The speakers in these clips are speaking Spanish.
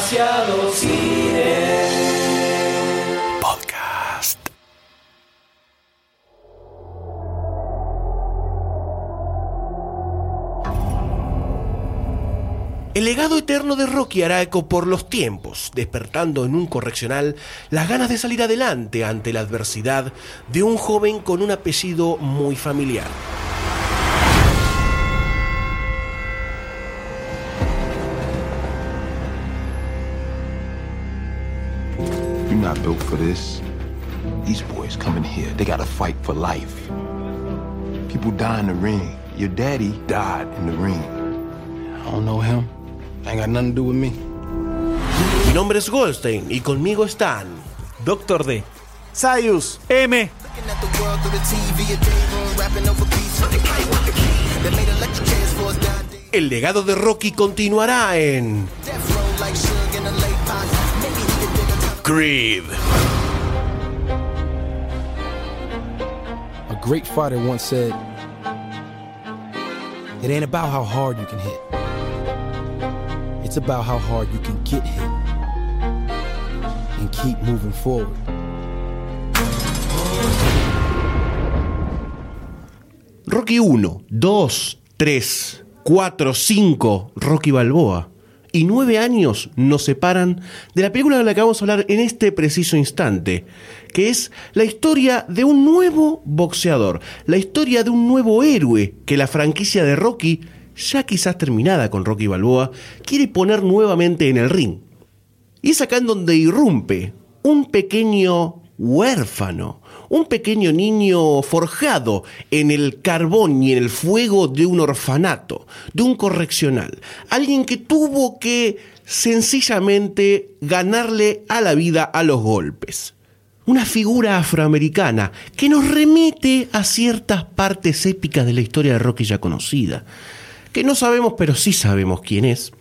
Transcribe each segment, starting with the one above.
Demasiado cine. Podcast. El legado eterno de Rocky hará eco por los tiempos, despertando en un correccional las ganas de salir adelante ante la adversidad de un joven con un apellido muy familiar. Not built for this. These boys come in here, they gotta fight for life. People die in the ring. Your daddy died in the ring. I don't know him. Ain't got nothing to do with me. Mi nombre es Goldstein y conmigo están Doctor D. Sayus. M. El legado de Rocky continuará en Creed. A great fighter once said, It ain't about how hard you can hit, it's about how hard you can get hit and keep moving forward. Rocky 1, 2, 3, 4, 5, Rocky Balboa. Y nueve años nos separan de la película de la que vamos a hablar en este preciso instante, que es la historia de un nuevo boxeador, la historia de un nuevo héroe que la franquicia de Rocky, ya quizás terminada con Rocky Balboa, quiere poner nuevamente en el ring. Y es acá en donde irrumpe un pequeño huérfano, un pequeño niño forjado en el carbón y en el fuego de un orfanato, de un correccional, alguien que tuvo que sencillamente ganarle a la vida a los golpes. Una figura afroamericana que nos remite a ciertas partes épicas de la historia de Rocky ya conocida, que no sabemos pero sí sabemos quién es.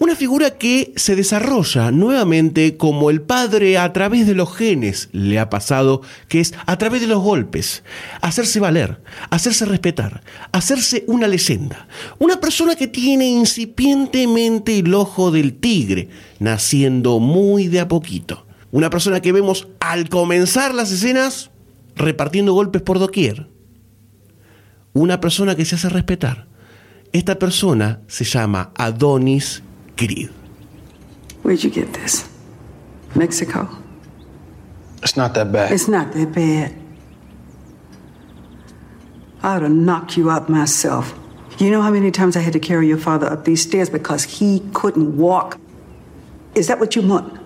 Una figura que se desarrolla nuevamente como el padre a través de los genes le ha pasado, que es a través de los golpes, hacerse valer, hacerse respetar, hacerse una leyenda. Una persona que tiene incipientemente el ojo del tigre, naciendo muy de a poquito. Una persona que vemos al comenzar las escenas repartiendo golpes por doquier. Una persona que se hace respetar. Esta persona se llama Adonis Creed. Where'd you get this? Mexico? It's not that bad. It's not that bad. I ought to knock you out myself. You know how many times I had to carry your father up these stairs because he couldn't walk? Is that what you want?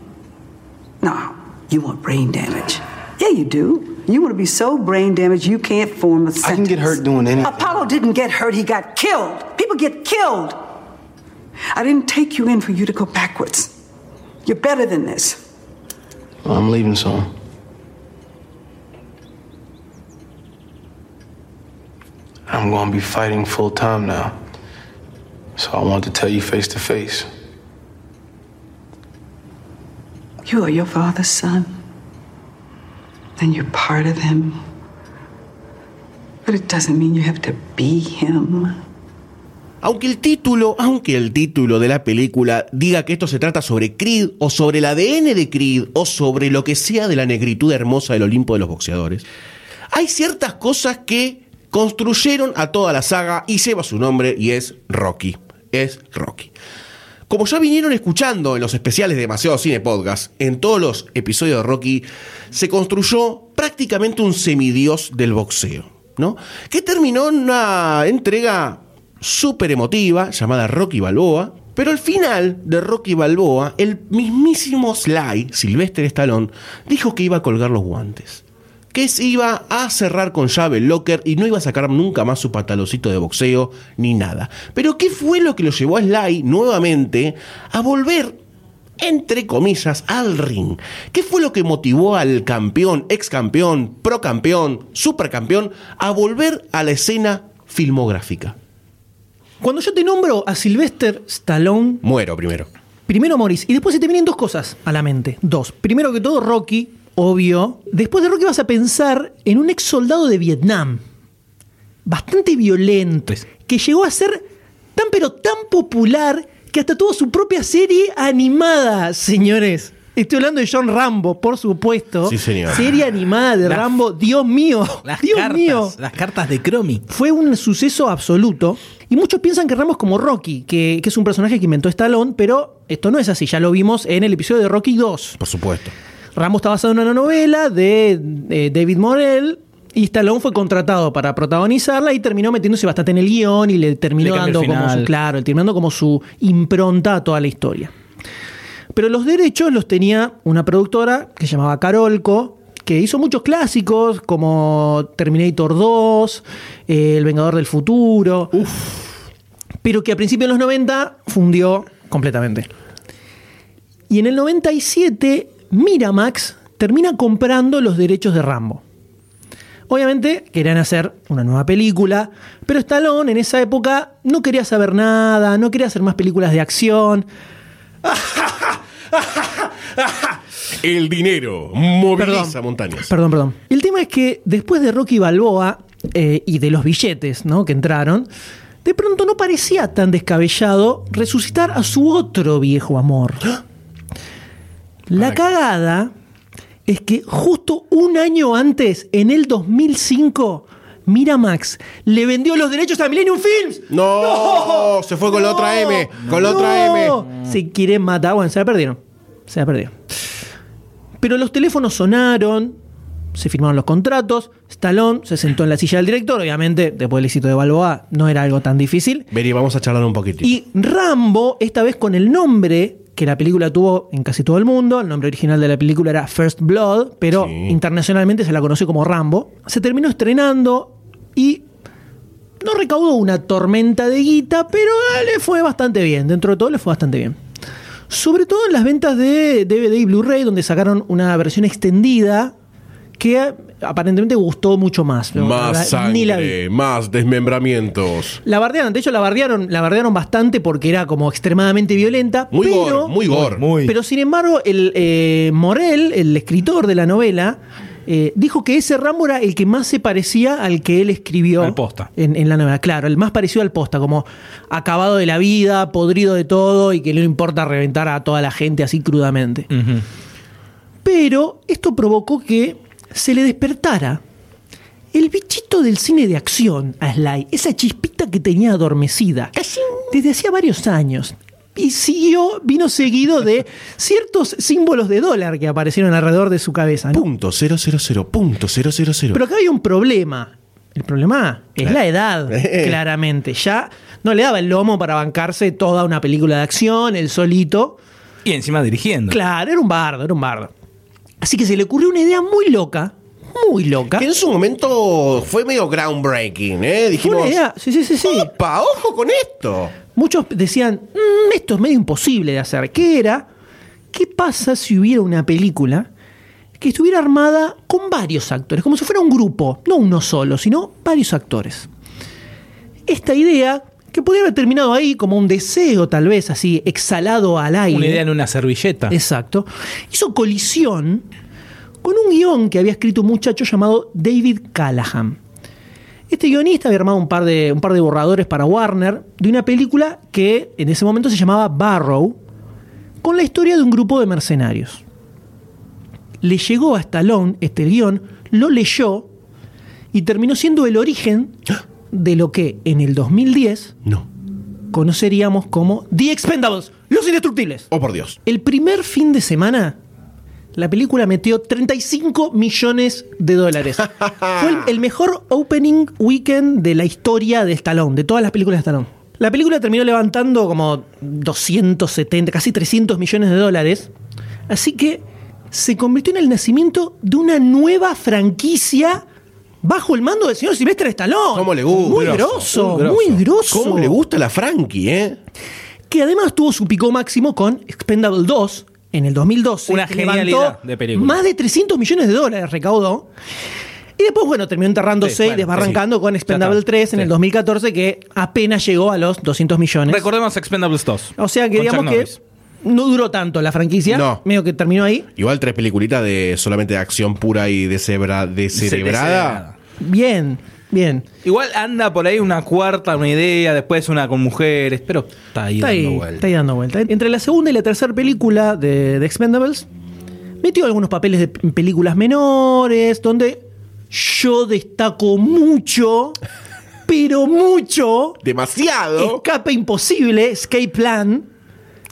No, you want brain damage. Yeah, you do. You want to be so brain damaged you can't form a sentence. I can get hurt doing anything. Apollo didn't get hurt, he got killed. People get killed. I didn't take you in for you to go backwards. You're better than this. Well, I'm leaving soon. I'm going to be fighting full time now. So I wanted to tell you face to face. You are your father's son. And you're part of him. But it doesn't mean you have to be him. Aunque el título, aunque el título de la película diga que esto se trata sobre Creed o sobre el ADN de Creed o sobre lo que sea de la negritud hermosa del Olimpo de los boxeadores, hay ciertas cosas que construyeron a toda la saga y lleva su nombre y es Rocky. Es Rocky. Como ya vinieron escuchando en los especiales de Demasiado Cine Podcast, en todos los episodios de Rocky se construyó prácticamente un semidios del boxeo, ¿no? Que terminó en una entrega súper emotiva llamada Rocky Balboa. Pero al final de Rocky Balboa, el mismísimo Sly, Sylvester Stallone, dijo que iba a colgar los guantes. Que se iba a cerrar con llave el locker y no iba a sacar nunca más su pantaloncito de boxeo ni nada. Pero ¿qué fue lo que lo llevó a Sly nuevamente a volver entre comillas, al ring. ¿Qué fue lo que motivó al campeón, ex campeón, pro campeón, supercampeón a volver a la escena filmográfica? Cuando yo te nombro a Sylvester Stallone, Muero primero. primero morís y después se te vienen dos cosas a la mente. Dos. Primero que todo, Rocky, obvio. Después de Rocky vas a pensar en un ex soldado de Vietnam. Bastante violento. Que llegó a ser tan pero tan popular que hasta tuvo su propia serie animada, señores. Estoy hablando de John Rambo, por supuesto. Sí, señor. Serie animada de Las- Rambo, Dios mío. Las Dios cartas, mío. las cartas de Cromi. Fue un suceso absoluto. Y muchos piensan que Rambo es como Rocky, que, que es un personaje que inventó Stallone, pero esto no es así. Ya lo vimos en el episodio de Rocky 2. Por supuesto. Rambo está basado en una novela de, eh, David Morell. Y Stallone fue contratado para protagonizarla y terminó metiéndose bastante en el guion y le terminó Le dando como su, claro, terminando como su impronta a toda la historia. Pero los derechos los tenía una productora que se llamaba Carolco, que hizo muchos clásicos como Terminator 2, eh, El Vengador del Futuro, pero que a principios de los 90 fundió completamente. Y en el 97, Miramax termina comprando los derechos de Rambo. Obviamente querían hacer una nueva película, pero Stallone en esa época no quería saber nada, no quería hacer más películas de acción. El dinero moviliza Perdón. montañas. Perdón, perdón. El tema es que después de Rocky Balboa eh, y de los billetes ¿no? que entraron, de pronto no parecía tan descabellado resucitar a su otro viejo amor. La cagada es que justo un año antes, en el 2005, Miramax le vendió los derechos a Millennium Films. No, se fue con la otra M, con la otra M. Se quieren matar, bueno, se la perdieron. Se la perdieron. Pero los teléfonos sonaron, se firmaron los contratos, Stallone se sentó en la silla del director, obviamente, después del éxito de Balboa, no era algo tan difícil. Vení, vamos a charlar un poquitito. Y Rambo, esta vez con el nombre que la película tuvo en casi todo el mundo, el nombre original de la película era First Blood, pero Sí. internacionalmente se la conoce como Rambo, se terminó estrenando y no recaudó una tormenta de guita, pero eh, le fue bastante bien, dentro de todo le fue bastante bien. Sobre todo en las ventas de DVD y Blu-ray, donde sacaron una versión extendida que eh, aparentemente gustó mucho más. más La- ni la vi. sangre, más desmembramientos. La bardearon, de hecho la bardearon, la bardearon bastante porque era como extremadamente violenta. Muy pero, gore, muy gore. Muy. Pero sin embargo, el eh, Morel, el escritor de la novela, eh, dijo que ese Rambo era el que más se parecía al que él escribió Al posta. En, en la novela. Claro, el más parecido al posta, como acabado de la vida, podrido de todo y que no le importa reventar a toda la gente así crudamente. Pero esto provocó que se le despertara el bichito del cine de acción a Sly, esa chispita que tenía adormecida desde hacía varios años. Y siguió, vino seguido de ciertos símbolos de dólar que aparecieron alrededor de su cabeza. ¿no? Punto 000, punto 000. Pero acá hay un problema. El problema es la edad, Eh. claramente. Ya no le daba el lomo para bancarse toda una película de acción, el solito. Y encima dirigiendo. Claro, era un bardo, era un bardo. Así que se le ocurrió una idea muy loca, muy loca. Que en su momento fue medio groundbreaking, ¿eh? Dijimos, una idea, sí, sí, sí, sí. opa, ojo con esto. Muchos decían, "Mm, esto es medio imposible de hacer. ¿Qué era? ¿Qué pasa si hubiera una película que estuviera armada con varios actores? Como si fuera un grupo, no uno solo, sino varios actores. Esta idea, que podría haber terminado ahí como un deseo tal vez, así exhalado al aire. Una idea en una servilleta. Exacto. Hizo colisión con un guion que había escrito un muchacho llamado David Callahan. Este guionista había armado un par, de, un par de borradores para Warner de una película que en ese momento se llamaba Barrow, con la historia de un grupo de mercenarios. Le llegó a Stallone este guion, lo leyó y terminó siendo el origen de lo que en el 2010 No. conoceríamos como The Expendables, los indestructibles. Oh, por Dios. El primer fin de semana, la película metió 35 millones de dólares. Fue el, el mejor opening weekend de la historia de Stallone, de todas las películas de Stallone. La película terminó levantando como 270, casi 300 millones de dólares. Así que se convirtió en el nacimiento de una nueva franquicia bajo el mando del señor Sylvester Stallone. ¿Cómo le gusta? Muy Grosso, grosso, muy grosso. muy grosso ¿Cómo le gusta la Frankie, eh? que además tuvo su pico máximo con Expendable 2 en el 2012. Una genialidad levantó de película. Más de 300 millones de dólares recaudó. Y después, bueno, terminó enterrándose Sí, y bueno, desbarrancando sí. con Expendable está. 3 en Sí. el 2014, que apenas llegó a los 200 millones. Recordemos Expendables 2. o sea que digamos que no duró tanto la franquicia. No. Medio que terminó ahí. Igual tres peliculitas de solamente de acción pura y de cebra, descerebrada. Descerebrada. Bien. Bien. Igual anda por ahí una cuarta, una idea, después una con mujeres, pero está ahí Está dando ahí, vuelta. está ahí dando vuelta. Entre la segunda y la tercera película de, de Expendables, metió algunos papeles de películas menores, donde yo destaco mucho, pero mucho, Demasiado. Escape Imposible, Escape Plan,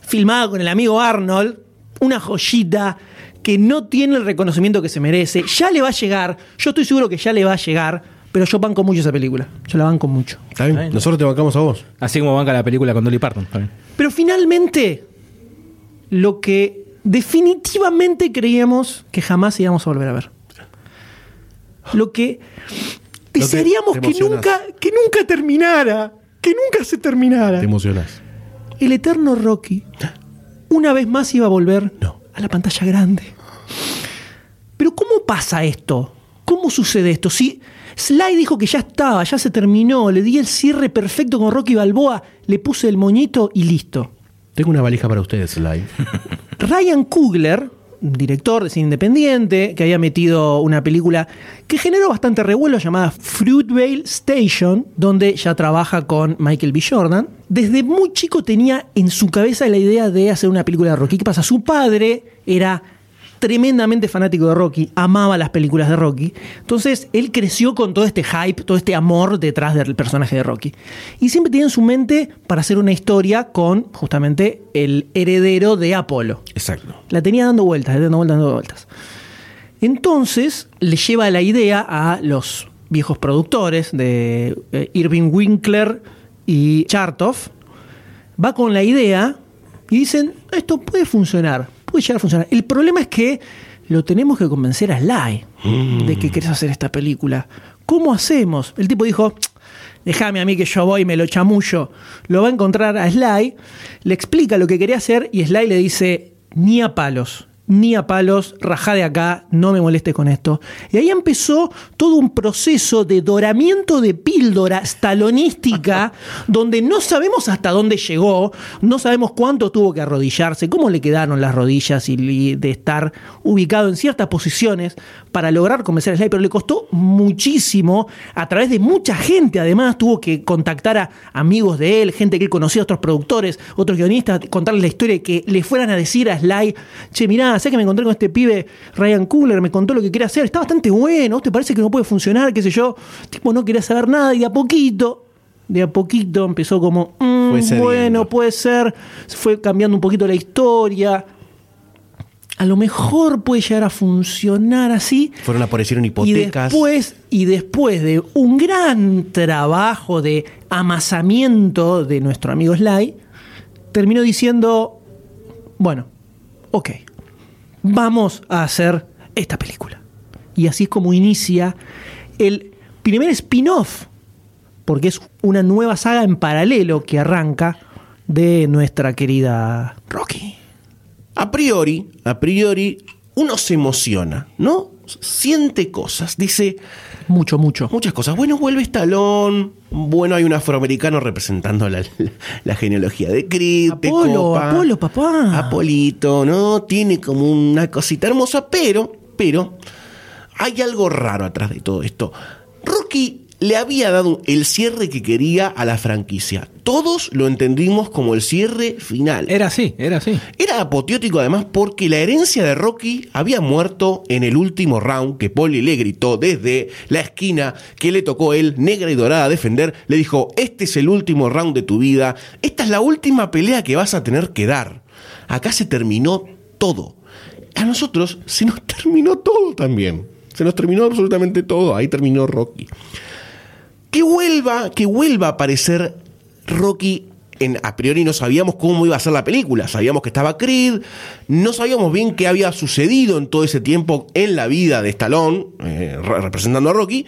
filmada con el amigo Arnold, una joyita que no tiene el reconocimiento que se merece. Ya le va a llegar, yo estoy seguro que ya le va a llegar, pero yo banco mucho esa película. Yo la banco mucho. Está bien, Nosotros te bancamos a vos. Así como banca la película con Dolly Parton. está bien. Pero finalmente, lo que definitivamente creíamos que jamás íbamos a volver a ver. Lo que desearíamos que nunca, que nunca terminara. Que nunca se terminara. Te emocionás. El eterno Rocky una vez más iba a volver a la pantalla grande. Pero ¿cómo pasa esto? ¿Cómo sucede esto? Si Sly dijo que ya estaba, ya se terminó, le di el cierre perfecto con Rocky Balboa, le puse el moñito y listo. Tengo una valija para ustedes, Sly. Ryan Coogler, director de cine independiente, que había metido una película que generó bastante revuelo llamada Fruitvale Station, donde ya trabaja con Michael B. Jordan. Desde muy chico tenía en su cabeza la idea de hacer una película de Rocky. ¿Qué pasa? Su padre era tremendamente fanático de Rocky, amaba las películas de Rocky. Entonces él creció con todo este hype, todo este amor detrás del personaje de Rocky. Y siempre tenía en su mente para hacer una historia con justamente el heredero de Apolo. Exacto. La tenía dando vueltas, dando vueltas, dando vueltas. Entonces le lleva la idea a los viejos productores de eh, Irving Winkler y Chartoff. Va con la idea y dicen, esto puede funcionar, puede llegar a funcionar. El problema es que lo tenemos que convencer a Sly de que querés hacer esta película. ¿Cómo hacemos? El tipo dijo, déjame a mí que yo voy y me lo chamullo. Lo va a encontrar a Sly, le explica lo que quería hacer y Sly le dice, ni a palos. Ni a palos, rajá de acá, no me molestes con esto. Y ahí empezó todo un proceso de doramiento de píldora stalonística, donde no sabemos hasta dónde llegó, no sabemos cuánto tuvo que arrodillarse, cómo le quedaron las rodillas y y de estar ubicado en ciertas posiciones para lograr convencer a Sly, pero le costó muchísimo, a través de mucha gente además, tuvo que contactar a amigos de él, gente que él conocía, otros productores, otros guionistas, contarles la historia y que le fueran a decir a Sly, che, mirá, sé que me encontré con este pibe Ryan Coogler, me contó lo que quiere hacer, está bastante bueno, ¿vos te parece que no puede funcionar, qué sé yo? Tipo, no quería saber nada y de a poquito, de a poquito empezó como, mm, cediendo. bueno, puede ser, se fue cambiando un poquito la historia. A lo mejor puede llegar a funcionar así. Fueron aparecieron Y hipotecas. después, y después de un gran trabajo de amasamiento de nuestro amigo Sly, terminó diciendo, bueno, ok, vamos a hacer esta película. Y así es como inicia el primer spin-off, porque es una nueva saga en paralelo que arranca de nuestra querida Rocky. A priori, a priori, uno se emociona, ¿no? Siente cosas, dice Mucho, mucho. muchas cosas. Bueno, vuelve Stallone. Bueno, hay un afroamericano representando la, la genealogía de Creed. de Apolo, Copa. Apolo, papá. Apolito, ¿no? Tiene como una cosita hermosa, pero, pero, hay algo raro atrás de todo esto. Rocky le había dado el cierre que quería a la franquicia. Todos lo entendimos como el cierre final. Era así, era así. Era apoteótico además porque la herencia de Rocky había muerto en el último round que Polly le gritó desde la esquina que le tocó él, negra y dorada, a defender. Le dijo, este es el último round de tu vida, esta es la última pelea que vas a tener que dar. Acá se terminó todo. A nosotros se nos terminó todo también. Se nos terminó absolutamente todo. Ahí terminó Rocky. Que vuelva, que vuelva a aparecer Rocky. En, a priori no sabíamos cómo iba a ser la película. Sabíamos que estaba Creed. No sabíamos bien qué había sucedido en todo ese tiempo en la vida de Stallone, eh, re- representando a Rocky.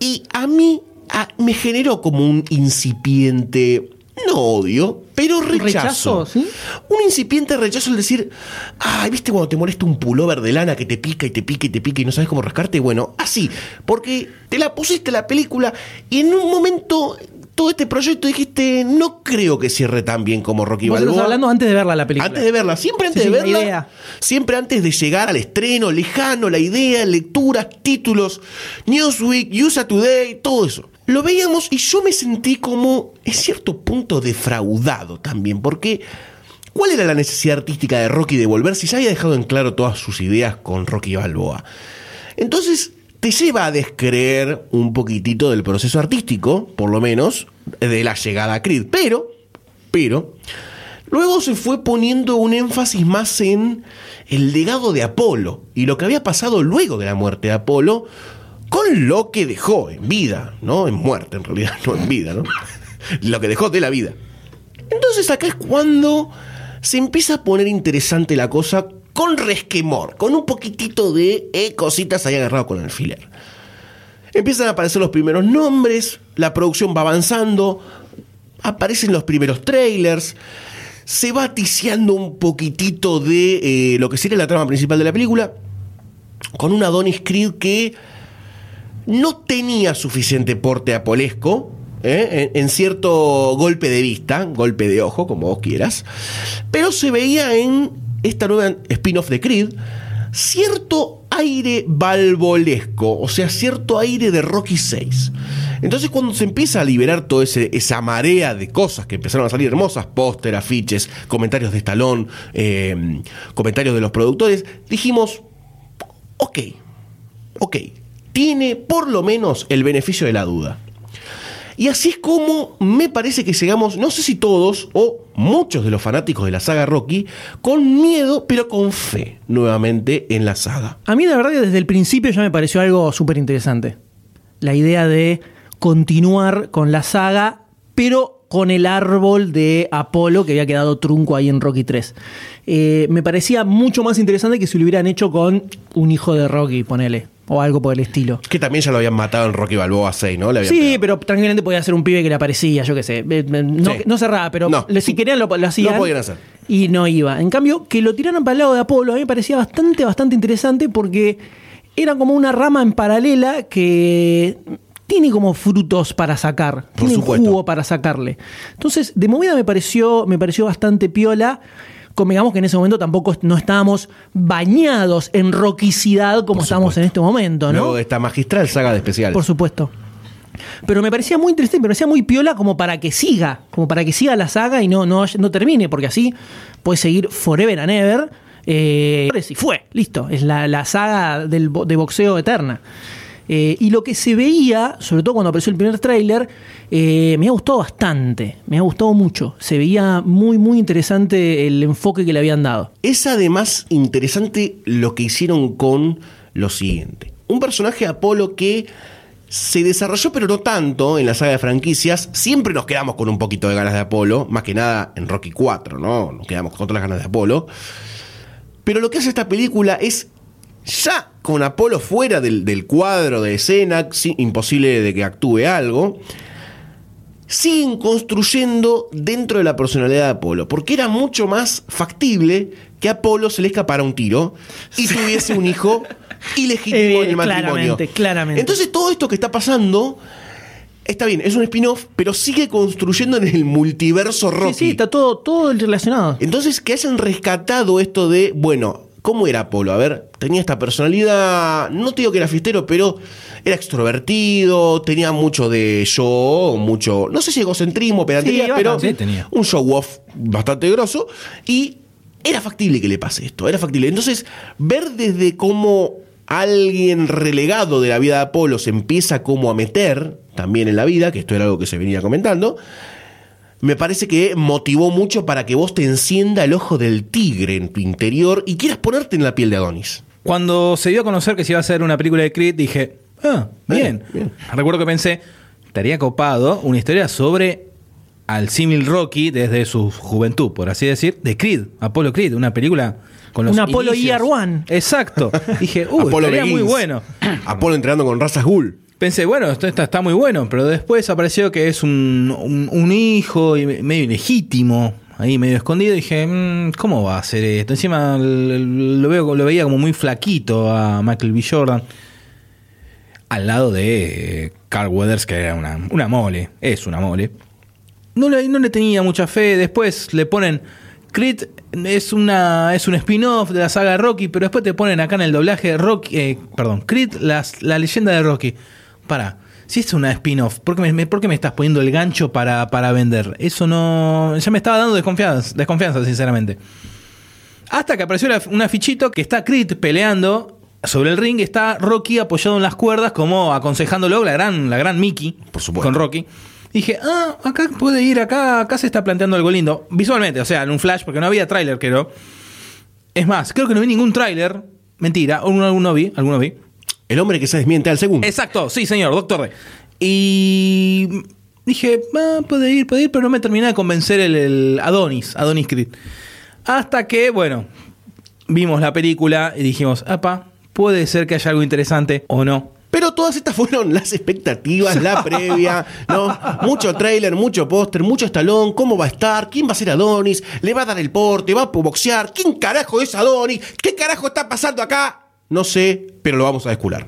Y a mí a- me generó como un incipiente, no odio, pero rechazo. rechazo, ¿sí? Un incipiente rechazo al decir, ay, ¿viste cuando te molesta un pullover de lana que te pica y te pica y te pica y no sabes cómo rascarte? Bueno, así, porque te la pusiste la película y en un momento todo este proyecto dijiste, no creo que cierre tan bien como Rocky Vos Balboa. hablando antes de verla la película. Antes de verla, siempre antes Sí, de sí, verla, idea. siempre antes de llegar al estreno, lejano, la idea, lecturas, títulos, Newsweek, USA Today, todo eso. Lo veíamos y yo me sentí como, en cierto punto, defraudado también, porque ¿cuál era la necesidad artística de Rocky de volver si ya había dejado en claro todas sus ideas con Rocky Balboa? Entonces, te lleva a descreer un poquitito del proceso artístico, por lo menos, de la llegada a Creed. Pero, pero, luego se fue poniendo un énfasis más en el legado de Apolo y lo que había pasado luego de la muerte de Apolo con lo que dejó en vida, no en muerte en realidad, no en vida, ¿no? lo que dejó de la vida. Entonces acá es cuando se empieza a poner interesante la cosa con resquemor, con un poquitito de eh, cositas ahí agarrado con alfiler. Empiezan a aparecer los primeros nombres, la producción va avanzando, aparecen los primeros trailers, se va ticiando un poquitito de eh, lo que sería la trama principal de la película, con un Adonis Creed que no tenía suficiente porte apolesco, ¿eh? en, cierto golpe de vista, golpe de ojo, como vos quieras, pero se veía en esta nueva spin-off de Creed cierto aire balbolesco, o sea, cierto aire de Rocky 6. Entonces cuando se empieza a liberar toda esa marea de cosas que empezaron a salir hermosas, póster, afiches, comentarios de Stallone, eh, comentarios de los productores, dijimos, ok, ok, tiene por lo menos el beneficio de la duda. Y así es como me parece que llegamos, no sé si todos o muchos de los fanáticos de la saga Rocky, con miedo pero con fe nuevamente en la saga. A mí, la verdad, que desde el principio ya me pareció algo súper interesante. La idea de continuar con la saga, pero con el árbol de Apolo que había quedado trunco ahí en Rocky 3. Eh, me parecía mucho más interesante que si lo hubieran hecho con un hijo de Rocky, ponele, o algo por el estilo. Que también ya lo habían matado en Rocky Balboa 6, ¿no? Le Sí, pegado. pero tranquilamente podía ser un pibe que le aparecía, yo qué sé. Eh, eh, No, Sí. no cerraba, pero No. si querían lo, lo hacían. Lo podían hacer. Y no iba. En cambio, que lo tiraran para el lado de Apolo a mí me parecía bastante, bastante interesante porque era como una rama en paralela que tiene como frutos para sacar. Por tiene supuesto. jugo para sacarle. Entonces, de movida me pareció, me pareció bastante piola. Convengamos que en ese momento tampoco no estábamos bañados en roquicidad como estamos en este momento, ¿no? Luego de esta magistral saga de especiales. Por supuesto. Pero me parecía muy interesante, me parecía muy piola como para que siga, como para que siga la saga y no, no, no termine, porque así puede seguir forever and ever. Eh, y fue, listo, es la, la saga del, de boxeo eterna. Eh, y lo que se veía, sobre todo cuando apareció el primer tráiler, eh, me ha gustado bastante, me ha gustado mucho. Se veía muy, muy interesante el enfoque que le habían dado. Es además interesante lo que hicieron con lo siguiente. Un personaje Apolo que se desarrolló, pero no tanto en la saga de franquicias. Siempre nos quedamos con un poquito de ganas de Apolo, más que nada en Rocky 4, ¿no? Nos quedamos con todas las ganas de Apolo. Pero lo que hace esta película es ya con Apolo fuera del, del cuadro de escena, sí, imposible de que actúe algo, siguen construyendo dentro de la personalidad de Apolo, porque era mucho más factible que a Apolo se le escapara un tiro y tuviese un hijo ilegítimo Eh, en el matrimonio. claramente, claramente. Entonces todo esto que está pasando está bien, es un spin-off, pero sigue construyendo en el multiverso Rocky. Sí, sí, está todo, todo relacionado. Entonces, que hayan rescatado esto de, bueno, ¿cómo era Apolo? A ver, tenía esta personalidad, no te digo que era fiestero, pero era extrovertido, tenía mucho de yo, mucho, no sé si egocentrismo, pedantería, Sí, pero bastante. Sí, tenía. un show off bastante grosso y era factible que le pase esto, era factible. Entonces, ver desde cómo alguien relegado de la vida de Apolo se empieza como a meter también en la vida, que esto era algo que se venía comentando, me parece que motivó mucho para que vos te encienda el ojo del tigre en tu interior y quieras ponerte en la piel de Adonis. Cuando se dio a conocer que se iba a hacer una película de Creed, dije, ah, bien. Bien, bien. Recuerdo que pensé, estaría copado una historia sobre al símil Rocky desde su juventud, por así decir, de Creed, Apolo Creed, una película con los Un. Year One. Exacto. Dije, uh, Apolo estaría muy bueno. Apolo entrenando con razas ghoul. Pensé, bueno, esto está, está muy bueno, pero después apareció que es un, un- hijo medio ilegítimo, ahí medio escondido. Dije, mm, ¿cómo va a ser esto? Encima lo, veo, lo veía como muy flaquito a Michael B. Jordan, al lado de eh, Carl Weathers, que era una, una mole, es una mole. No le, no le tenía mucha fe. Después le ponen. Creed es, una, es un spin-off de la saga Rocky, pero después te ponen acá en el doblaje Rocky. eh, perdón, Creed, las- la leyenda de Rocky. Para. Si es una spin-off, ¿por qué me, por qué me estás poniendo el gancho para, para vender? Eso no. Ya me estaba dando desconfianza, desconfianza sinceramente. Hasta que apareció un afichito que está Creed peleando sobre el ring, está Rocky apoyado en las cuerdas, como aconsejándolo, la gran, la gran Mickey, Por supuesto. con Rocky. Dije, ah, acá puede ir, acá, acá se está planteando algo lindo. Visualmente, o sea, en un flash, porque no había tráiler, creo. Es más, creo que no vi ningún tráiler. Mentira, alguno, alguno vi, alguno vi. El hombre que se desmiente al segundo. Exacto, sí, señor, doctor D. Y dije, ah, puede ir, puede ir, pero no me terminé de convencer el, el Adonis, Adonis Creed. Hasta que, bueno, vimos la película y dijimos, apa, puede ser que haya algo interesante o no. Pero todas estas fueron las expectativas, la previa, ¿no? Mucho tráiler, mucho póster, mucho estalón, cómo va a estar, quién va a ser Adonis, le va a dar el porte, va a boxear, quién carajo es Adonis, qué carajo está pasando acá. No sé, pero lo vamos a descular.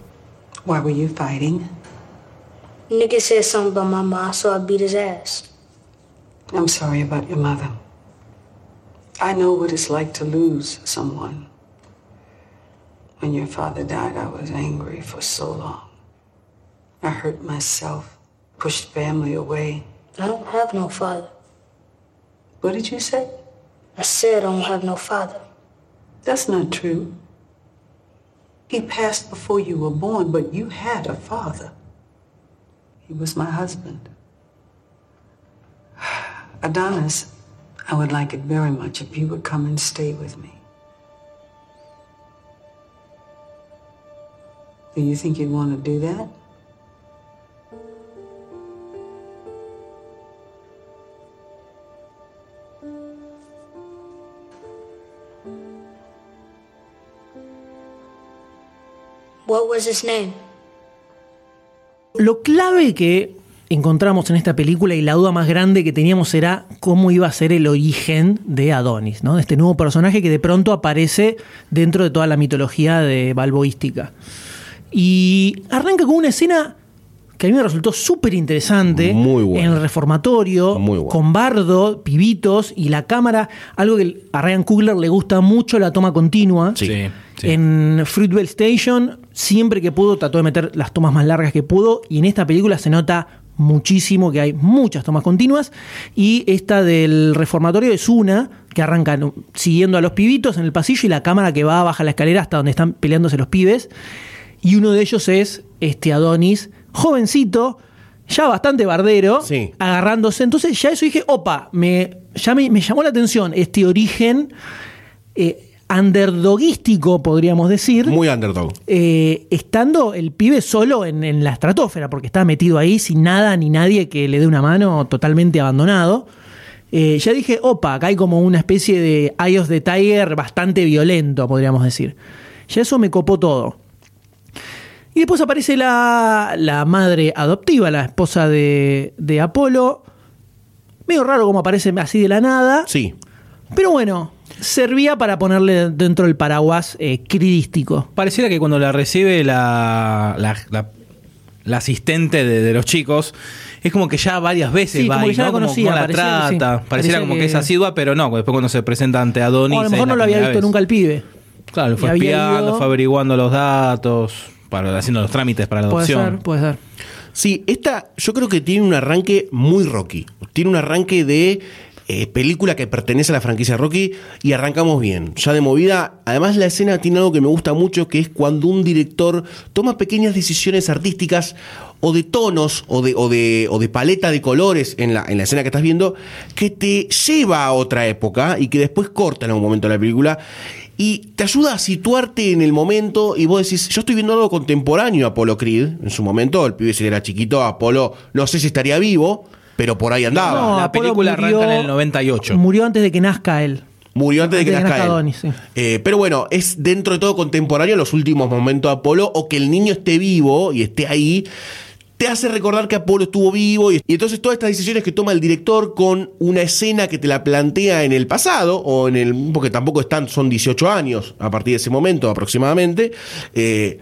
Why were you fighting? Nigga said something about my mom, so I beat his ass. I'm sorry about your mother. I know what it's like to lose someone. When your father died, I was angry for so long. I hurt myself, pushed family away. I don't have no father. What did you say? I said I don't have no father. That's not true. He passed before you were born, but you had a father. He was my husband. Adonis, I would like it very much if you would come and stay with me. Do you think you'd want to do that? What was his name? Lo clave que encontramos en esta película y la duda más grande que teníamos era cómo iba a ser el origen de Adonis, ¿no? De este nuevo personaje que de pronto aparece dentro de toda la mitología de balboística. Y arranca con una escena que a mí me resultó súper interesante Muy buena. en el reformatorio, Muy buena. con bardo, pibitos y la cámara, algo que a Ryan Coogler le gusta mucho, la toma continua. Sí. sí. En Fruitvale Station, siempre que pudo, trató de meter las tomas más largas que pudo. Y en esta película se nota muchísimo que hay muchas tomas continuas. Y esta del reformatorio es una que arranca siguiendo a los pibitos en el pasillo y la cámara que va baja la escalera hasta donde están peleándose los pibes. Y uno de ellos es este Adonis, jovencito, ya bastante bardero, Sí. agarrándose. Entonces ya eso dije, opa, me, ya me, me llamó la atención este origen eh, underdogístico, podríamos decir. Muy underdog. eh, estando el pibe solo en, en la estratosfera, porque está metido ahí sin nada ni nadie que le dé una mano, totalmente abandonado. Eh, ya dije, opa, acá hay como una especie de Eye of the Tiger bastante violento, podríamos decir. Ya eso me copó todo. Y después aparece la, la madre adoptiva, la esposa de, de Apolo. Medio raro como aparece así de la nada. Sí. Pero bueno, servía para ponerle dentro del paraguas eh, cridístico. Pareciera que cuando la recibe la, la, la- la asistente de, de los chicos, es como que ya varias veces Sí, va como ahí, que ya ¿no? la conocía, como la que trata. sí. Pareciera Parecía como que... que- es asidua, pero no, después cuando se presenta ante Adonis. O a lo mejor no lo había visto vez. nunca el pibe. Claro, lo fue Y espiando, ido- fue averiguando los datos, para, haciendo los trámites para la Puede adopción. ser, puede ser. Sí, esta yo creo que tiene un arranque muy Rocky. Tiene un arranque de eh, película que pertenece a la franquicia Rocky y arrancamos bien. Ya de movida, además la escena tiene algo que me gusta mucho, que es cuando un director toma pequeñas decisiones artísticas o de tonos o de, o de, o de paleta de colores en la, en la escena que estás viendo, que te lleva a otra época y que después corta en algún momento la película. Y te ayuda a situarte en el momento y vos decís, yo estoy viendo algo contemporáneo a Apolo Creed. En su momento, el pibe si era chiquito, Apolo no sé si estaría vivo, pero por ahí andaba. No, la Apolo película murió- arranca en el 98. Murió antes de que nazca él. Murió antes de que Antes de que nazca nazca él. Adonis, sí. Eh, pero bueno, es dentro de todo contemporáneo los últimos momentos de Apolo o que el niño esté vivo y esté ahí. Te hace recordar que Apolo estuvo vivo y, y entonces todas estas decisiones que toma el director con una escena que te la plantea en el pasado o en el porque tampoco están son 18 años a partir de ese momento aproximadamente. eh,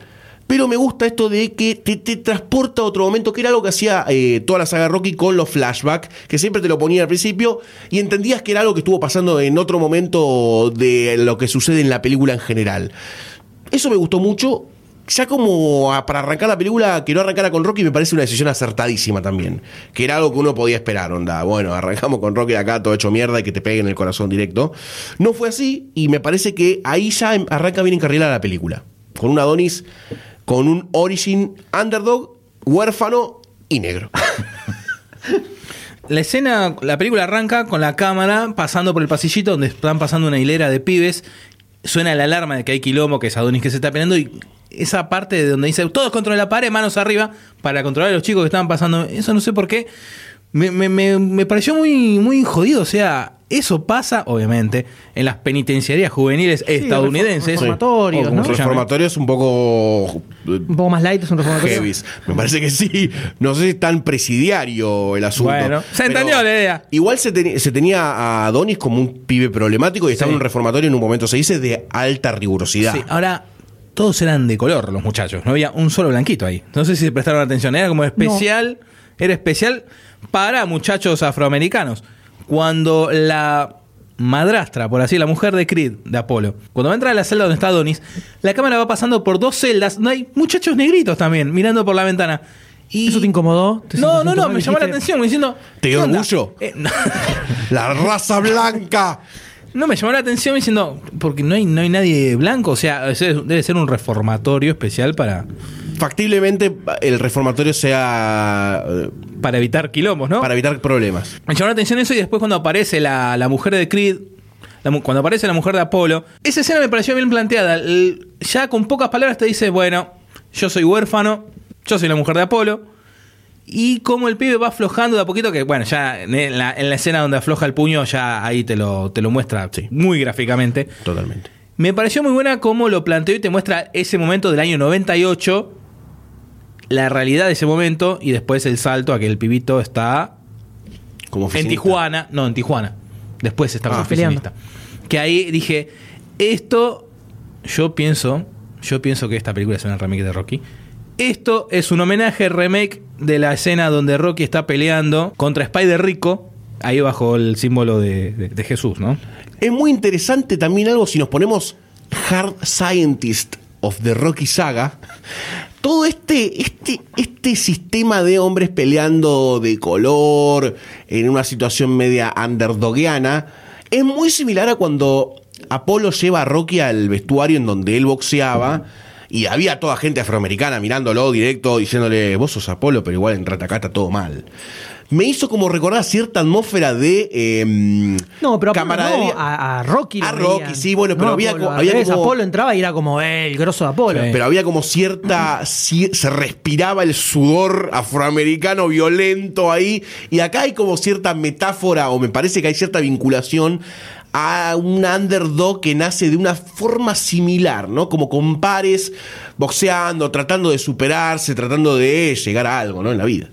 pero me gusta esto de que te, te transporta a otro momento, que era algo que hacía eh, toda la saga Rocky con los flashbacks, que siempre te lo ponía al principio y entendías que era algo que estuvo pasando en otro momento de lo que sucede en la película en general. Eso me gustó mucho. Ya como a- para arrancar la película, que no arrancara con Rocky me parece una decisión acertadísima también. Que era algo que uno podía esperar, onda. Bueno, arrancamos con Rocky acá todo hecho mierda y que te pegue en el corazón directo. No fue así y me parece que ahí ya em- arranca bien encarrilada la película. Con un Adonis, con un origin underdog, huérfano y negro. La escena, la película arranca con la cámara pasando por el pasillito donde están pasando una hilera de pibes. Suena la alarma de que hay quilombo, que es Adonis que se está peleando y esa parte de donde dice todos contra la pared, manos arriba, para controlar a los chicos que estaban pasando. Eso no sé por qué. Me, me- me- me pareció muy, muy jodido. O sea, eso pasa, obviamente, en las penitenciarías juveniles estadounidenses. reformatorios, o como ¿no? se llame. reformatorio es un poco Un poco más light es un reformatorio. heavies. Me parece que sí. No sé si es tan presidiario el asunto. Bueno, se entendió la idea. Igual se, se tenía a Adonis como un pibe problemático y estaba Sí. en un reformatorio en un momento, se dice, de alta rigurosidad. Sí, ahora todos eran de color los muchachos, no había un solo blanquito ahí. No sé si se prestaron atención, era como especial, era especial para muchachos afroamericanos. Cuando la madrastra, por así, la mujer de Creed, de Apolo, cuando va a entrar a la celda donde está Adonis, la cámara va pasando por dos celdas, donde hay muchachos negritos también, mirando por la ventana. Y... ¿Eso te incomodó? ¿Te No, no, no, me llamó la atención, me diciendo... ¿Te dio orgullo? Eh, no. La raza blanca. No, me llamó la atención diciendo, porque no hay, no hay nadie blanco, o sea, debe ser un reformatorio especial para, Factiblemente el reformatorio sea para evitar quilombos, ¿no? para evitar problemas. Me llamó la atención eso y después cuando aparece la, la mujer de Creed, la cuando aparece la mujer de Apolo, esa escena me pareció bien planteada. El- ya con pocas palabras te dice, bueno, yo soy huérfano, yo soy la mujer de Apolo. Y como el pibe va aflojando de a poquito, que bueno, ya en la, en la escena donde afloja el puño, ya ahí te lo, te lo muestra muy gráficamente. Totalmente. Me pareció muy buena cómo lo planteó y te muestra ese momento del año 98, la realidad de ese momento y después el salto a que el pibito está Como en. Tijuana, no, en Tijuana. Después está como Ah, oficinista. Que ahí dije, esto, yo pienso, yo pienso que esta película es una remake de Rocky. Esto es un homenaje, remake de la escena donde Rocky está peleando contra Spider Rico, ahí bajo el símbolo de, Jesús, ¿no? Es muy interesante también algo si nos ponemos Hard Scientist of the Rocky Saga. Todo este, este, este sistema de hombres peleando de color en una situación media underdogiana es muy similar a cuando Apolo lleva a Rocky al vestuario en donde él boxeaba y había toda gente afroamericana mirándolo directo diciéndole, vos sos Apolo, pero igual en Ratacá está todo mal. Me hizo como recordar cierta atmósfera de... em, No, pero camaradería. no, a, a Rocky. A Rocky, veían. sí, bueno, pero No, había Apolo, co- al había revés, como- Apolo entraba y era como eh, el grosso de Apolo. Sí. Pero había como cierta. ci- Se respiraba el sudor afroamericano violento ahí. Y acá hay como cierta metáfora, o me parece que hay cierta vinculación a un underdog que nace de una forma similar, ¿no? Como con pares, boxeando, tratando de superarse, tratando de llegar a algo, ¿no? En la vida.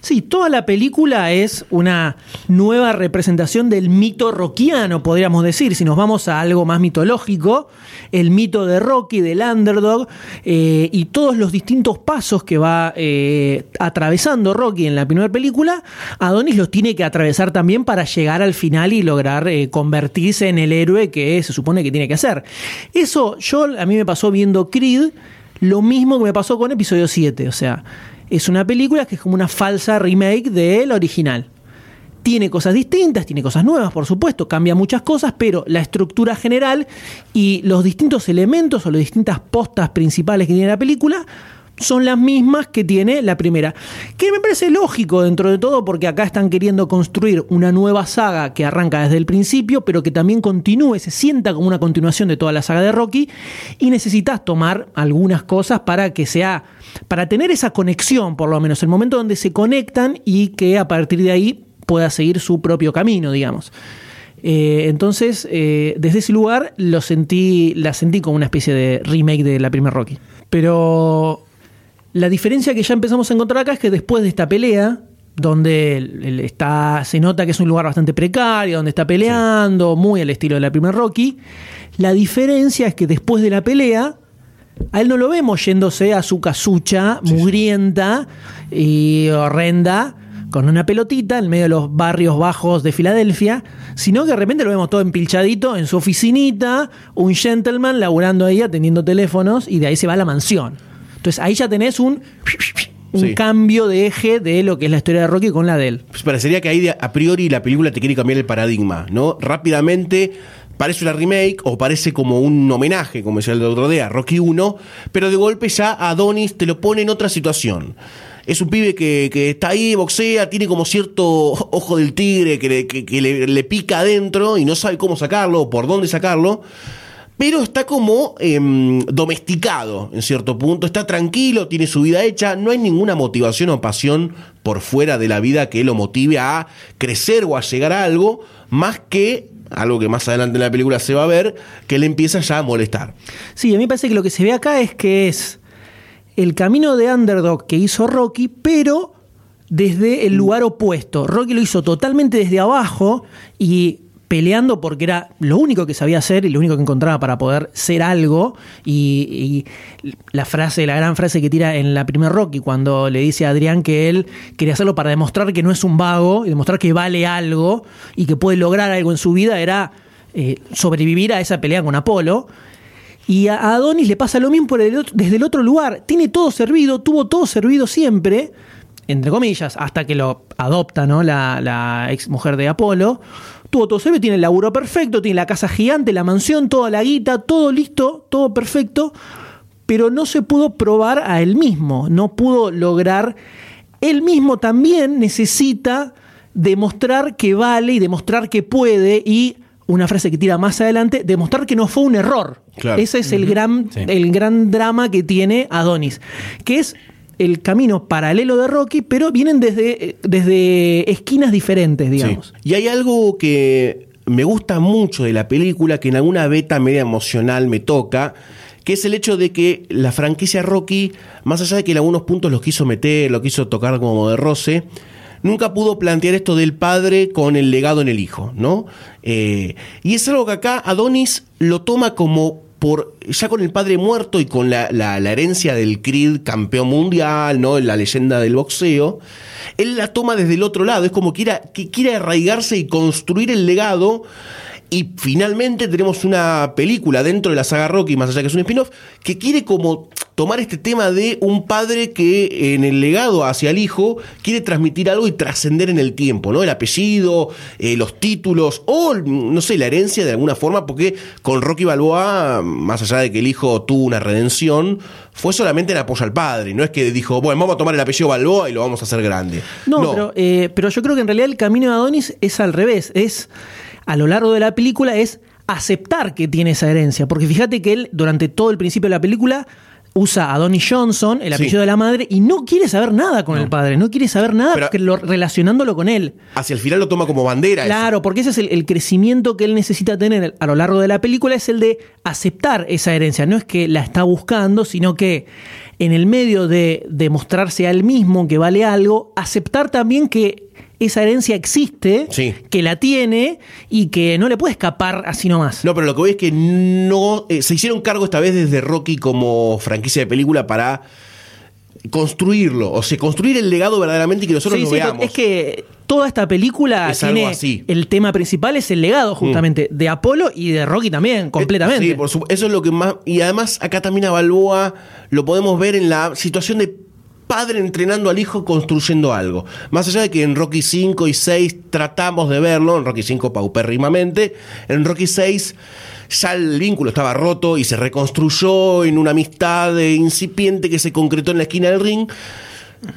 Sí, toda la película es una nueva representación del mito rockiano, podríamos decir. Si nos vamos a algo más mitológico, el mito de Rocky, del underdog, eh, y todos los distintos pasos que va eh, atravesando Rocky en la primera película, Adonis los tiene que atravesar también para llegar al final y lograr eh, convertirse en el héroe que se supone que tiene que ser. Eso yo a mí me pasó viendo Creed, lo mismo que me pasó con episodio 7, o sea, es una película que es como una falsa remake del original. Tiene cosas distintas, tiene cosas nuevas, por supuesto, cambia muchas cosas, pero la estructura general y los distintos elementos o las distintas postas principales que tiene la película son las mismas que tiene la primera. Que me parece lógico dentro de todo porque acá están queriendo construir una nueva saga que arranca desde el principio, pero que también continúe, se sienta como una continuación de toda la saga de Rocky y necesitas tomar algunas cosas para que sea, para tener esa conexión, por lo menos, el momento donde se conectan y que a partir de ahí pueda seguir su propio camino, digamos. Eh, entonces, eh, desde ese lugar lo sentí, la sentí como una especie de remake de la primera Rocky. Pero la diferencia que ya empezamos a encontrar acá es que después de esta pelea, donde él- está, se nota que es un lugar bastante precario, donde está peleando, muy al estilo de la primera Rocky, la diferencia es que después de la pelea, A él no lo vemos yéndose a su casucha mugrienta y horrenda con una pelotita en medio de los barrios bajos de Filadelfia, sino que de repente lo vemos todo empilchadito en su oficinita, un gentleman laburando ahí atendiendo teléfonos y de ahí se va a la mansión. Entonces ahí ya tenés un, un Sí. cambio de eje de lo que es la historia de Rocky con la de él. Pues parecería que ahí a priori la película te quiere cambiar el paradigma, ¿no? Rápidamente parece una remake o parece como un homenaje, como decía el otro día, a Rocky 1, pero de golpe ya Adonis te lo pone en otra situación. Es un pibe que, que está ahí, boxea, tiene como cierto ojo del tigre que, le, que- que le- le pica adentro y no sabe cómo sacarlo o por dónde sacarlo. Pero está como em, domesticado en cierto punto, está tranquilo, tiene su vida hecha, no hay ninguna motivación o pasión por fuera de la vida que lo motive a crecer o a llegar a algo, más que algo que más adelante en la película se va a ver, que le empieza ya a molestar. Sí, a mí me parece que lo que se ve acá es que es el camino de underdog que hizo Rocky, pero desde el lugar opuesto. Rocky lo hizo totalmente desde abajo y peleando porque era lo único que sabía hacer y lo único que encontraba para poder ser algo. Y, y la frase, la gran frase que tira en la primer Rocky, cuando le dice a Adrián que él quería hacerlo para demostrar que no es un vago y demostrar que vale algo y que puede lograr algo en su vida, era eh, sobrevivir a esa pelea con Apolo. Y a Adonis le pasa lo mismo por el desde el otro lugar. Tiene todo servido, tuvo todo servido siempre, entre comillas, hasta que lo adopta ¿no? la, la ex mujer de Apolo. Todo servido, tiene el laburo perfecto, tiene la casa gigante, la mansión, toda la guita, todo listo, todo perfecto. Pero no se pudo probar a él mismo, no pudo lograr. Él mismo también necesita demostrar que vale y demostrar que puede y una frase que tira más adelante, demostrar que no fue un error. Claro. Ese es el gran, Sí. el gran drama que tiene Adonis, que es el camino paralelo de Rocky, pero vienen desde, desde esquinas diferentes, digamos. Sí. Y hay algo que me gusta mucho de la película, que en alguna beta media emocional me toca, que es el hecho de que la franquicia Rocky, más allá de que en algunos puntos los quiso meter, lo quiso tocar como de roce, nunca pudo plantear esto del padre con el legado en el hijo, ¿no? Eh, y es algo que acá Adonis lo toma como por ya con el padre muerto y con la, la- herencia del Creed campeón mundial, ¿no? La leyenda del boxeo, él la toma desde el otro lado. Es como que quiera, que quiere arraigarse y construir el legado. Y finalmente tenemos una película dentro de la saga Rocky, más allá que es un spin-off, que quiere como tomar este tema de un padre que en el legado hacia el hijo quiere transmitir algo y trascender en el tiempo, ¿no? El apellido, eh, los títulos o, no sé, la herencia de alguna forma, porque con Rocky Balboa, más allá de que el hijo tuvo una redención, fue solamente en apoyo al padre, no es que dijo, bueno, vamos a tomar el apellido Balboa y lo vamos a hacer grande. No, Pero, eh, pero yo creo que en realidad el camino de Adonis es al revés. Es, a lo largo de la película, es aceptar que tiene esa herencia. Porque fíjate que él, durante todo el principio de la película, usa a Donnie Johnson, el Sí. apellido de la madre, y no quiere saber nada con el padre. No quiere saber nada Pero- porque lo- relacionándolo con él. Hacia el final lo toma como bandera. eso. Claro, porque ese es el, el crecimiento que él necesita tener a lo largo de la película, es el de aceptar esa herencia. No es que la está buscando, sino que en el medio de demostrarse a él mismo que vale algo, aceptar también que esa herencia existe, Sí. que la tiene y que no le puede escapar así nomás. No, pero lo que voy es que no. eh, se hicieron cargo esta vez desde Rocky como franquicia de película para construirlo. O sea, construir el legado verdaderamente y que nosotros Sí, lo sí, veamos. es que toda esta película Es algo tiene así. el tema principal es el legado justamente de Apolo y de Rocky también, completamente. Eh, Sí, por supu- eso es lo que más. Y además, acá también a Balboa lo podemos ver en la situación de padre entrenando al hijo construyendo algo. Más allá de que en Rocky 5 y 6 tratamos de verlo, en Rocky 5 paupérrimamente, en Rocky 6 ya el vínculo estaba roto y se reconstruyó en una amistad eh, incipiente que se concretó en la esquina del ring.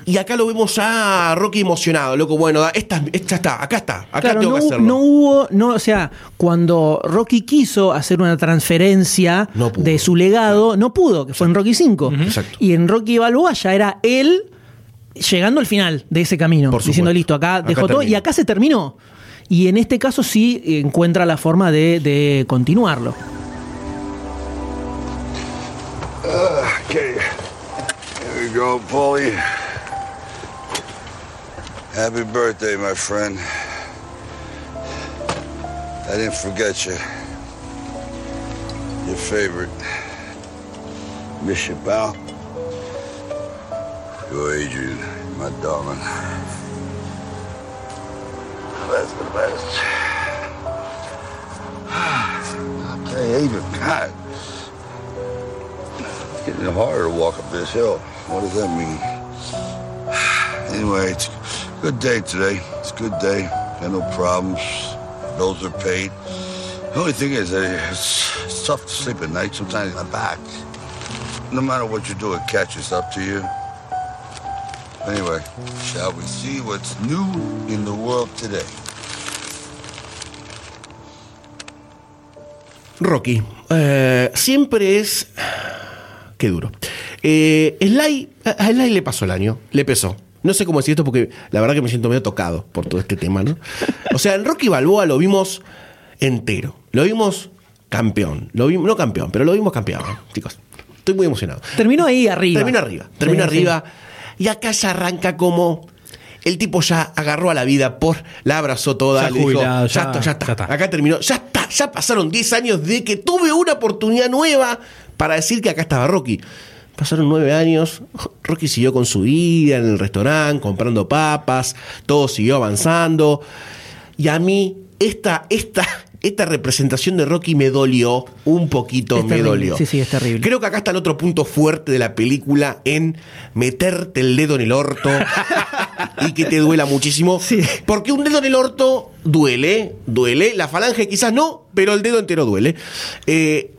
Y acá lo vemos ya a Rocky emocionado, loco. Bueno, esta, esta está, acá está, acá Claro, tengo no, que hacerlo. no hubo, no, o sea, cuando Rocky quiso hacer una transferencia No de su legado, no pudo, que fue en Rocky 5. Exacto. Y en Rocky Balboa ya era él llegando al final de ese camino, Por diciendo listo, acá Acá dejó todo y acá se terminó. Y en este caso sí encuentra la forma de, de continuarlo. Okay. Here we go, Paulie. Happy birthday, my friend. I didn't forget you. Your favorite. Miss you, pal. You're Adrian, my darling. That's the best. Okay, Adrian, God. It's getting harder to walk up this hill. What does that mean? Anyway, it's good day today. It's a good day. Got no problems. Bills are paid. The only thing is it's, it's tough to sleep at night. Sometimes my back. No matter what you do, it catches up to you. Anyway, shall we see what's new in the world today? Rocky. eh, siempre es. Qué duro. Eh, Sly, a Sly le pasó el año, le pesó. No sé cómo decir esto porque la verdad que me siento medio tocado por todo este tema, ¿no? O sea, en Rocky Balboa lo vimos entero. Lo vimos campeón. Lo vimos, no campeón, pero lo vimos campeón, chicos. Estoy muy emocionado. Terminó ahí arriba. Termina arriba, termina Sí, sí. arriba. Y acá ya arranca como. El tipo ya agarró a la vida por. La abrazó toda. Ya le dijo, ya- está, ya está. ya está. Acá terminó. Ya está. Ya pasaron 10 años de que tuve una oportunidad nueva para decir que acá estaba Rocky. Pasaron nueve años. Rocky siguió con su vida en el restaurante, comprando papas. Todo siguió avanzando. Y a mí, esta, esta, esta representación de Rocky me dolió un poquito. Es me terrible. dolió. Sí, sí, es terrible. Creo que acá está el otro punto fuerte de la película en meterte el dedo en el orto y que te duela muchísimo. Sí. Porque un dedo en el orto duele, duele. La falange quizás no, pero el dedo entero duele. Eh,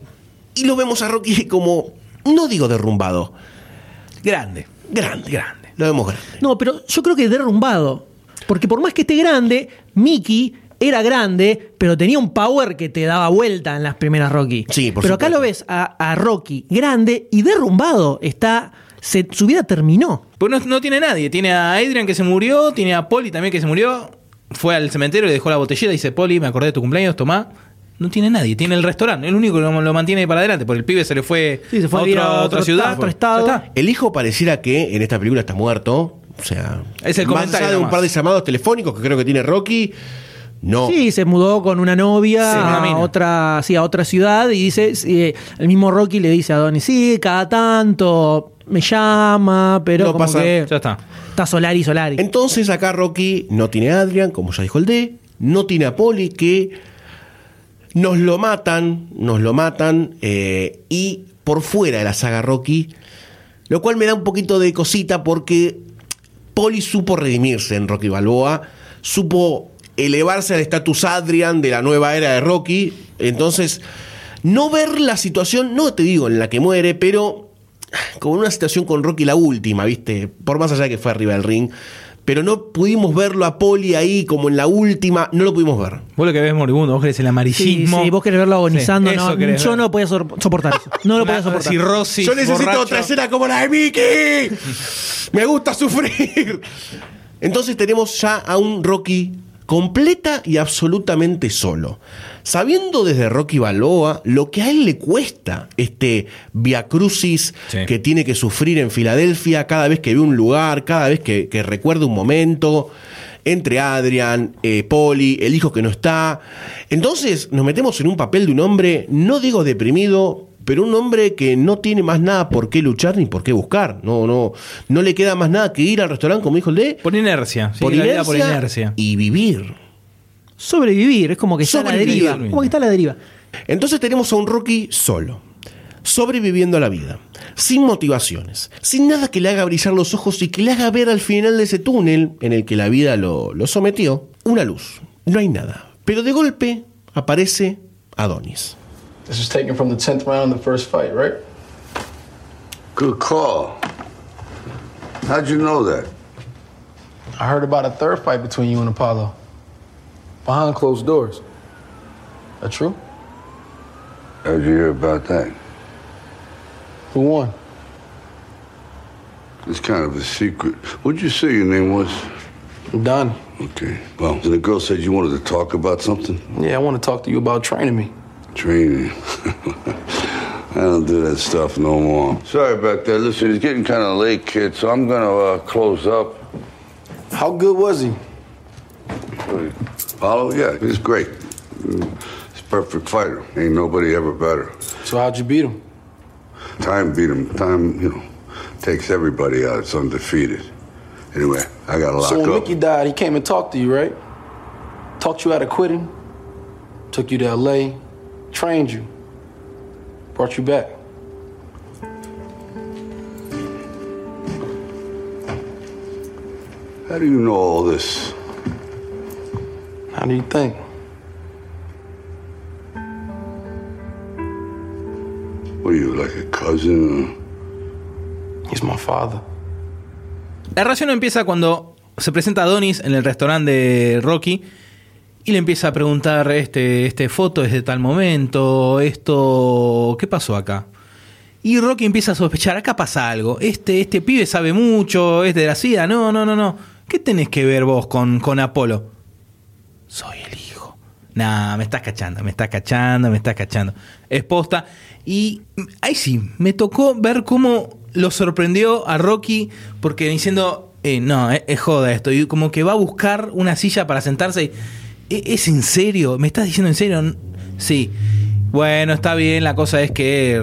y lo vemos a Rocky como, no digo derrumbado, Grande. grande, grande. Lo vemos grande. No, pero yo creo que derrumbado. Porque por más que esté grande, Mickey era grande, pero tenía un power que te daba vuelta en las primeras Rocky. Sí, por Pero acá lo ves a, a Rocky grande y derrumbado. Está. se- su vida terminó. Pues no, no tiene nadie. Tiene a Adrian que se murió, tiene a Polly también que se murió. Fue al cementerio, le dejó la botellita y dice, Polly, me acordé de tu cumpleaños, tomá. No tiene nadie, tiene el restaurante, el único que lo, mantiene para adelante, porque el pibe se le fue, Sí, se fue a a otra, a otra otro ciudad. otro estado. Está. El hijo pareciera que en esta película está muerto. O sea, Es el más comentario allá de un par de llamados telefónicos que creo que tiene Rocky, no. Sí, se mudó con una novia Sí, a mina. otra, sí, a otra ciudad y dice, sí, eh, el mismo Rocky le dice a Donnie, sí, cada tanto me llama, pero No como pasa- que Ya está. está Solari, Solari. Entonces acá Rocky no tiene a Adrian, como ya dijo el D, no tiene a Polly, que nos lo matan, nos lo matan, eh, y por fuera de la saga Rocky, lo cual me da un poquito de cosita porque Polly supo redimirse en Rocky Balboa, supo elevarse al estatus Adrian de la nueva era de Rocky, entonces no ver la situación, no te digo en la que muere, pero como una situación con Rocky la última, ¿viste? Por más allá que fue arriba del ring. Pero no pudimos verlo a Poli ahí como en la última, no lo pudimos ver. Vos lo que ves moribundo, vos querés el amarillismo. sí, vos querés verlo agonizando, Sí, no, yo ver. no podía soportar eso. No lo podía soportar. cirrosis, Yo necesito borracho. otra escena como la de Mickey. Me gusta sufrir. Entonces tenemos ya a un Rocky completa y absolutamente solo. Sabiendo desde Rocky Balboa lo que a él le cuesta este via crucis Sí. que tiene que sufrir en Filadelfia cada vez que ve un lugar, cada vez que, que recuerda un momento, entre Adrian, eh, Polly, el hijo que no está. Entonces nos metemos en un papel de un hombre, no digo deprimido, pero un hombre que no tiene más nada por qué luchar ni por qué buscar. No, no, no le queda más nada que ir al restaurante, como dijo el D, Por inercia. Sí, por, inercia por inercia. y vivir. Sobrevivir, es como que está a la deriva. Como que está a la deriva. Entonces tenemos a un Rocky solo, sobreviviendo a la vida, sin motivaciones, sin nada que le haga brillar los ojos y que le haga ver al final de ese túnel en el que la vida lo, lo sometió, una luz. No hay nada. Pero de golpe aparece Adonis. This was taken from the 10th round of the first fight, right? Good call. How'd you know that? I heard about a third fight between you and Apollo. Behind closed doors. That true? How'd you hear about that? Who won? It's kind of a secret. What'd you say your name was? Donnie. Okay. Well, and the girl said you wanted to talk about something? Yeah, I want to talk to you about training me. Training. I don't do that stuff no more. Sorry about that. Listen, it's getting kind of late, kid, so I'm gonna uh, close up. How good was he? Apollo, yeah, he's great. He's a perfect fighter. Ain't nobody ever better. So how'd you beat him? Time beat him. Time, you know, takes everybody out. It's undefeated. Anyway, I gotta lock So when up. Mickey died, he came and talked to you, right? Talked you out of quitting, took you to LA, trained you, brought you back. How do you know all this? How do you think? What are you, like a cousin? He's my father. La relación empieza cuando se presenta Adonis en el restaurante de Rocky y le empieza a preguntar, este, este foto es de tal momento, esto, ¿qué pasó acá? Y Rocky empieza a sospechar, acá pasa algo, este, este pibe sabe mucho, es de la SIDA, no, no, no, no. ¿Qué tenés que ver vos con, con Apolo? Soy el hijo. Nah, me estás cachando, me estás cachando, me estás cachando. Es posta. Y ahí sí, me tocó ver cómo lo sorprendió a Rocky, porque diciendo, eh, no, es, es joda esto. Y como que va a buscar una silla para sentarse. y, "¿E- ¿Es en serio? ¿Me estás diciendo en serio? Sí. Bueno, está bien, la cosa es que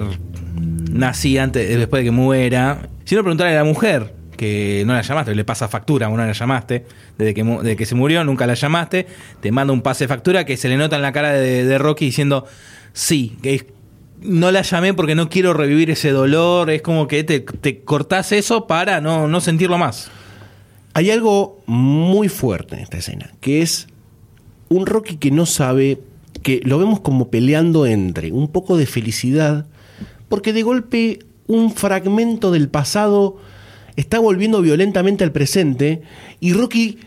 nací antes, después de que muera. Si no, preguntarle a la mujer, que no la llamaste, le pasa factura, no la llamaste, desde que, desde que se murió, nunca la llamaste, te manda un pase de factura que se le nota en la cara de, Rocky diciendo, sí, que no la llamé porque no quiero revivir ese dolor, es como que te, te cortás eso para no, no sentirlo más. Hay algo muy fuerte en esta escena, que es un Rocky que no sabe, que lo vemos como peleando entre un poco de felicidad, porque de golpe un fragmento del pasado está volviendo violentamente al presente y Rocky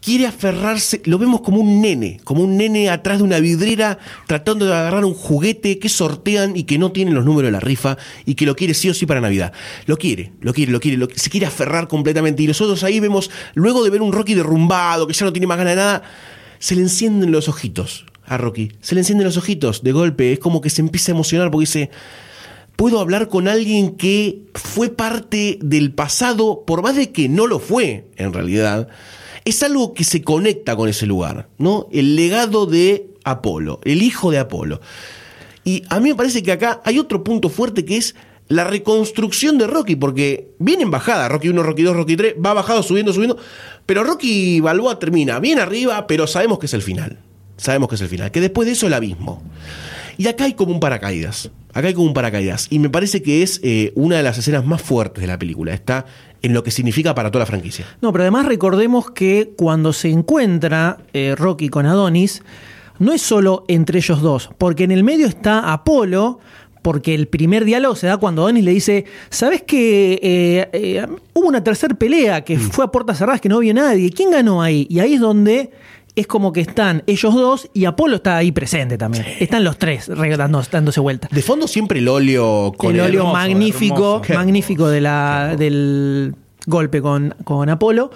quiere aferrarse, lo vemos como un nene, como un nene atrás de una vidriera tratando de agarrar un juguete que sortean y que no tiene los números de la rifa y que lo quiere sí o sí para Navidad. Lo quiere, lo quiere, lo quiere, lo- se quiere aferrar completamente y nosotros ahí vemos, luego de ver un Rocky derrumbado, que ya no tiene más ganas de nada, se le encienden los ojitos a Rocky, se le encienden los ojitos de golpe, es como que se empieza a emocionar porque dice, puedo hablar con alguien que fue parte del pasado, por más de que no lo fue en realidad, es algo que se conecta con ese lugar, ¿no? El legado de Apolo, el hijo de Apolo. Y a mí me parece que acá hay otro punto fuerte que es la reconstrucción de Rocky, porque viene en bajada, Rocky 1, Rocky 2, Rocky 3, va bajado, subiendo, subiendo, pero Rocky Balboa termina bien arriba, pero sabemos que es el final. Sabemos que es el final, que después de eso el abismo. Y acá hay como un paracaídas. Acá hay como un paracaídas. Y me parece que es eh, una de las escenas más fuertes de la película. Está en lo que significa para toda la franquicia. No, pero además recordemos que cuando se encuentra eh, Rocky con Adonis, no es solo entre ellos dos, porque en el medio está Apolo, porque el primer diálogo se da cuando Adonis le dice, ¿sabes que eh, eh, hubo una tercera pelea que fue a puertas cerradas que no vio nadie? ¿Quién ganó ahí? Y ahí es donde es como que están ellos dos y Apolo está ahí presente también. Están los tres re- dando- dándose vuelta. De fondo siempre el óleo con el óleo hermoso, magnífico, hermoso. magnífico de la, del golpe con, con Apolo.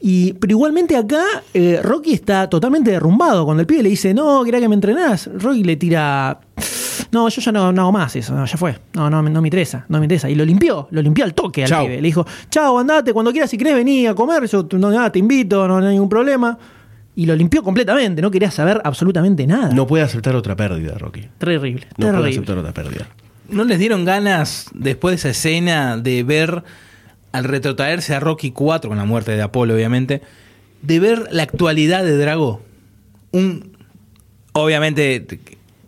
Y, pero igualmente acá eh, Rocky está totalmente derrumbado. Cuando el pibe le dice, no, quería que me entrenás, Rocky le tira, no, yo ya no, no hago más eso, no, ya fue, no, no, no me interesa, no me interesa. Y lo limpió, lo limpió al toque al Chau. pibe. Le dijo, chao, andate, cuando quieras, si querés venir a comer, yo no, nada, te invito, no, no hay ningún problema. Y lo limpió completamente, no quería saber absolutamente nada. No puede aceptar otra pérdida, Rocky. terrible, No puede aceptar otra pérdida. ¿No les dieron ganas, después de esa escena, de ver, al retrotraerse a Rocky 4, con la muerte de Apolo, obviamente, de ver la actualidad de Drago? Un. Obviamente,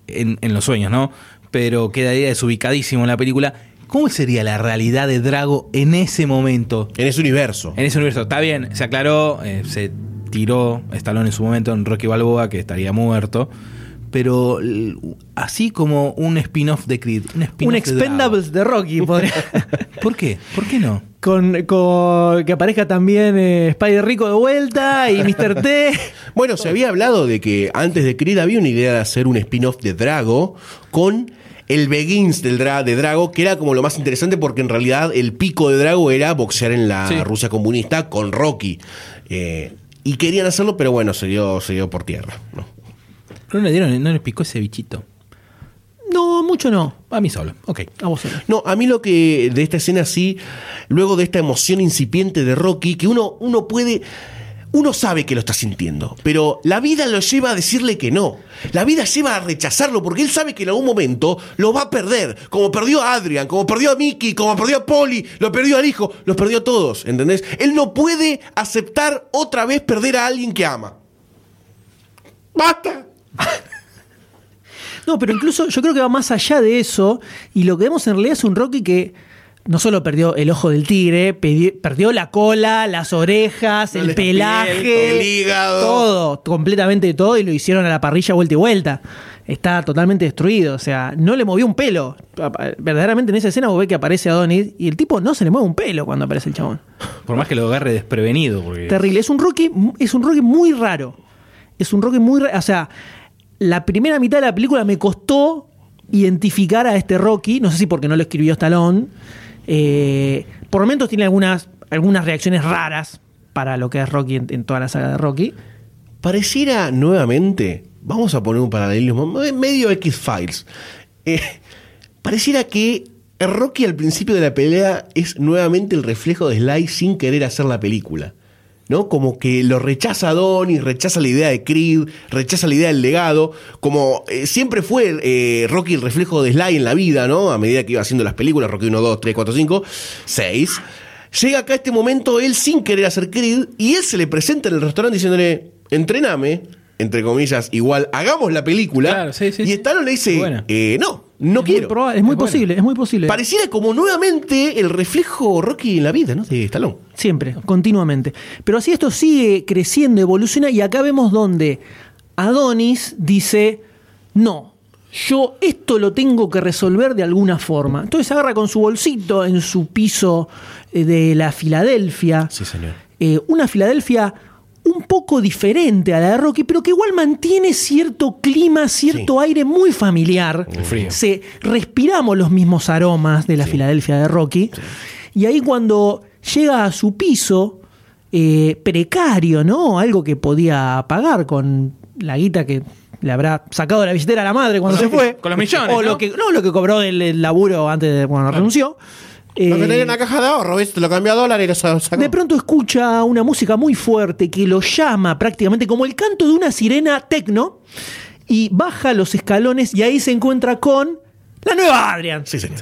en, en los sueños, ¿no? Pero quedaría desubicadísimo en la película. ¿Cómo sería la realidad de Drago en ese momento? En ese universo. En ese universo. Está bien, se aclaró, eh, se tiró Stallone en su momento en Rocky Balboa, que estaría muerto. Pero así como un spin-off de Creed. Un, spin-off Un de Expendables de Rocky, podría. ¿Por qué? ¿Por qué no? con, con- que aparezca también eh, Spider Rico de vuelta y Mr. T. Bueno, se había hablado de que antes de Creed había una idea de hacer un spin-off de Drago con el Begins del Dra- de Drago, que era como lo más interesante porque en realidad el pico de Drago era boxear en la Sí. Rusia comunista con Rocky. Eh, y querían hacerlo, pero bueno, se dio, se dio por tierra. ¿no? No le dieron, no le picó ese bichito. No, mucho no. A mí solo. Ok. A vos solo. No, a mí lo que de esta escena sí, luego de esta emoción incipiente de Rocky, que uno, uno puede. uno sabe que lo está sintiendo, pero la vida lo lleva a decirle que no. La vida lleva a rechazarlo porque él sabe que en algún momento lo va a perder. Como perdió a Adrian, como perdió a Mickey, como perdió a Polly, lo perdió al hijo, los perdió a todos, ¿entendés? Él no puede aceptar otra vez perder a alguien que ama. ¡Basta! No, pero incluso yo creo que va más allá de eso. Y lo que vemos en realidad es un Rocky que no solo perdió el ojo del tigre, perdió la cola, las orejas, el piel, pelaje, el hígado. todo, completamente todo, y lo hicieron a la parrilla vuelta y vuelta. Está totalmente destruido, o sea, no le movió un pelo. Verdaderamente en esa escena vos ves que aparece Adonis y el tipo no se le mueve un pelo cuando aparece el chabón. Por más que lo agarre desprevenido. Porque Terrible. Es un Rocky, es un Rocky muy raro. Es un Rocky muy raro. O sea, la primera mitad de la película me costó identificar a este Rocky. No sé si porque no lo escribió Stallone. Eh, por momentos tiene algunas, algunas reacciones raras para lo que es Rocky en, toda la saga de Rocky. Pareciera nuevamente, vamos a poner un paralelismo, me- medio X-Files. Eh, pareciera que Rocky al principio de la pelea es nuevamente el reflejo de Sly sin querer hacer la película. ¿No? Como que lo rechaza Donnie, rechaza la idea de Creed, rechaza la idea del legado, como eh, siempre fue eh, Rocky el reflejo de Sly en la vida, ¿no? A medida que iba haciendo las películas, Rocky 1, 2, 3, 4, 5, 6. Llega acá este momento él sin querer hacer Creed y él se le presenta en el restaurante diciéndole, entrename, entre comillas, igual, hagamos la película. Claro, sí, sí, y. Stallone le dice, Bueno. eh, no, no Es quiero. muy, probable- es muy posible, es muy posible. Pareciera como nuevamente el reflejo Rocky en la vida, ¿no? De Stallone. Siempre, continuamente. Pero así esto sigue creciendo, evoluciona y acá vemos donde Adonis dice, no, yo esto lo tengo que resolver de alguna forma. Entonces agarra con su bolsito en su piso eh, de la Filadelfia. Sí, señor. Eh, una Filadelfia un poco diferente a la de Rocky, pero que igual mantiene cierto clima, cierto aire muy familiar. frío. Se, respiramos los mismos aromas de la Filadelfia de Rocky. Y ahí cuando llega a su piso, eh, precario, ¿no? Algo que podía pagar con la guita que le habrá sacado de la billetera a la madre cuando se fue. Con los millones, O lo que, no, lo que cobró del, del laburo antes de cuando renunció. Eh, caja de ahorro, ¿viste? Lo cambió a dólar y lo sacó. de pronto escucha una música muy fuerte que lo llama prácticamente como el canto de una sirena tecno y baja los escalones y ahí se encuentra con la nueva Adrian. Sí, señor.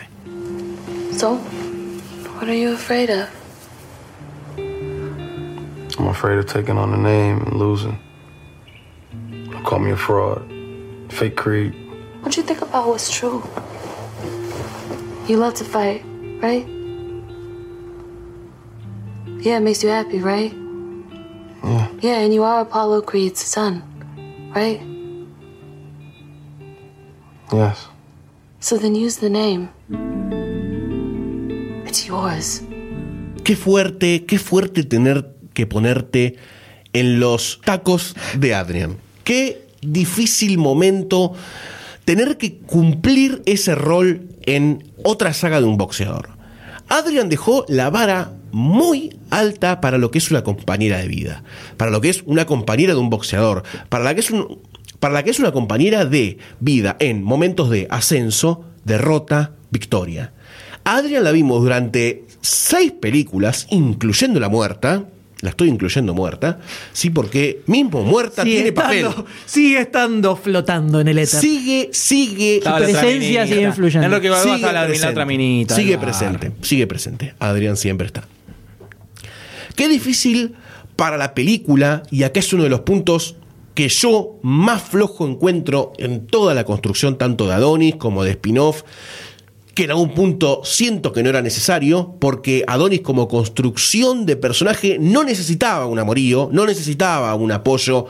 So, what are you afraid of? I'm afraid of taking on the name and losing. Call me a fraud. Fake Creed. What you think about what's true? You love to fight, right? Yeah, it makes you happy, right? Yeah. Yeah, and you are Apollo Creed's son, right? Yes. So then use the name. It's yours. Qué fuerte, qué fuerte tener que ponerte en los tacos de Adrian. Qué difícil momento tener que cumplir ese rol en otra saga de un boxeador. Adrian dejó la vara muy alta para lo que es una compañera de vida, para lo que es una compañera de un boxeador, para la que es que es una compañera de vida en momentos de ascenso, derrota, victoria. Adrian la vimos durante seis películas, incluyendo La Muerta. La estoy incluyendo muerta, sí, porque mismo muerta Sigue tiene papel. sigue estando flotando en el éter. Sigue, sigue. La otra presencia sigue influyendo. En lo que va sigue a la, la presente. otra minita. Sigue claro. presente, sigue presente. Adrián siempre está. Qué difícil para la película, y acá es uno de los puntos que yo más flojo encuentro en toda la construcción, tanto de Adonis como de spin-off, que en algún punto siento que no era necesario, porque Adonis como construcción de personaje no necesitaba un amorío, no necesitaba un apoyo.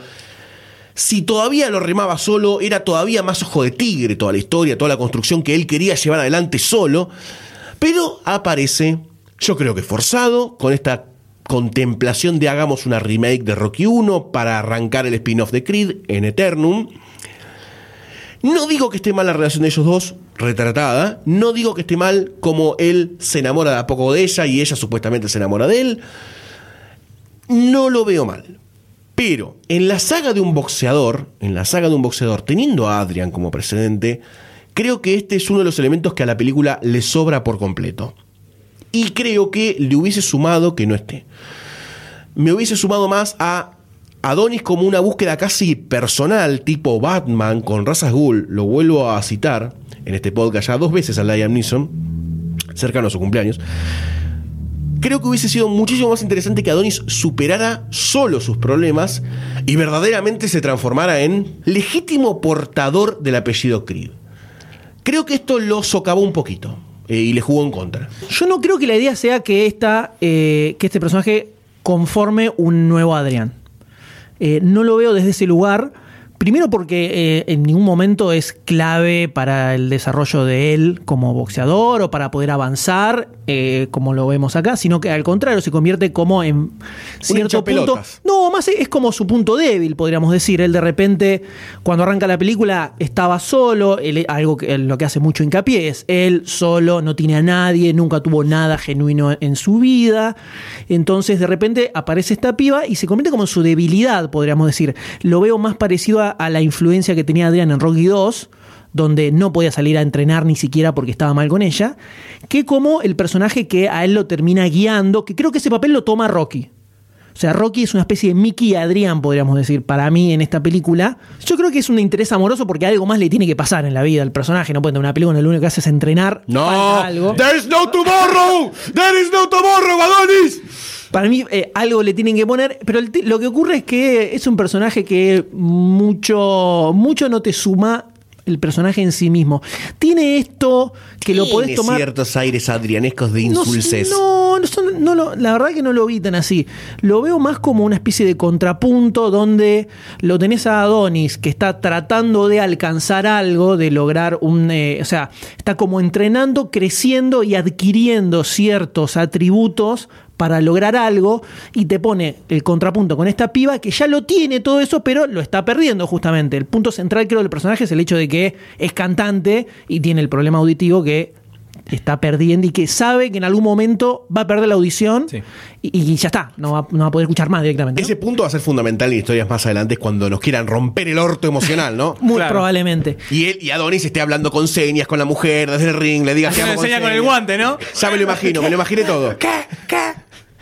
Si todavía lo remaba solo, era todavía más ojo de tigre toda la historia, toda la construcción que él quería llevar adelante solo. Pero aparece, yo creo que forzado, con esta contemplación de hagamos una remake de Rocky 1 para arrancar el spin-off de Creed en Eternum. No digo que esté mal la relación de ellos dos, retratada. No digo que esté mal como él se enamora de a poco de ella y ella supuestamente se enamora de él. No lo veo mal. Pero en la saga de un boxeador, en la saga de un boxeador, teniendo a Adrian como precedente, creo que este es uno de los elementos que a la película le sobra por completo. Y creo que le hubiese sumado que no esté. me hubiese sumado más a Adonis como una búsqueda casi personal, tipo Batman con Razas Ghoul. Lo vuelvo a citar en este podcast ya dos veces a Liam Neeson, cercano a su cumpleaños. Creo que hubiese sido muchísimo más interesante que Adonis superara solo sus problemas y verdaderamente se transformara en legítimo portador del apellido Creed. Creo que esto lo socavó un poquito eh, y le jugó en contra. Yo no creo que la idea sea que, esta, eh, que este personaje conforme un nuevo Adrián. Eh, no lo veo desde ese lugar. Primero porque eh, en ningún momento es clave para el desarrollo de él como boxeador o para poder avanzar, eh, como lo vemos acá, sino que al contrario se convierte como en cierto punto. No, más es como su punto débil, podríamos decir. Él de repente, cuando arranca la película, estaba solo, él- algo que lo que hace mucho hincapié es él solo, no tiene a nadie, nunca tuvo nada genuino en su vida. Entonces, de repente aparece esta piba y se convierte como en su debilidad, podríamos decir. Lo veo más parecido a, a la influencia que tenía Adrián en Rocky 2 donde no podía salir a entrenar ni siquiera porque estaba mal con ella, que como el personaje que a él lo termina guiando, que creo que ese papel lo toma Rocky. O sea, Rocky es una especie de Mickey y Adrián, podríamos decir, para mí en esta película. Yo creo que es un interés amoroso porque algo más le tiene que pasar en la vida al personaje. No puede tener una película lo único que hace es entrenar. No, algo. there is no tomorrow, there is no tomorrow, Adonis. Para mí eh, algo le tienen que poner, pero el lo que ocurre es que es un personaje que mucho, mucho no te suma el personaje en sí mismo. Tiene esto que lo podés tomar... ciertos aires adrianescos de insulces. No, no, no lo- la verdad que no lo vi tan así. Lo veo más como una especie de contrapunto donde lo tenés a Adonis que está tratando de alcanzar algo, de lograr un... eh, o sea, está como entrenando, creciendo y adquiriendo ciertos atributos para lograr algo y te pone el contrapunto con esta piba que ya lo tiene todo eso, pero lo está perdiendo justamente. El punto central creo del personaje es el hecho de que es cantante y tiene el problema auditivo que está perdiendo y que sabe que en algún momento va a perder la audición y, y ya está, no va, no va a poder escuchar más directamente. ¿no? Ese punto va a ser fundamental en historias más adelante cuando nos quieran romper el orto emocional, ¿no? Muy probablemente. Y él y Adonis esté hablando con señas con la mujer desde el ring, le diga que señas con el guante, ¿no? Ya me lo imagino, me lo imaginé todo. ¿Qué? ¿Qué?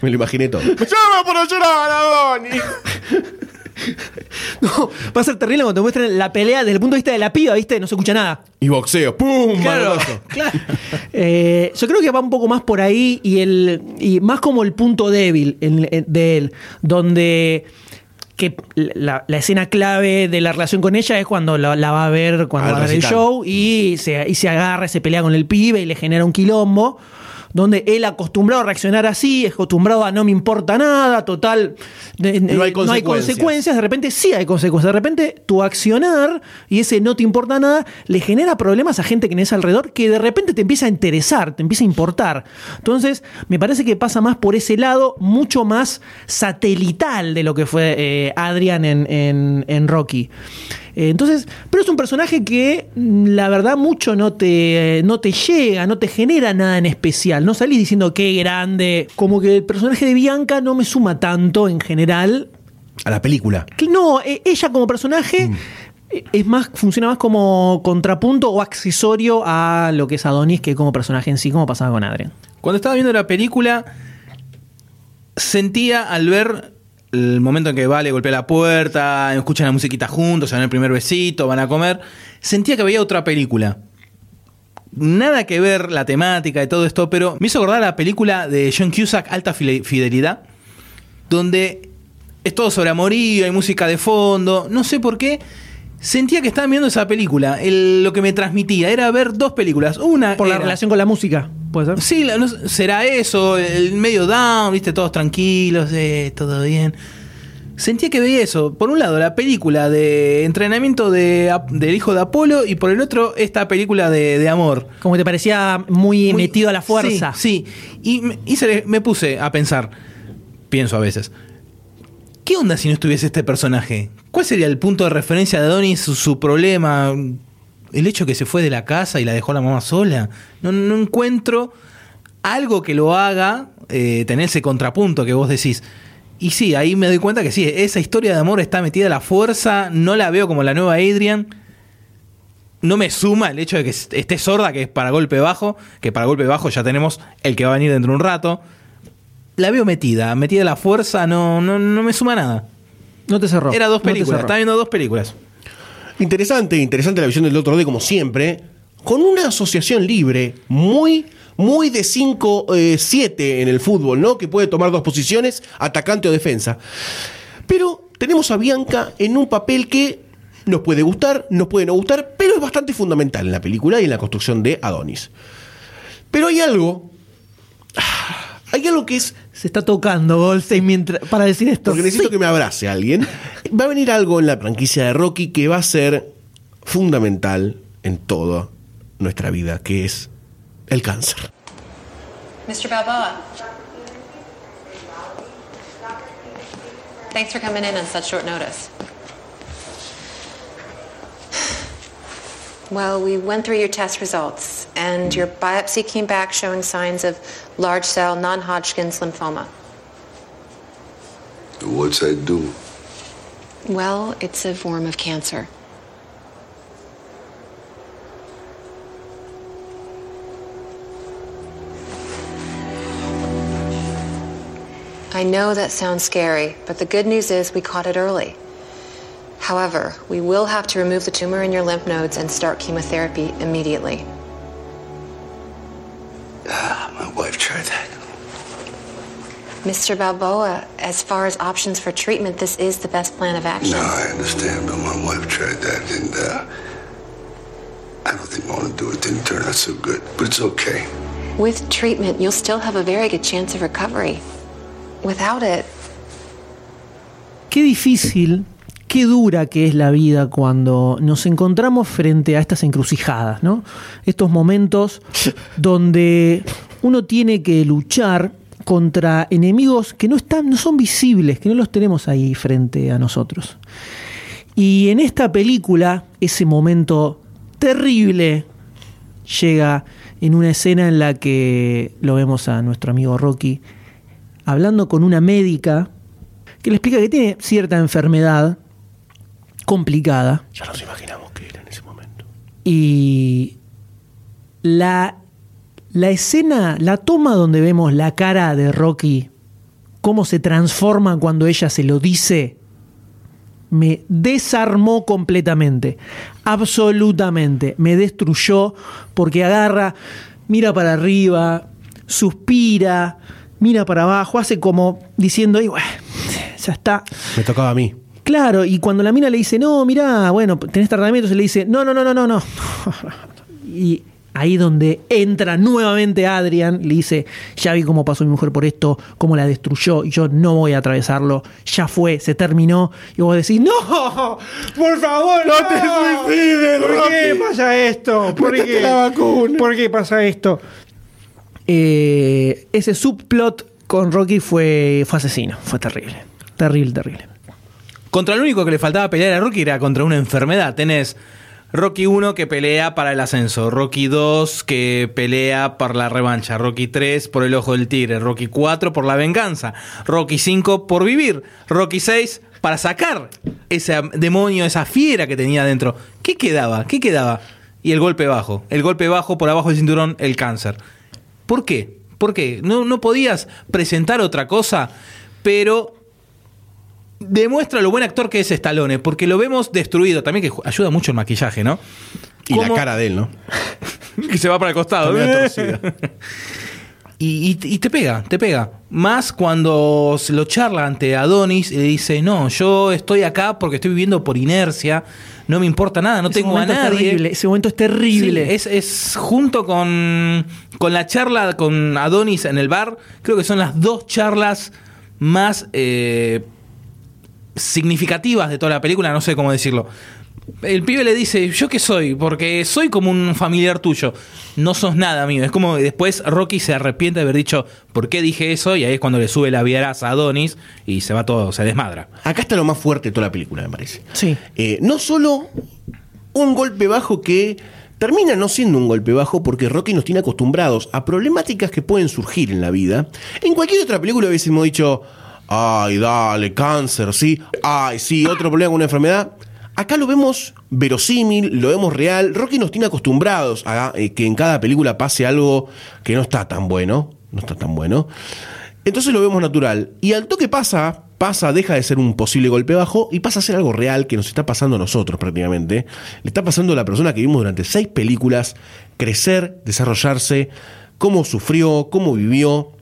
Me lo imaginé todo. ¡Llama por llorar, Adonis! No, va a ser terrible cuando te muestren la pelea desde el punto de vista de la piba, ¿viste? No se escucha nada. Y boxeo, ¡pum! Claro. Eh, yo creo que va un poco más por ahí y, el, y más como el punto débil en- en- de él, donde que la, la escena clave de la relación con ella es cuando la, la va a ver cuando Al va a ver el show y se, y se agarra, se pelea con el pibe y le genera un quilombo. Donde él acostumbrado a reaccionar así, es acostumbrado a no me importa nada, total, de- No hay no hay consecuencias. consecuencias, de repente sí hay consecuencias, de repente tu accionar y ese no te importa nada le genera problemas a gente que tenés alrededor que de repente te empieza a interesar, te empieza a importar. Entonces, me parece que pasa más por ese lado, mucho más satelital de lo que fue eh, Adrian en, en- en Rocky. Eh, Entonces, pero es un personaje que mm, la verdad mucho no te, no te llega, no te genera nada en especial. No salís diciendo qué grande. Como que el personaje de Bianca no me suma tanto en general. A la película. Que no, e- ella como personaje eh, es más, funciona más como contrapunto o accesorio a lo que es Adonis que como personaje en sí, como pasaba con Adrian. Cuando estaba viendo la película, sentía al ver el momento en que Vale golpea la puerta, escuchan la musiquita juntos, se dan el primer besito, van a comer, sentía que veía otra película. Nada que ver la temática de todo esto, pero me hizo acordar la película de John Cusack, Alta Fide- Fidelidad, donde es todo sobre amorío, hay música de fondo, no sé por qué. Sentía que estaban viendo esa película. El- lo que me transmitía era ver dos películas. Una Por la era- relación con la música, puede ser. Sí, la- no sé, será eso, el medio down, viste, todos tranquilos, eh, todo bien. Sentía que veía eso. Por un lado, la película de entrenamiento de, del hijo de Apolo y por el otro, esta película de, de amor. Como que te parecía muy, metido a la fuerza. Sí, sí. Y, y se le- me puse a pensar, pienso a veces, ¿qué onda si no estuviese este personaje? ¿Cuál sería el punto de referencia de Adonis, su, problema? ¿El hecho que se fue de la casa y la dejó la mamá sola? No, no encuentro algo que lo haga eh, tener ese contrapunto que vos decís. Y sí, ahí me doy cuenta que sí, esa historia de amor está metida a la fuerza, no la veo como la nueva Adrian. No me suma el hecho de que esté sorda, que es para golpe bajo, que para golpe bajo ya tenemos el que va a venir dentro de un rato. La veo metida, metida a la fuerza, no, no, no me suma nada. No te cerró. Era dos No películas, estaba viendo dos películas. Interesante, interesante la visión del Doctor D, como siempre, con una asociación libre muy, muy de 5-7 en el fútbol, ¿no? Que puede tomar dos posiciones, atacante o defensa. Pero tenemos a Bianca en un papel que nos puede gustar, nos puede no gustar, pero es bastante fundamental en la película y en la construcción de Adonis. Pero hay algo. ah, Hay algo que es Se está tocando Goldstein mientras, para decir esto. porque necesito Sí. que me abrace alguien. Va a venir algo en la franquicia de Rocky que va a ser fundamental en toda nuestra vida, que es el cáncer. Mr. Balboa. Thanks for coming in on such short notice. Well, we went through your test results, and your biopsy came back showing signs of large cell non Hodgkin's lymphoma. What's that do? Well, it's a form of cancer. I know that sounds scary, but the good news is we caught it early. However, we will have to remove the tumor in your lymph nodes and start chemotherapy immediately. My wife tried that. Mr. Balboa, as far as options for treatment, this is the best plan of action. No, I understand, but my wife tried that, and uh, I don't think I want to do it. Didn't turn out so good, but it's okay. With treatment, you'll still have a very good chance of recovery. Without it, Qué difícil, qué dura que es la vida cuando nos encontramos frente a estas encrucijadas, ¿no? Estos momentos donde uno tiene que luchar contra enemigos que no están, no son visibles, que no los tenemos ahí frente a nosotros. Y en esta película, ese momento terrible llega en una escena en la que lo vemos a nuestro amigo Rocky hablando con una médica que le explica que tiene cierta enfermedad complicada Ya nos imaginamos que era en ese momento. y la, la escena, la toma donde vemos la cara de Rocky, cómo se transforma cuando ella se lo dice, me desarmó completamente, absolutamente, me destruyó porque agarra, mira para arriba, suspira, mira para abajo, hace como diciendo, "Y bueno, ya está. Me tocaba a mí. Claro, y cuando la mina le dice, no, mirá, bueno, tenés tratamiento, se le dice, no, no, no, no, no, no. y ahí donde entra nuevamente Adrian, le dice, ya vi cómo pasó mi mujer por esto, cómo la destruyó, y yo no voy a atravesarlo, ya fue, se terminó, y vos decís, no, por favor, no, te suicides, ¿por qué pasa esto? ¿Por qué? la vacuna. ¿Por qué pasa esto? Eh, ese subplot con Rocky fue, fue asesino, fue terrible, terrible, terrible. Contra el único que le faltaba pelear a Rocky era contra una enfermedad. Tenés Rocky 1 que pelea para el ascenso, Rocky 2 que pelea por la revancha, Rocky 3 por el ojo del tigre, Rocky 4 por la venganza, Rocky 5 por vivir, Rocky 6 para sacar ese demonio, esa fiera que tenía dentro. ¿Qué quedaba? ¿Qué quedaba? Y el golpe bajo, el golpe bajo por abajo del cinturón, el cáncer. ¿Por qué? ¿Por qué? No, no podías presentar otra cosa, pero demuestra lo buen actor que es Stallone, porque lo vemos destruido. También que ayuda mucho el maquillaje, ¿no? Y la cara de él, ¿no? que se va para el costado. Torcida. Y, y- y te pega, te pega. Más cuando se lo charla ante Adonis y le dice, no, yo estoy acá porque estoy viviendo por inercia, no me importa nada, no Ese tengo a momento es nadie. terrible, ese momento es terrible. Sí, es, es junto con, con la charla con Adonis en el bar, creo que son las dos charlas más eh, significativas de toda la película, no sé cómo decirlo. El pibe le dice, ¿yo qué soy? Porque soy como un familiar tuyo. No sos nada mío. Es como que después Rocky se arrepiente de haber dicho, ¿por qué dije eso? Y ahí es cuando le sube la viaraza a Adonis y se va todo, se desmadra. Acá está lo más fuerte de toda la película, me parece. Sí. Eh, no solo un golpe bajo que termina no siendo un golpe bajo porque Rocky nos tiene acostumbrados a problemáticas que pueden surgir en la vida. En cualquier otra película hubiésemos dicho, ay, dale, cáncer, sí, ay, sí, otro problema con una enfermedad. Acá lo vemos verosímil, lo vemos real. Rocky nos tiene acostumbrados a eh, que en cada película pase algo que no está tan bueno, no está tan bueno. Entonces lo vemos natural. Y al toque pasa, pasa, deja de ser un posible golpe bajo y pasa a ser algo real que nos está pasando a nosotros prácticamente. Le está pasando a la persona que vimos durante seis películas crecer, desarrollarse, cómo sufrió, cómo vivió.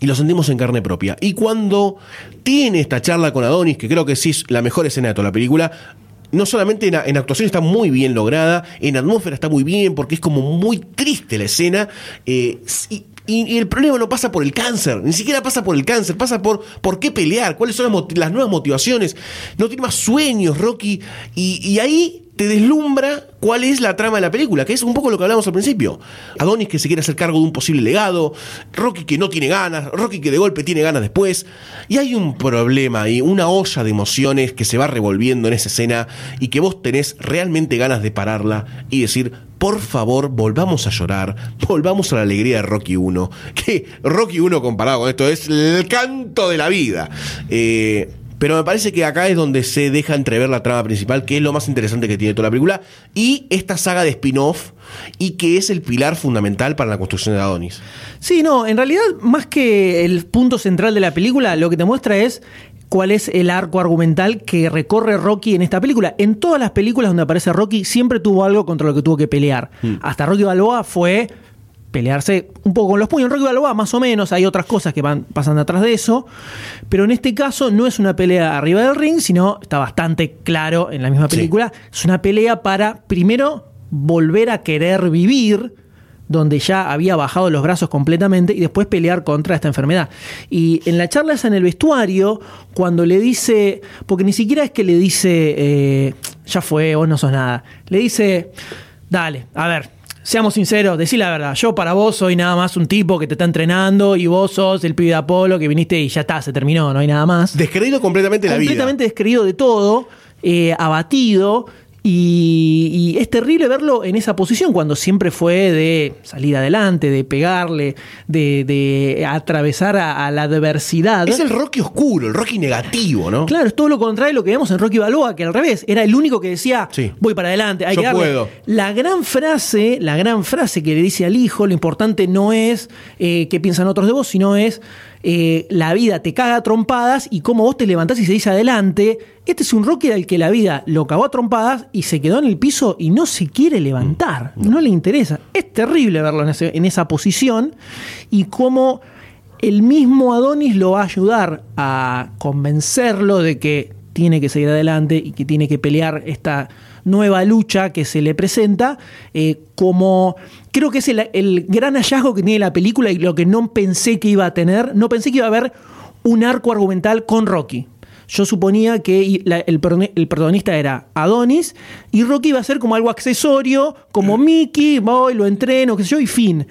Y lo sentimos en carne propia. Y cuando tiene esta charla con Adonis, que creo que sí es la mejor escena de toda la película, no solamente en, actuación está muy bien lograda, en atmósfera está muy bien, porque es como muy triste la escena. eh, y, el problema no pasa por el cáncer, ni siquiera pasa por el cáncer, pasa por por qué pelear, cuáles son las, nuevas motivaciones. No tiene más sueños, Rocky. Y ahí te deslumbra cuál es la trama de la película, que es un poco lo que hablamos al principio. Adonis que se quiere hacer cargo de un posible legado, Rocky que no tiene ganas, Rocky que de golpe tiene ganas después. Y hay un problema ahí, una olla de emociones que se va revolviendo en esa escena y que vos tenés realmente ganas de pararla y decir, por favor, volvamos a llorar, volvamos a la alegría de Rocky 1. Que Rocky 1 comparado con esto es el canto de la vida. Eh, pero me parece que acá es donde se deja entrever la trama principal, que es lo más interesante que tiene toda la película, y esta saga de spin-off, y que es el pilar fundamental para la construcción de Adonis. Sí, no, en realidad, más que el punto central de la película, lo que te muestra es cuál es el arco argumental que recorre Rocky en esta película. En todas las películas donde aparece Rocky, siempre tuvo algo contra lo que tuvo que pelear. Hasta Rocky Balboa fue pelearse un poco con los puños. En Rocky Balboa, más o menos, hay otras cosas que van pasando atrás de eso. Pero en este caso no es una pelea arriba del ring, sino está bastante claro en la misma película. Es una pelea para, primero, volver a querer vivir donde ya había bajado los brazos completamente y después pelear contra esta enfermedad. Y en la charla esa en el vestuario, cuando le dice, porque ni siquiera es que le dice, eh, ya fue, vos no sos nada, le dice, dale, a ver, seamos sinceros, decí la verdad, yo para vos soy nada más un tipo que te está entrenando y vos sos el pibe de Apolo que viniste y ya está, se terminó, no hay nada más. Descreído completamente la vida. Completamente descreído de todo, eh, abatido. Y, y es terrible verlo en esa posición cuando siempre fue de salir adelante, de pegarle, de, de atravesar a, a la adversidad. Es el Rocky oscuro, el Rocky negativo, ¿no? Claro, es todo lo contrario de lo que vemos en Rocky Balboa, que al revés, era el único que decía, voy para adelante, hay Yo que darle". puedo. La gran frase, la gran frase que le dice al hijo, lo importante no es eh, qué piensan otros de vos, sino es eh, la vida te caga a trompadas y cómo vos te levantás y seguís adelante. Este es un Rocky al que la vida lo cagó a trompadas y se quedó en el piso y no se quiere levantar, no le interesa. Es terrible verlo en, ese- en esa posición y cómo el mismo Adonis lo va a ayudar a convencerlo de que tiene que seguir adelante y que tiene que pelear esta nueva lucha que se le presenta, eh, como creo que es el, el gran hallazgo que tiene la película y lo que no pensé que iba a tener, no pensé que iba a haber un arco argumental con Rocky. Yo suponía que la- el, el protagonista era Adonis y Rocky iba a ser como algo accesorio, como Mickey, voy, lo entreno, qué sé yo, y fin.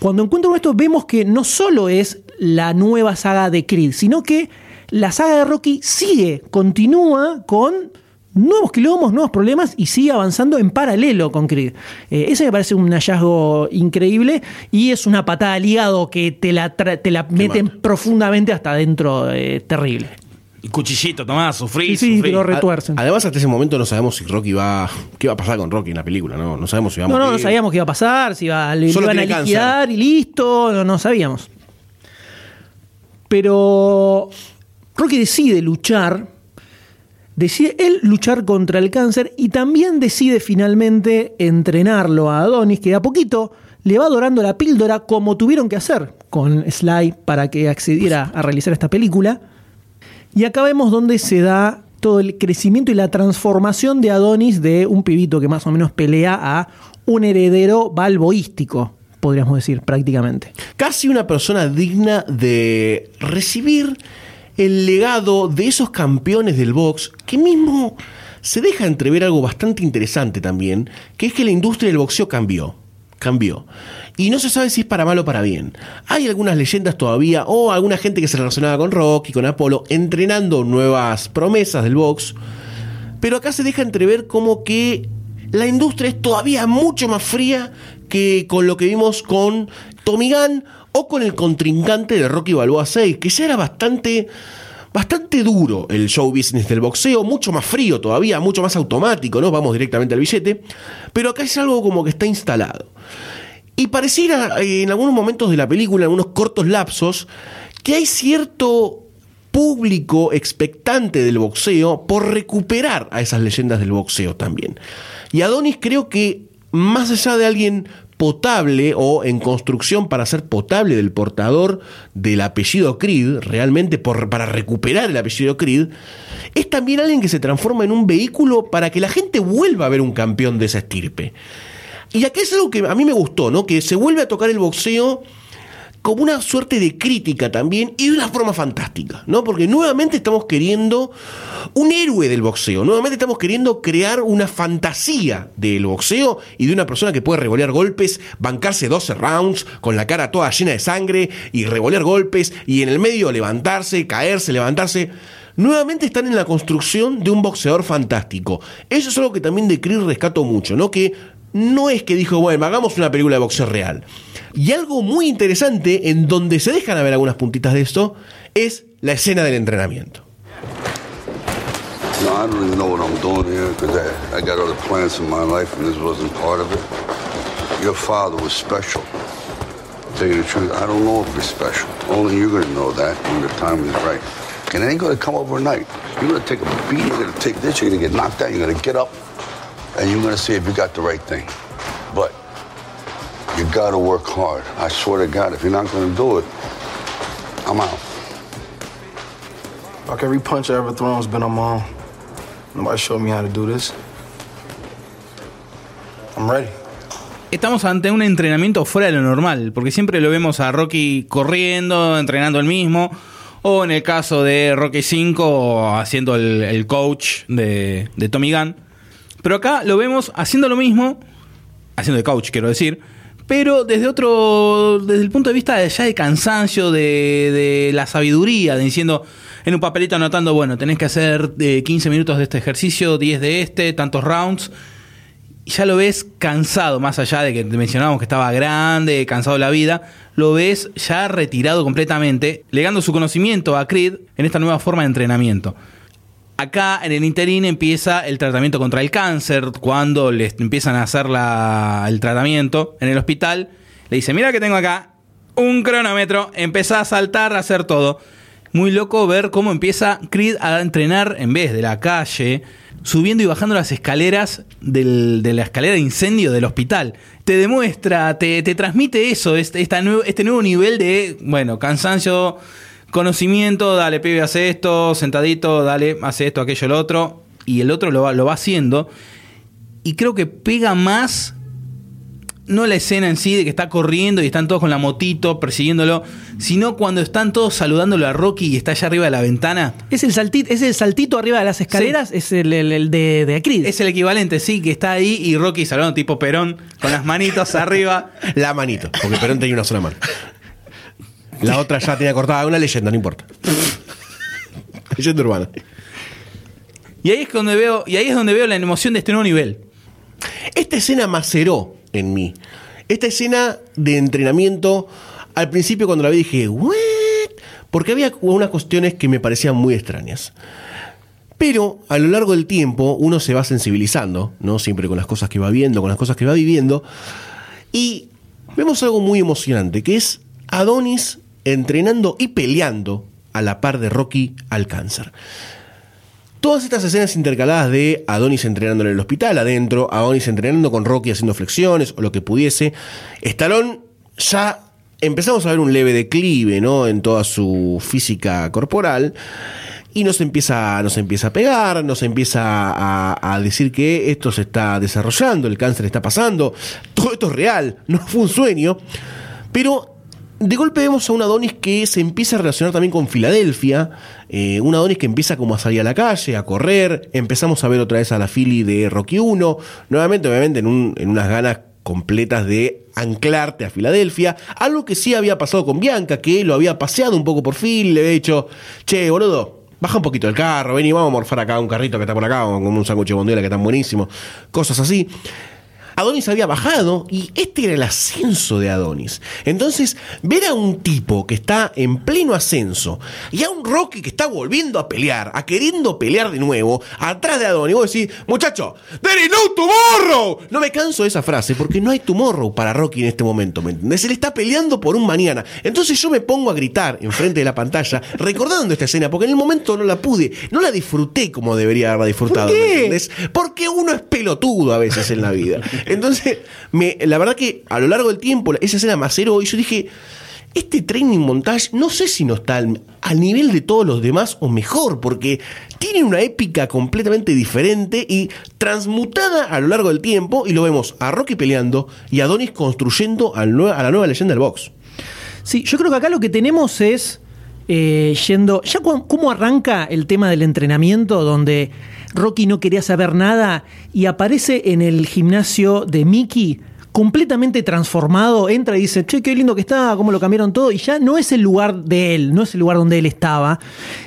Cuando encuentro esto vemos que no solo es la nueva saga de Creed, sino que la saga de Rocky sigue, continúa con nuevos quilombos, nuevos problemas y sigue avanzando en paralelo con Creed. Eh, ese me parece un hallazgo increíble y es una patada al hígado que te la, te la meten profundamente hasta adentro, eh, terrible. Y cuchillito, tomá, sufrí, Sí, sí, sufrí. te lo retuercen. Además, hasta ese momento no sabemos si Rocky va. ¿Qué va a pasar con Rocky en la película? No, no sabemos si va a No, no, no morir. sabíamos qué iba a pasar, si iba, le Solo iban a cáncer. liquidar y listo, no, no sabíamos. Pero Rocky decide luchar, decide él luchar contra el cáncer y también decide finalmente entrenarlo a Adonis, que de a poquito le va dorando la píldora como tuvieron que hacer con Sly para que accediera a realizar esta película. Y acá vemos donde se da todo el crecimiento y la transformación de Adonis de un pibito que más o menos pelea a un heredero balboístico, podríamos decir, prácticamente. Casi una persona digna de recibir el legado de esos campeones del box que mismo se deja entrever algo bastante interesante también, que es que la industria del boxeo cambió. Cambió. Y no se sabe si es para mal o para bien. Hay algunas leyendas todavía, o alguna gente que se relacionaba con Rocky, con Apolo, entrenando nuevas promesas del box. Pero acá se deja entrever como que la industria es todavía mucho más fría que con lo que vimos con Tommy Gunn o con el contrincante de Rocky Balboa 6, que ya era bastante, bastante duro el show business del boxeo, mucho más frío todavía, mucho más automático, ¿no? Vamos directamente al billete. Pero acá es algo como que está instalado. Y pareciera eh, en algunos momentos de la película, en algunos cortos lapsos, que hay cierto público expectante del boxeo por recuperar a esas leyendas del boxeo también. Y Adonis creo que más allá de alguien potable o en construcción para ser potable del portador del apellido Creed, realmente para recuperar el apellido Creed, es también alguien que se transforma en un vehículo para que la gente vuelva a ver un campeón de esa estirpe. Y aquí es algo que a mí me gustó, ¿no? Que se vuelve a tocar el boxeo como una suerte de crítica también y de una forma fantástica, ¿no? Porque nuevamente estamos queriendo un héroe del boxeo, nuevamente estamos queriendo crear una fantasía del boxeo y de una persona que puede revolear golpes, bancarse 12 rounds con la cara toda llena de sangre y revolear golpes y en el medio levantarse, caerse, levantarse. Nuevamente están en la construcción de un boxeador fantástico. Eso es algo que también de Creed rescato mucho, ¿no? Que no es que dijo, bueno, hagamos una película de boxeo real. Y algo muy interesante, en donde se dejan a ver algunas puntitas de esto, es la escena del entrenamiento. No, I don't even know what I'm doing here because I, I got other plans in my life and this wasn't part of it. Your father was special. To tell you the truth, I don't know if he's special. Only you're gonna know that when the time is right. And it ain't gonna come overnight. You're gonna take a beat, you're gonna take this, you're gonna get knocked out, you're gonna get up, and you're gonna see if you got the right thing. But you gotta work hard. I swear to God, if you're not gonna do it, I'm out. Like every punch I ever thrown has been on my own. Nobody showed me how to do this. I'm ready. Estamos ante un entrenamiento fuera de lo normal, porque siempre lo vemos a Rocky corriendo, entrenando el mismo, o en el caso de Rocky 5, haciendo el, el coach de, de Tommy Gunn. Pero acá lo vemos haciendo lo mismo, haciendo de coach, quiero decir, pero desde otro, desde el punto de vista de ya de cansancio, de, la sabiduría, de diciendo en un papelito anotando, bueno, tenés que hacer eh, 15 minutos de este ejercicio, 10 de este, tantos rounds. Ya lo ves cansado, más allá de que mencionábamos que estaba grande, cansado de la vida, lo ves ya retirado completamente, legando su conocimiento a Creed en esta nueva forma de entrenamiento. Acá en el interín empieza el tratamiento contra el cáncer. Cuando les empiezan a hacer la- el tratamiento en el hospital, le dice: Mira que tengo acá un cronómetro, empieza a saltar, a hacer todo. Muy loco ver cómo empieza Creed a entrenar en vez de la calle, subiendo y bajando las escaleras del- de la escalera de incendio del hospital. Te demuestra, te, te transmite eso, este, nuevo- este nuevo nivel de, bueno, cansancio, conocimiento, dale, pibe, hace esto, sentadito, dale, hace esto, aquello, lo otro. Y el otro lo va, lo va haciendo. Y creo que pega más, no la escena en sí de que está corriendo y están todos con la motito persiguiéndolo, sino cuando están todos saludándolo a Rocky y está allá arriba de la ventana. Es el saltito, es el saltito arriba de las escaleras, es el, el- el de, de Creed. Es el equivalente, sí, que está ahí y Rocky saludando tipo Perón con las manitos arriba. La manito, porque Perón tenía una sola mano. La otra ya tenía cortada, una leyenda, no importa. leyenda urbana. Y ahí es donde veo, y ahí es donde veo la emoción de este nuevo nivel. Esta escena maceró en mí. Esta escena de entrenamiento, al principio cuando la vi dije, ¿what? Porque había unas cuestiones que me parecían muy extrañas. Pero a lo largo del tiempo uno se va sensibilizando, ¿no? Siempre con las cosas que va viendo, con las cosas que va viviendo. Y vemos algo muy emocionante, que es Adonis entrenando y peleando a la par de Rocky al cáncer. Todas estas escenas intercaladas de Adonis entrenando en el hospital adentro, Adonis entrenando con Rocky haciendo flexiones o lo que pudiese, Stallone ya empezamos a ver un leve declive ¿no? en toda su física corporal y nos empieza, nos empieza a pegar, nos empieza a, a decir que esto se está desarrollando, el cáncer está pasando, todo esto es real, no fue un sueño, pero de golpe vemos a un Adonis que se empieza a relacionar también con Filadelfia, eh, un Adonis que empieza como a salir a la calle, a correr, empezamos a ver otra vez a la Philly de Rocky 1, nuevamente obviamente en, un- en unas ganas completas de anclarte a Filadelfia, algo que sí había pasado con Bianca, que lo había paseado un poco por Philly, le había dicho, che, boludo, baja un poquito el carro, ven y vamos a morfar acá un carrito que está por acá, con un sándwich de bondiola que están buenísimos, cosas así. Adonis había bajado y este era el ascenso de Adonis. Entonces, ver a un tipo que está en pleno ascenso y a un Rocky que está volviendo a pelear, a queriendo pelear de nuevo, atrás de Adonis, vos decís, muchacho, there is no tomorrow. No me canso de esa frase porque no hay tomorrow para Rocky en este momento, ¿me entendés? Él está peleando por un mañana. Entonces yo me pongo a gritar enfrente de la pantalla, recordando esta escena, porque en el momento no la pude, no la disfruté como debería haberla disfrutado, ¿Por qué? ¿me entendés? Porque uno es pelotudo a veces en la vida. Entonces, la verdad que a lo largo del tiempo, esa escena me aceró y yo dije, este training montage no sé si no está al, nivel de todos los demás o mejor, porque tiene una épica completamente diferente y transmutada a lo largo del tiempo y lo vemos a Rocky peleando y a Donis construyendo nue- a la nueva leyenda del box. Sí, yo creo que acá lo que tenemos es eh, yendo. Ya cómo arranca el tema del entrenamiento, donde Rocky no quería saber nada y aparece en el gimnasio de Mickey completamente transformado, entra y dice, che, qué lindo que está, cómo lo cambiaron todo, y ya no es el lugar de él, no es el lugar donde él estaba,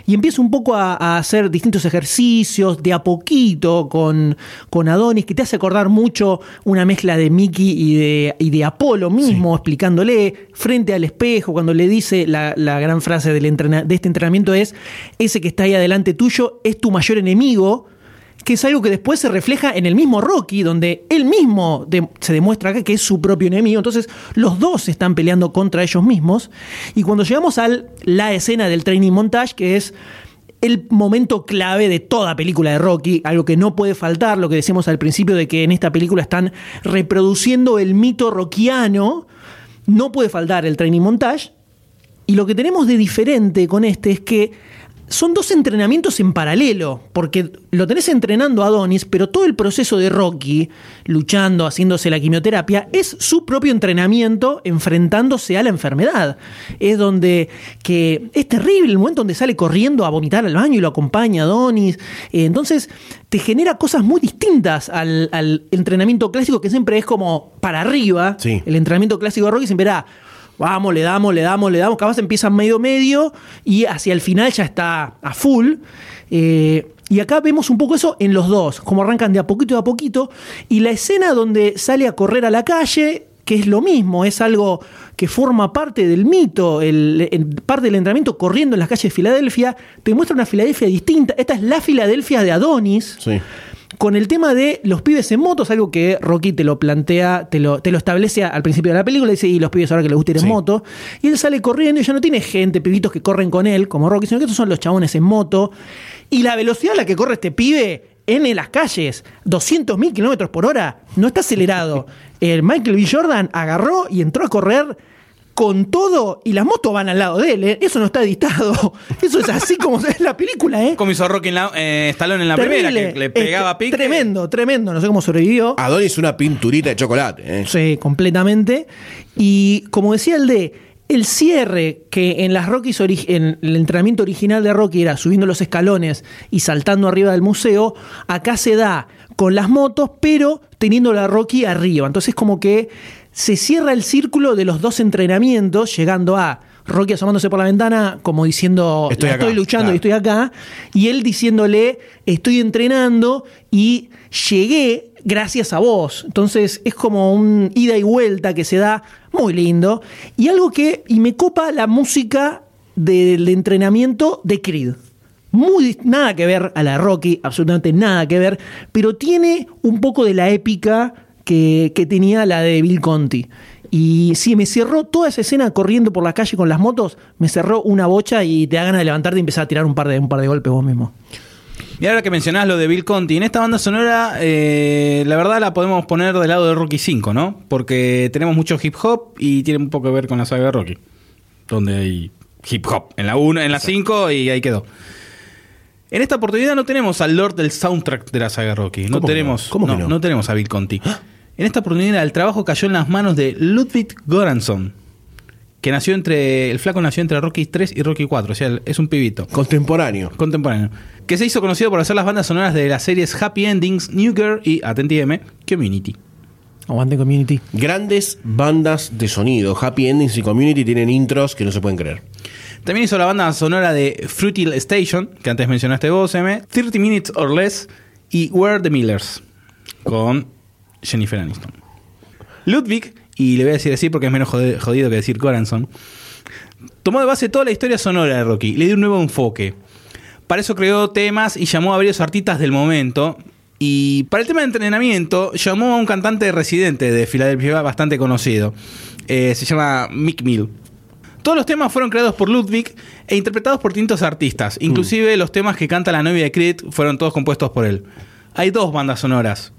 y empieza un poco a, a hacer distintos ejercicios de a poquito con, con Adonis, que te hace acordar mucho una mezcla de Mickey y de, y de Apolo mismo, explicándole frente al espejo, cuando le dice la, la gran frase del de este entrenamiento es, ese que está ahí adelante tuyo es tu mayor enemigo, que es algo que después se refleja en el mismo Rocky, donde él mismo se demuestra que es su propio enemigo. Entonces, los dos están peleando contra ellos mismos. Y cuando llegamos a la escena del training montage, que es el momento clave de toda película de Rocky, algo que no puede faltar, lo que decíamos al principio de que en esta película están reproduciendo el mito rockiano, no puede faltar el training montage. Y lo que tenemos de diferente con este es que son dos entrenamientos en paralelo, porque lo tenés entrenando a Adonis, pero todo el proceso de Rocky, luchando, haciéndose la quimioterapia, es su propio entrenamiento enfrentándose a la enfermedad. Es donde que es terrible el momento donde sale corriendo a vomitar al baño y lo acompaña Adonis. Eh, entonces te genera cosas muy distintas al, al entrenamiento clásico que siempre es como para arriba. El entrenamiento clásico de Rocky siempre era Vamos, le damos, le damos, le damos. Capaz empieza medio medio y hacia el final ya está a full. Eh, y acá vemos un poco eso en los dos, como arrancan de a poquito a poquito. Y la escena donde sale a correr a la calle, que es lo mismo, es algo que forma parte del mito, el, parte del entrenamiento corriendo en las calles de Filadelfia, te muestra una Filadelfia distinta. Esta es la Filadelfia de Adonis. Con el tema de los pibes en motos, algo que Rocky te lo plantea, te lo, te lo establece al principio de la película, dice, y los pibes ahora que les gusta ir en moto. Y él sale corriendo y ya no tiene gente, pibitos que corren con él, como Rocky, sino que estos son los chabones en moto. Y la velocidad a la que corre este pibe en las calles, 200 mil kilómetros por hora, no está acelerado. El Michael B. Jordan agarró y entró a correr con todo y las motos van al lado de él. ¿eh? Eso no está editado. Eso es así como es la película, ¿eh? Como hizo Rocky en la, eh, Stallone en la Terrible. primera, que le pegaba Este, pique. Tremendo, tremendo. No sé cómo sobrevivió. Adonis una pinturita de chocolate. ¿eh? Sí, completamente. Y como decía el de, el cierre que en las Rockies en el entrenamiento original de Rocky era subiendo los escalones y saltando arriba del museo, acá se da con las motos, pero teniendo la Rocky arriba. Entonces como que se cierra el círculo de los dos entrenamientos, llegando a Rocky asomándose por la ventana como diciendo Estoy "La acá", estoy luchando claro. y estoy acá, y él diciéndole estoy entrenando y llegué gracias a vos. Entonces es como un ida y vuelta que se da muy lindo. Y algo que, y me copa la música del entrenamiento de Creed. Muy, nada que ver a la Rocky, absolutamente nada que ver, pero tiene un poco de la épica que, que tenía la de Bill Conti. Y sí, me cerró toda esa escena corriendo por la calle con las motos, me cerró una bocha y te da ganas de levantarte y empezar a tirar un par de, un par de golpes vos mismo. Y ahora que mencionás lo de Bill Conti, en esta banda sonora, eh, la verdad la podemos poner del lado de Rocky 5, ¿no? Porque tenemos mucho hip hop y tiene un poco que ver con la saga de Rocky. Donde hay hip hop en la 1, en la 5 y ahí quedó. En esta oportunidad no tenemos al Lord del soundtrack de la saga Rocky. No ¿Cómo que tenemos, no? ¿Cómo que no, no? no tenemos a Bill Conti. En esta oportunidad el trabajo cayó en las manos de Ludwig Göransson, que nació entre el flaco nació entre Rocky 3 y Rocky 4, o sea, es un pibito. Contemporáneo. Contemporáneo. Que se hizo conocido por hacer las bandas sonoras de las series Happy Endings, New Girl y, atentíme, Community. Aguante Community. Grandes bandas de sonido. Happy Endings y Community tienen intros que no se pueden creer. También hizo la banda sonora de Fruitil Station, que antes mencionaste vos, M, 30 Minutes or Less y Where the Millers, con Jennifer Aniston. Ludwig, y le voy a decir así porque es menos jodido que decir Coranson, tomó de base toda la historia sonora de Rocky, le dio un nuevo enfoque. Para eso creó temas y llamó a varios artistas del momento. Y para el tema de entrenamiento, llamó a un cantante residente de Filadelfia bastante conocido. Eh, se llama Mick Mill. Todos los temas fueron creados por Ludwig e interpretados por distintos artistas. Inclusive los temas que canta la novia de Creed fueron todos compuestos por él. Hay dos bandas sonoras.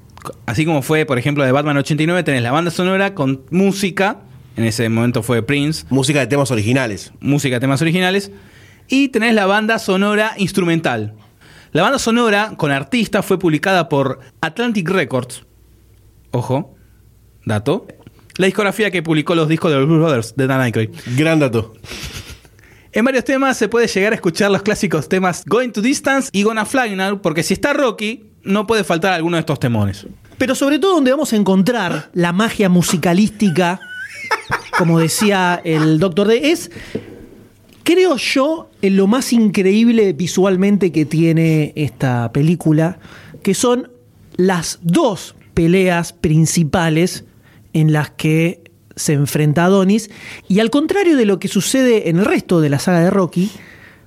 Así como fue, por ejemplo, de Batman 89, tenés la banda sonora con música. En ese momento fue Prince. Música de temas originales. Música de temas originales. Y tenés la banda sonora instrumental. La banda sonora con artista fue publicada por Atlantic Records. Ojo, dato. La discografía que publicó los discos de los Blues Brothers de Dan Aykroyd. Gran dato. En varios temas se puede llegar a escuchar los clásicos temas Going to Distance y Gonna Fly Now, porque si está Rocky, no puede faltar alguno de estos temones. Pero sobre todo donde vamos a encontrar la magia musicalística, como decía el Doctor D, es, creo yo, en lo más increíble visualmente que tiene esta película, que son las dos peleas principales en las que se enfrenta Adonis. Y al contrario de lo que sucede en el resto de la saga de Rocky,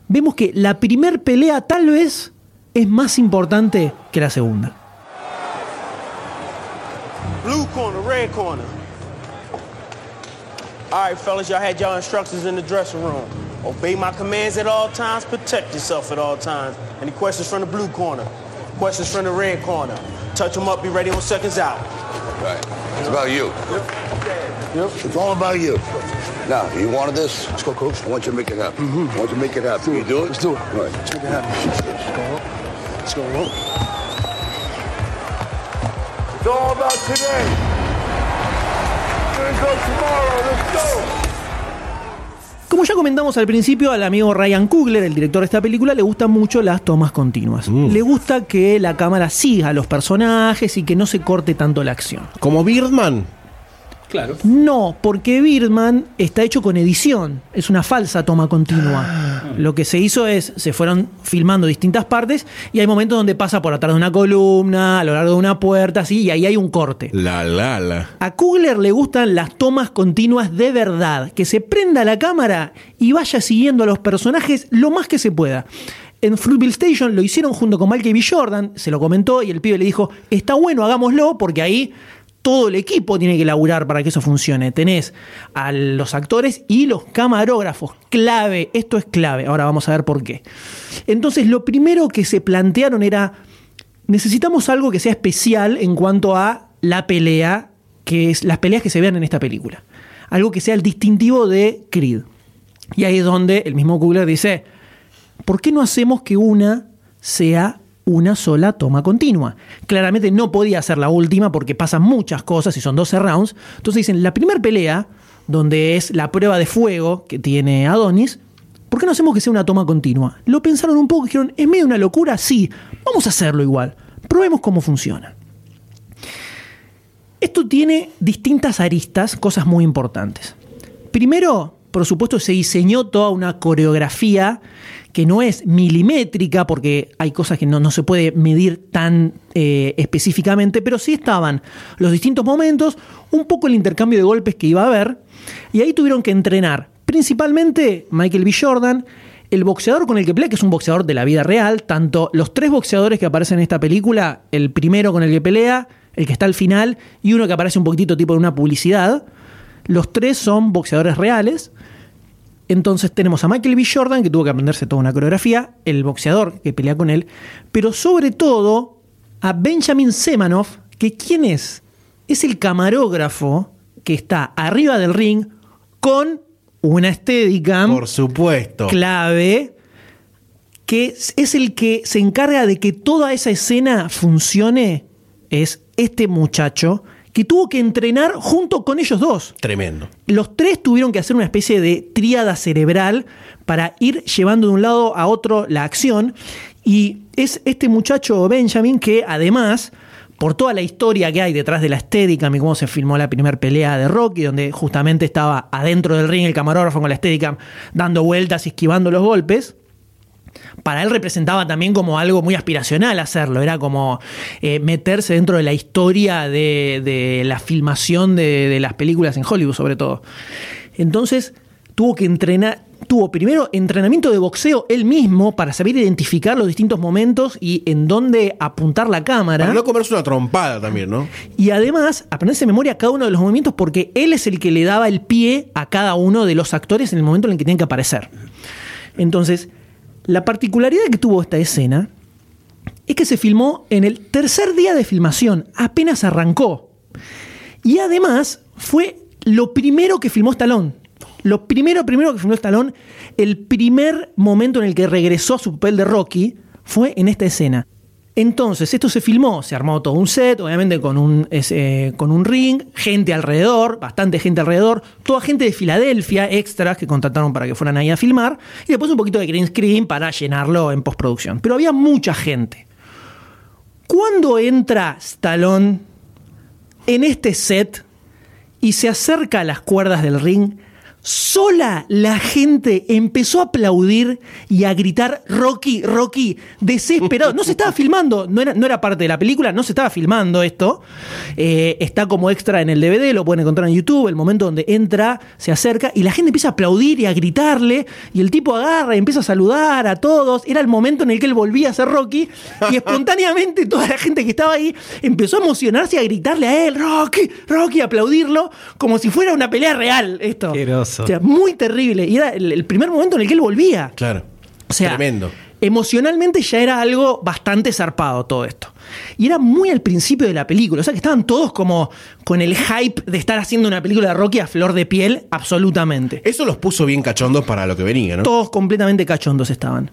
vemos que la primer pelea tal vez es más importante que la segunda. Blue corner, red corner. All right, fellas, y'all had y'all instructions in the dressing room. Obey my commands at all times, protect yourself at all times. Any questions from the blue corner? Questions from the red corner? Touch them up, be ready on seconds out. Right. It's about you. Yep. It's all about you. Now, you wanted this? Let's go, coach. I want you to make it happen. Mm-hmm. I want you to make it happen. You do it? Let's do it. All right. Let's make it happen. Let's go. It's all about today. Gonna go tomorrow. Let's go. Como ya comentamos al principio, al amigo Ryan Coogler, el director de esta película, le gustan mucho las tomas continuas. Le gusta que la cámara siga a los personajes y que no se corte tanto la acción. Como Birdman. Claro. No, porque Birdman está hecho con edición. Es una falsa toma continua. Lo que se hizo es, se fueron filmando distintas partes y hay momentos donde pasa por atrás de una columna, a lo largo de una puerta, así, y ahí hay un corte. La, la, la. A Kugler le gustan las tomas continuas de verdad, que se prenda la cámara y vaya siguiendo a los personajes lo más que se pueda. En Fruitville Station lo hicieron junto con Michael B. Jordan, se lo comentó y el pibe le dijo, está bueno, hagámoslo, porque ahí todo el equipo tiene que laburar para que eso funcione. Tenés a los actores y los camarógrafos. Clave, esto es clave. Ahora vamos a ver por qué. Entonces, lo primero que se plantearon era, necesitamos algo que sea especial en cuanto a la pelea, que es las peleas que se vean en esta película. Algo que sea el distintivo de Creed. Y ahí es donde el mismo Kugler dice, ¿por qué no hacemos que una sea una sola toma continua. Claramente no podía ser la última porque pasan muchas cosas y son 12 rounds. Entonces dicen, la primera pelea, donde es la prueba de fuego que tiene Adonis, ¿por qué no hacemos que sea una toma continua? Lo pensaron un poco dijeron, ¿es medio una locura? Sí, vamos a hacerlo igual. Probemos cómo funciona. Esto tiene distintas aristas, cosas muy importantes. Primero, por supuesto, se diseñó toda una coreografía que no es milimétrica, porque hay cosas que no, no se puede medir tan eh, específicamente, pero sí estaban los distintos momentos, un poco el intercambio de golpes que iba a haber, y ahí tuvieron que entrenar principalmente Michael B. Jordan, el boxeador con el que pelea, que es un boxeador de la vida real, tanto los tres boxeadores que aparecen en esta película, el primero con el que pelea, el que está al final, y uno que aparece un poquitito tipo en una publicidad, los tres son boxeadores reales. Entonces tenemos a Michael B. Jordan, que tuvo que aprenderse toda una coreografía, el boxeador que pelea con él, pero sobre todo a Benjamin Semanoff, que ¿quién es? Es el camarógrafo que está arriba del ring con una estética Por supuesto. clave, que es el que se encarga de que toda esa escena funcione, es este muchacho que tuvo que entrenar junto con ellos dos. Tremendo. Los tres tuvieron que hacer una especie de tríada cerebral para ir llevando de un lado a otro la acción. Y es este muchacho Benjamin que además, por toda la historia que hay detrás de la estética, y cómo se filmó la primera pelea de Rocky, donde justamente estaba adentro del ring el camarógrafo con la estética dando vueltas y esquivando los golpes, para él representaba también como algo muy aspiracional hacerlo, era como eh, meterse dentro de la historia de, de la filmación de, de las películas en Hollywood sobre todo. Entonces tuvo que entrenar, tuvo primero entrenamiento de boxeo él mismo para saber identificar los distintos momentos y en dónde apuntar la cámara. Para no comerse una trompada también, ¿no? Y además, aprenderse de memoria cada uno de los movimientos porque él es el que le daba el pie a cada uno de los actores en el momento en el que tenían que aparecer. Entonces, la particularidad que tuvo esta escena es que se filmó en el tercer día de filmación, apenas arrancó. Y además fue lo primero que filmó Stallone. Lo primero, primero que filmó Stallone, el primer momento en el que regresó a su papel de Rocky fue en esta escena. Entonces, esto se filmó, se armó todo un set, obviamente con un, eh, con un ring, gente alrededor, bastante gente alrededor, toda gente de Filadelfia, extras que contrataron para que fueran ahí a filmar, y después un poquito de green screen para llenarlo en postproducción. Pero había mucha gente. Cuando entra Stallone en este set y se acerca a las cuerdas del ring, Sola la gente empezó a aplaudir y a gritar Rocky, Rocky, desesperado. No se estaba filmando, no era, no era parte de la película, no se estaba filmando esto. Eh, está como extra en el DVD, lo pueden encontrar en YouTube, el momento donde entra, se acerca y la gente empieza a aplaudir y a gritarle y el tipo agarra y empieza a saludar a todos. Era el momento en el que él volvía a ser Rocky y espontáneamente toda la gente que estaba ahí empezó a emocionarse y a gritarle a él, Rocky, Rocky, a aplaudirlo como si fuera una pelea real esto. O sea, muy terrible. Y era el, el primer momento en el que él volvía. Claro. O sea, Tremendo. emocionalmente ya era algo bastante zarpado todo esto. Y era muy al principio de la película. O sea que estaban todos como con el hype de estar haciendo una película de Rocky a flor de piel, absolutamente. Eso los puso bien cachondos para lo que venía, ¿no? Todos completamente cachondos estaban.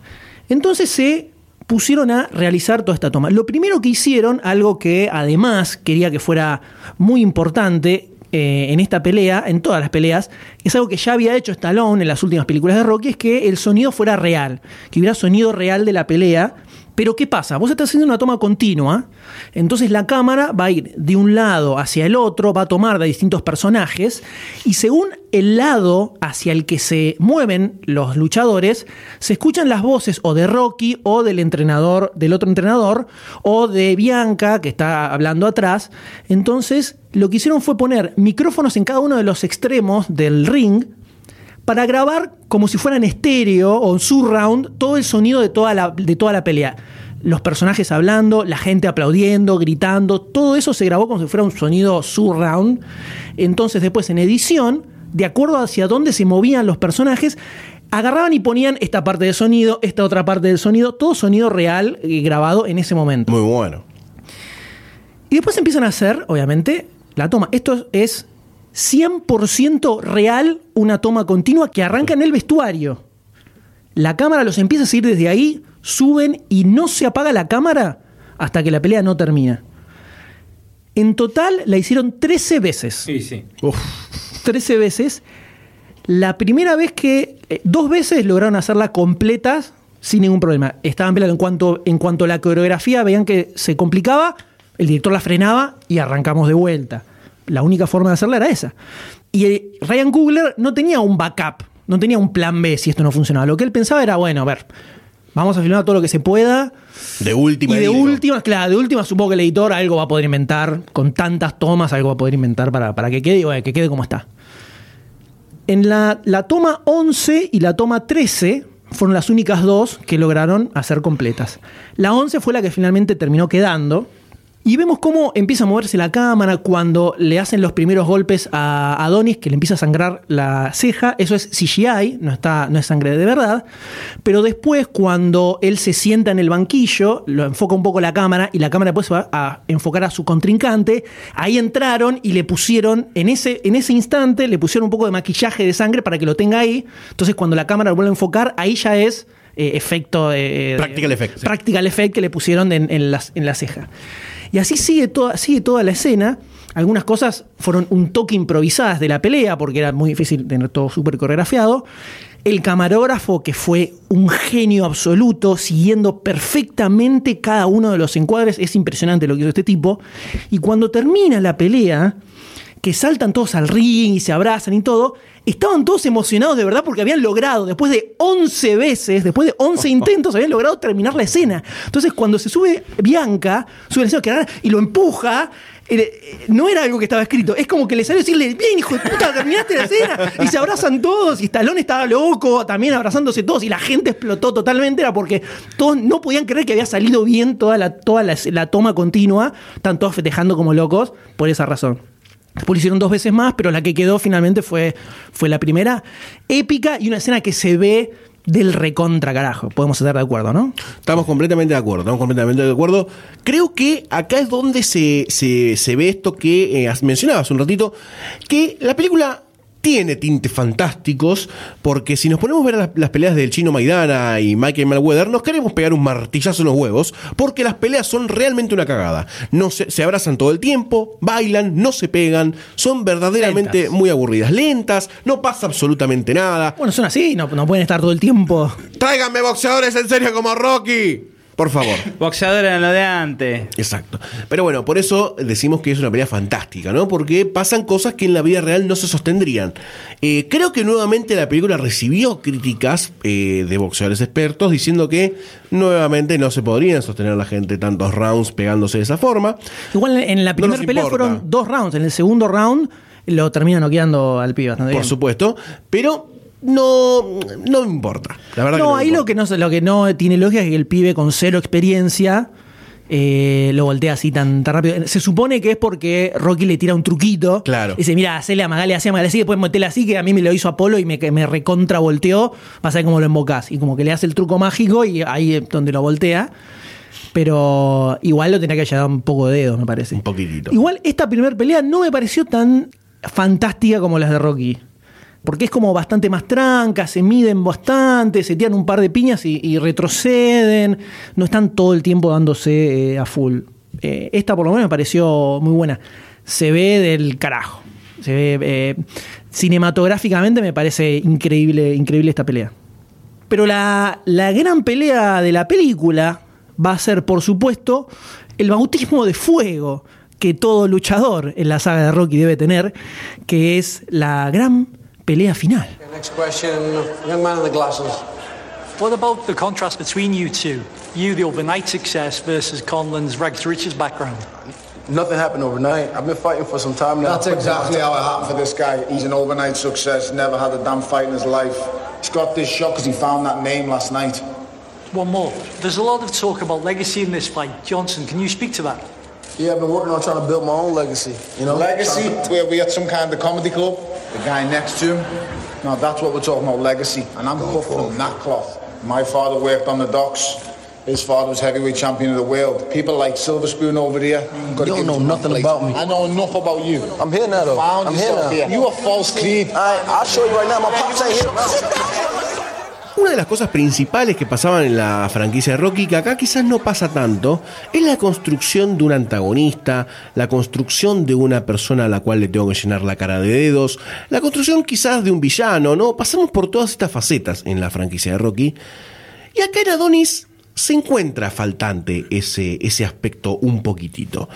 Entonces se pusieron a realizar toda esta toma. Lo primero que hicieron, algo que además quería que fuera muy importante, eh, en esta pelea, en todas las peleas, es algo que ya había hecho Stallone en las últimas películas de Rocky, es que el sonido fuera real, que hubiera sonido real de la pelea. Pero ¿qué pasa? Vos estás haciendo una toma continua, entonces la cámara va a ir de un lado hacia el otro, va a tomar de distintos personajes, y según el lado hacia el que se mueven los luchadores, se escuchan las voces o de Rocky o del entrenador, del otro entrenador, o de Bianca, que está hablando atrás. Entonces, lo que hicieron fue poner micrófonos en cada uno de los extremos del ring para grabar como si fuera en estéreo o en surround todo el sonido de toda la, de toda la pelea. Los personajes hablando, la gente aplaudiendo, gritando, todo eso se grabó como si fuera un sonido surround. Entonces después en edición, de acuerdo hacia dónde se movían los personajes, agarraban y ponían esta parte del sonido, esta otra parte del sonido, todo sonido real eh, grabado en ese momento. Muy bueno. Y después empiezan a hacer, obviamente, la toma. Esto es 100% real, una toma continua que arranca en el vestuario. La cámara los empieza a seguir desde ahí, suben y no se apaga la cámara hasta que la pelea no termina. En total la hicieron 13 veces. Sí, sí. 13 veces. La primera vez que. eh, dos veces lograron hacerla completa sin ningún problema. Estaban peleando en cuanto, en cuanto a la coreografía, veían que se complicaba, el director la frenaba y arrancamos de vuelta. La única forma de hacerla era esa. Y eh, Ryan Coogler no tenía un backup, no tenía un plan B si esto no funcionaba. Lo que él pensaba era, bueno, a ver, vamos a filmar todo lo que se pueda. De última. Y de última, claro, de última supongo que el editor algo va a poder inventar, con tantas tomas, algo va a poder inventar para, para que quede, bueno, que quede como está. En la, la toma 11 y la toma 13 fueron las únicas dos que lograron hacer completas. La 11 fue la que finalmente terminó quedando. Y vemos cómo empieza a moverse la cámara cuando le hacen los primeros golpes a Adonis, que le empieza a sangrar la ceja. Eso es CGI, no, está, no es sangre de verdad. Pero después, cuando él se sienta en el banquillo, lo enfoca un poco la cámara y la cámara después va a enfocar a su contrincante. Ahí entraron y le pusieron, en ese, en ese instante, le pusieron un poco de maquillaje de sangre para que lo tenga ahí. Entonces, cuando la cámara lo vuelve a enfocar, ahí ya es eh, efecto. eh, Practical effect, sí. Practical effect que le pusieron en, en las- en la ceja. Y así sigue toda, sigue toda la escena. Algunas cosas fueron un toque improvisadas de la pelea, porque era muy difícil tener todo súper coreografiado. El camarógrafo, que fue un genio absoluto, siguiendo perfectamente cada uno de los encuadres. Es impresionante lo que hizo este tipo. Y cuando termina la pelea, que saltan todos al ring y se abrazan y todo, estaban todos emocionados de verdad porque habían logrado, después de 11 veces, después de 11 intentos, habían logrado terminar la escena. Entonces, cuando se sube Bianca, sube el agarra y lo empuja, eh, no era algo que estaba escrito, es como que le salió decirle, bien hijo de puta, terminaste la escena, y se abrazan todos, y Stallone estaba loco, también abrazándose todos, y la gente explotó totalmente, era porque todos no podían creer que había salido bien toda la, toda la, la toma continua, están todos festejando como locos, por esa razón. Después lo hicieron dos veces más, pero la que quedó finalmente fue, fue la primera. Épica y una escena que se ve del recontra carajo. Podemos estar de acuerdo, ¿no? Estamos completamente de acuerdo, estamos completamente de acuerdo. Creo que acá es donde se, se, se ve esto que eh, mencionabas un ratito, que la película tiene tintes fantásticos, porque si nos ponemos a ver las, las, peleas del chino Maidana y Michael Malweather, nos queremos pegar un martillazo en los huevos, porque las peleas son realmente una cagada. No se, se abrazan todo el tiempo, bailan, no se pegan, son verdaderamente Lentas. muy aburridas, lentas, no pasa absolutamente nada. Bueno, son así, no, no pueden estar todo el tiempo. Tráiganme boxeadores en serio como Rocky. Por favor. Boxeador en lo de antes. Exacto. Pero bueno, por eso decimos que es una pelea fantástica, ¿no? Porque pasan cosas que en la vida real no se sostendrían. Eh, creo que nuevamente la película recibió críticas eh, de boxeadores expertos diciendo que nuevamente no se podrían sostener a la gente tantos rounds pegándose de esa forma. Igual en la No primera pelea importa. fueron dos rounds. En el segundo round lo termina noqueando al pibe bastante Por bien. supuesto. Pero no, no me importa. La verdad No, ahí lo que no, lo que no tiene lógica es que el pibe con cero experiencia eh, lo voltea así tan, tan rápido. Se supone que es porque Rocky le tira un truquito. Claro. Y dice, mira, hacele a Magali así, a Magali así, después metele así, que a mí me lo hizo Apolo y me, me recontra volteó. Vas a ver cómo lo embocás. Y como que le hace el truco mágico y ahí es donde lo voltea. Pero igual lo tenía que llevar un poco de dedo, me parece. Un poquitito. Igual esta primera pelea no me pareció tan fantástica como las de Rocky. Porque es como bastante más tranca, se miden bastante, se tiran un par de piñas y, retroceden. No están todo el tiempo dándose eh, a full. Eh, esta por lo menos me pareció muy buena. Se ve del carajo. Se ve, eh, cinematográficamente me parece increíble, increíble esta pelea. Pero la, la gran pelea de la película va a ser, por supuesto, el bautismo de fuego que todo luchador en la saga de Rocky debe tener, que es la gran pelea final. Next question, young man in the glasses. What about the contrast between you two? You, the overnight success, versus Conlon's rags to riches background. Nothing happened overnight. I've been fighting for some time now. That's exactly how it happened for this guy. He's an overnight success, never had a damn fight in his life. He's got this shot because he found that name last night. One more. There's a lot of talk about legacy in this fight. Johnson, can you speak to that? Yeah, I've been working on trying to build my own legacy. You know, legacy, to- where we at some kind of comedy club, the guy next to him. Now that's what we're talking about, legacy. And I'm cut from that cloth. My father worked on the docks. His father was heavyweight champion of the world. People like Silver Spoon over here. gotta You don't know nothing place. about me. I know enough about you. I'm here now, though. Found I'm here now. You a false creed. Right, I'll show you right now. My pops ain't here now. Una de las cosas principales que pasaban en la franquicia de Rocky, que acá quizás no pasa tanto, es la construcción de un antagonista, la construcción de una persona a la cual le tengo que llenar la cara de dedos, la construcción quizás de un villano, ¿no? Pasamos por todas estas facetas en la franquicia de Rocky. Y acá en Adonis se encuentra faltante ese, ese aspecto un poquitito.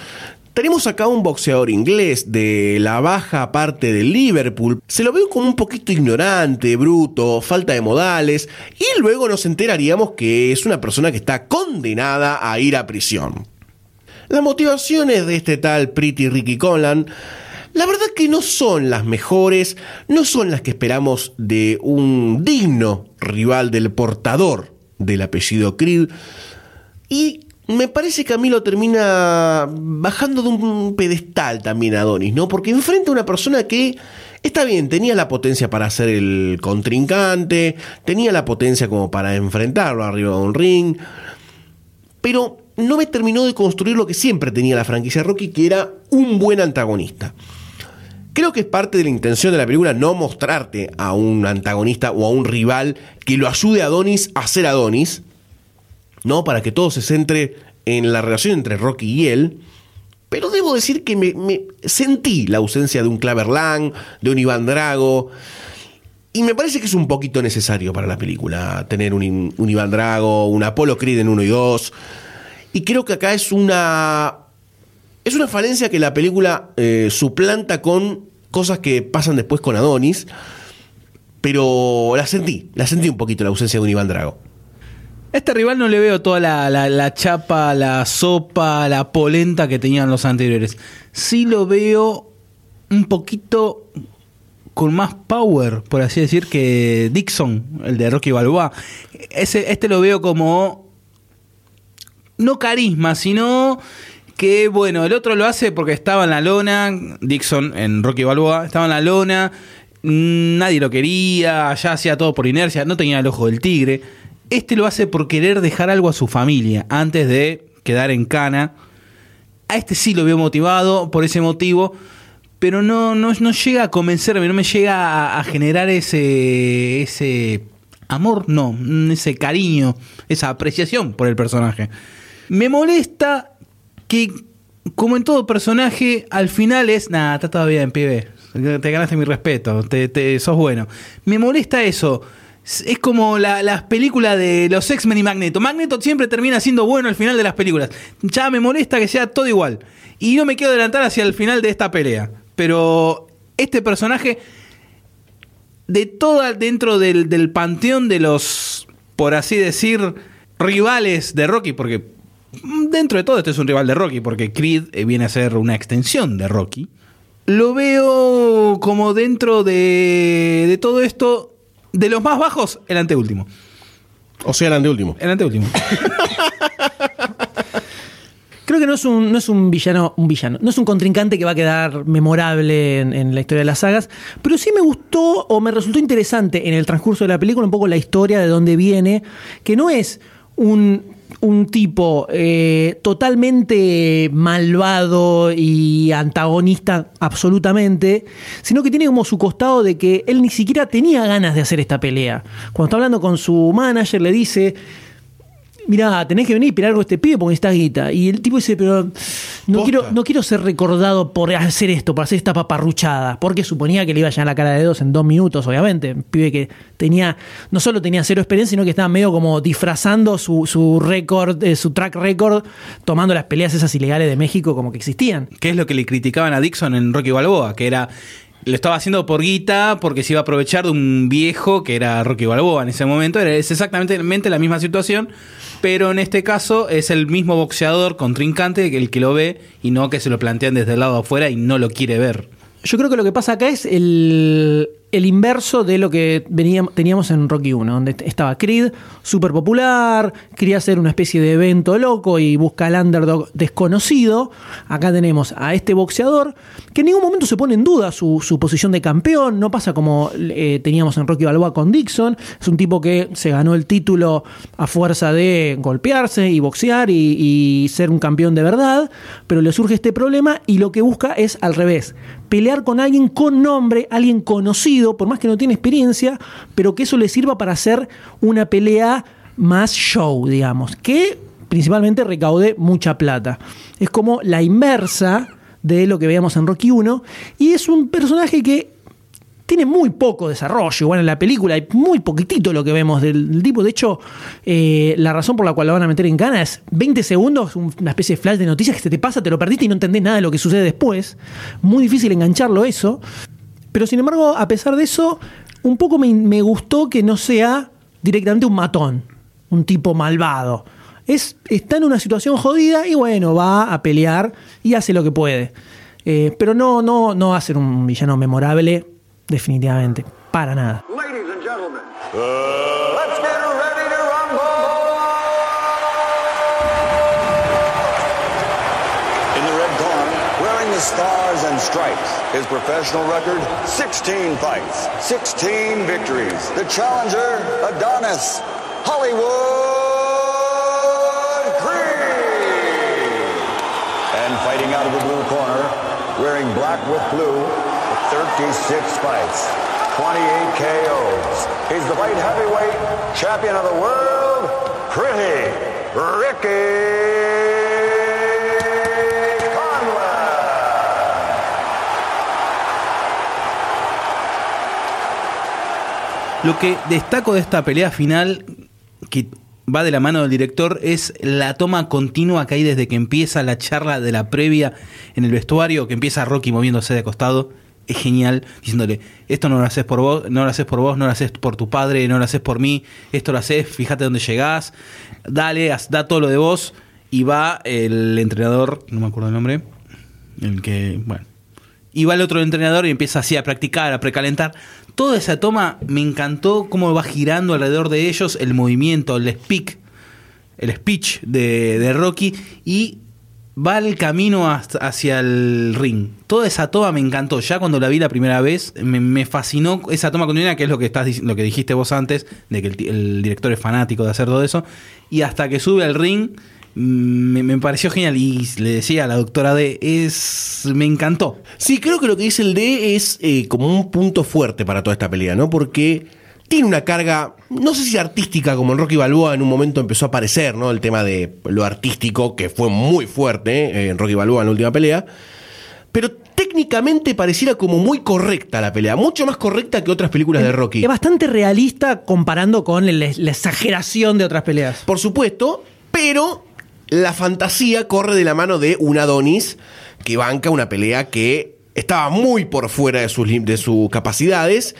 Tenemos acá un boxeador inglés de la baja parte del Liverpool. Se lo veo como un poquito ignorante, bruto, falta de modales. Y luego nos enteraríamos que es una persona que está condenada a ir a prisión. Las motivaciones de este tal Pretty Ricky Conlan, la verdad que no son las mejores, no son las que esperamos de un digno rival del portador del apellido Creed. Y me parece que a mí lo termina bajando de un pedestal también a Adonis, ¿no? Porque enfrenta a una persona que está bien, tenía la potencia para ser el contrincante, tenía la potencia como para enfrentarlo arriba de un ring, pero no me terminó de construir lo que siempre tenía la franquicia Rocky, que era un buen antagonista. Creo que es parte de la intención de la película no mostrarte a un antagonista o a un rival que lo ayude a Adonis a ser Adonis, ¿no? Para que todo se centre en la relación entre Rocky y él. Pero debo decir que me, sentí la ausencia de un Claver Lang, de un Iván Drago. Y me parece que es un poquito necesario para la película tener un, un Iván Drago, un Apollo Creed en 1 y 2. Y creo que acá es una. Es una falencia que la película eh, suplanta con cosas que pasan después con Adonis, pero la sentí, la sentí un poquito la ausencia de un Iván Drago. Este rival no le veo toda la, la- chapa, la sopa, la polenta que tenían los anteriores. Sí lo veo un poquito con más power, por así decir, que Dixon, el de Rocky Balboa. Ese, este lo veo como no carisma, sino que bueno, el otro lo hace porque estaba en la lona, Dixon en Rocky Balboa, estaba en la lona, mm, nadie lo quería, ya hacía todo por inercia, no tenía el ojo del tigre. Este lo hace por querer dejar algo a su familia antes de quedar en cana. A este sí lo veo motivado por ese motivo, pero no, no, no llega a convencerme, no me llega a, generar ese, ese amor, no, ese cariño, esa apreciación por el personaje. Me molesta que, como en todo personaje, al final es, nada, está todo bien, pibe, te ganaste mi respeto, te, te- sos bueno. Me molesta eso. Es como la- las películas de los X-Men y Magneto. Magneto siempre termina siendo bueno al final de las películas. Ya me molesta que sea todo igual. Y no me quiero adelantar hacia el final de esta pelea. Pero este personaje, de toda dentro del, panteón de los, por así decir, rivales de Rocky, porque dentro de todo este es un rival de Rocky, porque Creed eh, viene a ser una extensión de Rocky. Lo veo como dentro de, de todo esto, de los más bajos, el anteúltimo. O sea, el anteúltimo. El anteúltimo. Creo que no es un, no es un villano, un villano, no es un contrincante que va a quedar memorable en, en la historia de las sagas, pero sí me gustó o me resultó interesante en el transcurso de la película un poco la historia de dónde viene, que no es un, un tipo eh, totalmente malvado y antagonista absolutamente, sino que tiene como su costado de que él ni siquiera tenía ganas de hacer esta pelea. Cuando está hablando con su manager le dice, Mirá, tenés que venir y pelear con este pibe porque necesitas guita. Y el tipo dice, pero no quiero, no quiero ser recordado por hacer esto, por hacer esta paparruchada. Porque suponía que le iba a llenar la cara de dos en dos minutos, obviamente. Un pibe que tenía, no solo tenía cero experiencia, sino que estaba medio como disfrazando su, su récord, eh, su track record, tomando las peleas esas ilegales de México como que existían. ¿Qué es lo que le criticaban a Dixon en Rocky Balboa? Que era. Lo estaba haciendo por guita porque se iba a aprovechar de un viejo que era Rocky Balboa en ese momento. Era, es exactamente la misma situación, pero en este caso es el mismo boxeador contrincante el que lo ve y no que se lo plantean desde el lado de afuera y no lo quiere ver. Yo creo que lo que pasa acá es el, el inverso de lo que veníamos, teníamos en Rocky 1, donde estaba Creed, súper popular, quería hacer una especie de evento loco y busca al underdog desconocido. Acá tenemos a este boxeador que en ningún momento se pone en duda su, su posición de campeón, no pasa como eh, teníamos en Rocky Balboa con Dixon, es un tipo que se ganó el título a fuerza de golpearse y boxear y, y ser un campeón de verdad, pero le surge este problema y lo que busca es al revés, pelear con alguien con nombre, alguien conocido, por más que no tiene experiencia, pero que eso le sirva para hacer una pelea más show, digamos, que principalmente recaude mucha plata. Es como la inversa de lo que veíamos en Rocky 1 y es un personaje que tiene muy poco desarrollo. Igual en la película hay muy poquitito lo que vemos del, tipo. De hecho, eh, la razón por la cual lo van a meter en cana es 20 segundos, un- una especie de flash de noticias que se te pasa, te lo perdiste y no entendés nada de lo que sucede después. Muy difícil engancharlo eso. Pero sin embargo, a pesar de eso, un poco me, me gustó que no sea directamente un matón, un tipo malvado. Es, está en una situación jodida y bueno, va a pelear y hace lo que puede. Eh, pero no, no, no va a ser un villano memorable, definitivamente. Para nada. Ladies and gentlemen, uh, let's stars and stripes, his professional record 16 fights, 16 victories. The challenger, Adonis Hollywood Creed. And fighting out of the blue corner, wearing black with blue, 36 fights, 28 KOs. He's the light heavyweight champion of the world, Pretty Ricky Lo que destaco de esta pelea final, que va de la mano del director es la toma continua que hay desde que empieza la charla de la previa en el vestuario, que empieza Rocky moviéndose de costado. Es genial, diciéndole, esto no lo haces por vos, no lo haces por vos, no lo haces por tu padre, no lo haces por mí, esto lo haces, fíjate dónde llegás, dale, da todo lo de vos. Y va el entrenador, no me acuerdo el nombre, el que, bueno, y va el otro entrenador y empieza así a practicar, a precalentar. Toda esa toma me encantó cómo va girando alrededor de ellos el movimiento, el speak, el speech de, de Rocky y va el camino hacia el ring. Toda esa toma me encantó. Ya cuando la vi la primera vez, me, fascinó esa toma continua, que es lo que, estás, lo que dijiste vos antes, de que el, director es fanático de hacer todo eso. Y hasta que sube al ring, me, me pareció genial. Y le decía a la doctora D, es, me encantó. Sí, creo que lo que dice el D es eh, como un punto fuerte para toda esta pelea, ¿no? Porque tiene una carga, no sé si artística, como en Rocky Balboa en un momento empezó a aparecer, ¿no? El tema de lo artístico, que fue muy fuerte eh, en Rocky Balboa en la última pelea. Pero técnicamente pareciera como muy correcta la pelea, mucho más correcta que otras películas de Rocky. Es bastante realista comparando con el- la exageración de otras peleas. Por supuesto, pero la fantasía corre de la mano de un Adonis que banca una pelea que estaba muy por fuera de sus, de sus capacidades,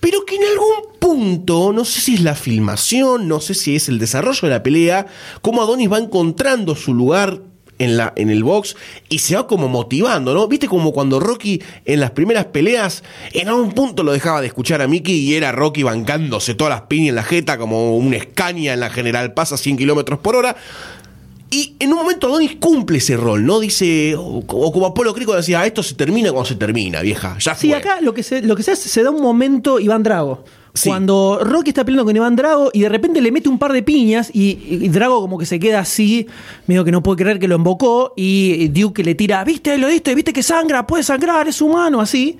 pero que en algún punto, no sé si es la filmación, no sé si es el desarrollo de la pelea, cómo Adonis va encontrando su lugar en, la, en el box y se va como motivando, ¿no? Viste como cuando Rocky en las primeras peleas en algún punto lo dejaba de escuchar a Mickey y era Rocky bancándose todas las piñas en la jeta como un Escaña en la General Paz a 100 kilómetros por hora. Y en un momento Adonis cumple ese rol, ¿no? Dice, o, o como Apolo Crico decía, "Ah, esto se termina cuando se termina, vieja, ya fue. Sí, acá lo que se, lo que se hace, se da un momento Iván Drago. Cuando Rocky está peleando con Iván Drago y de repente le mete un par de piñas y, y Drago como que se queda así, medio que no puede creer que lo embocó y Duke le tira, viste, lo diste, viste que sangra, puede sangrar, es humano, así.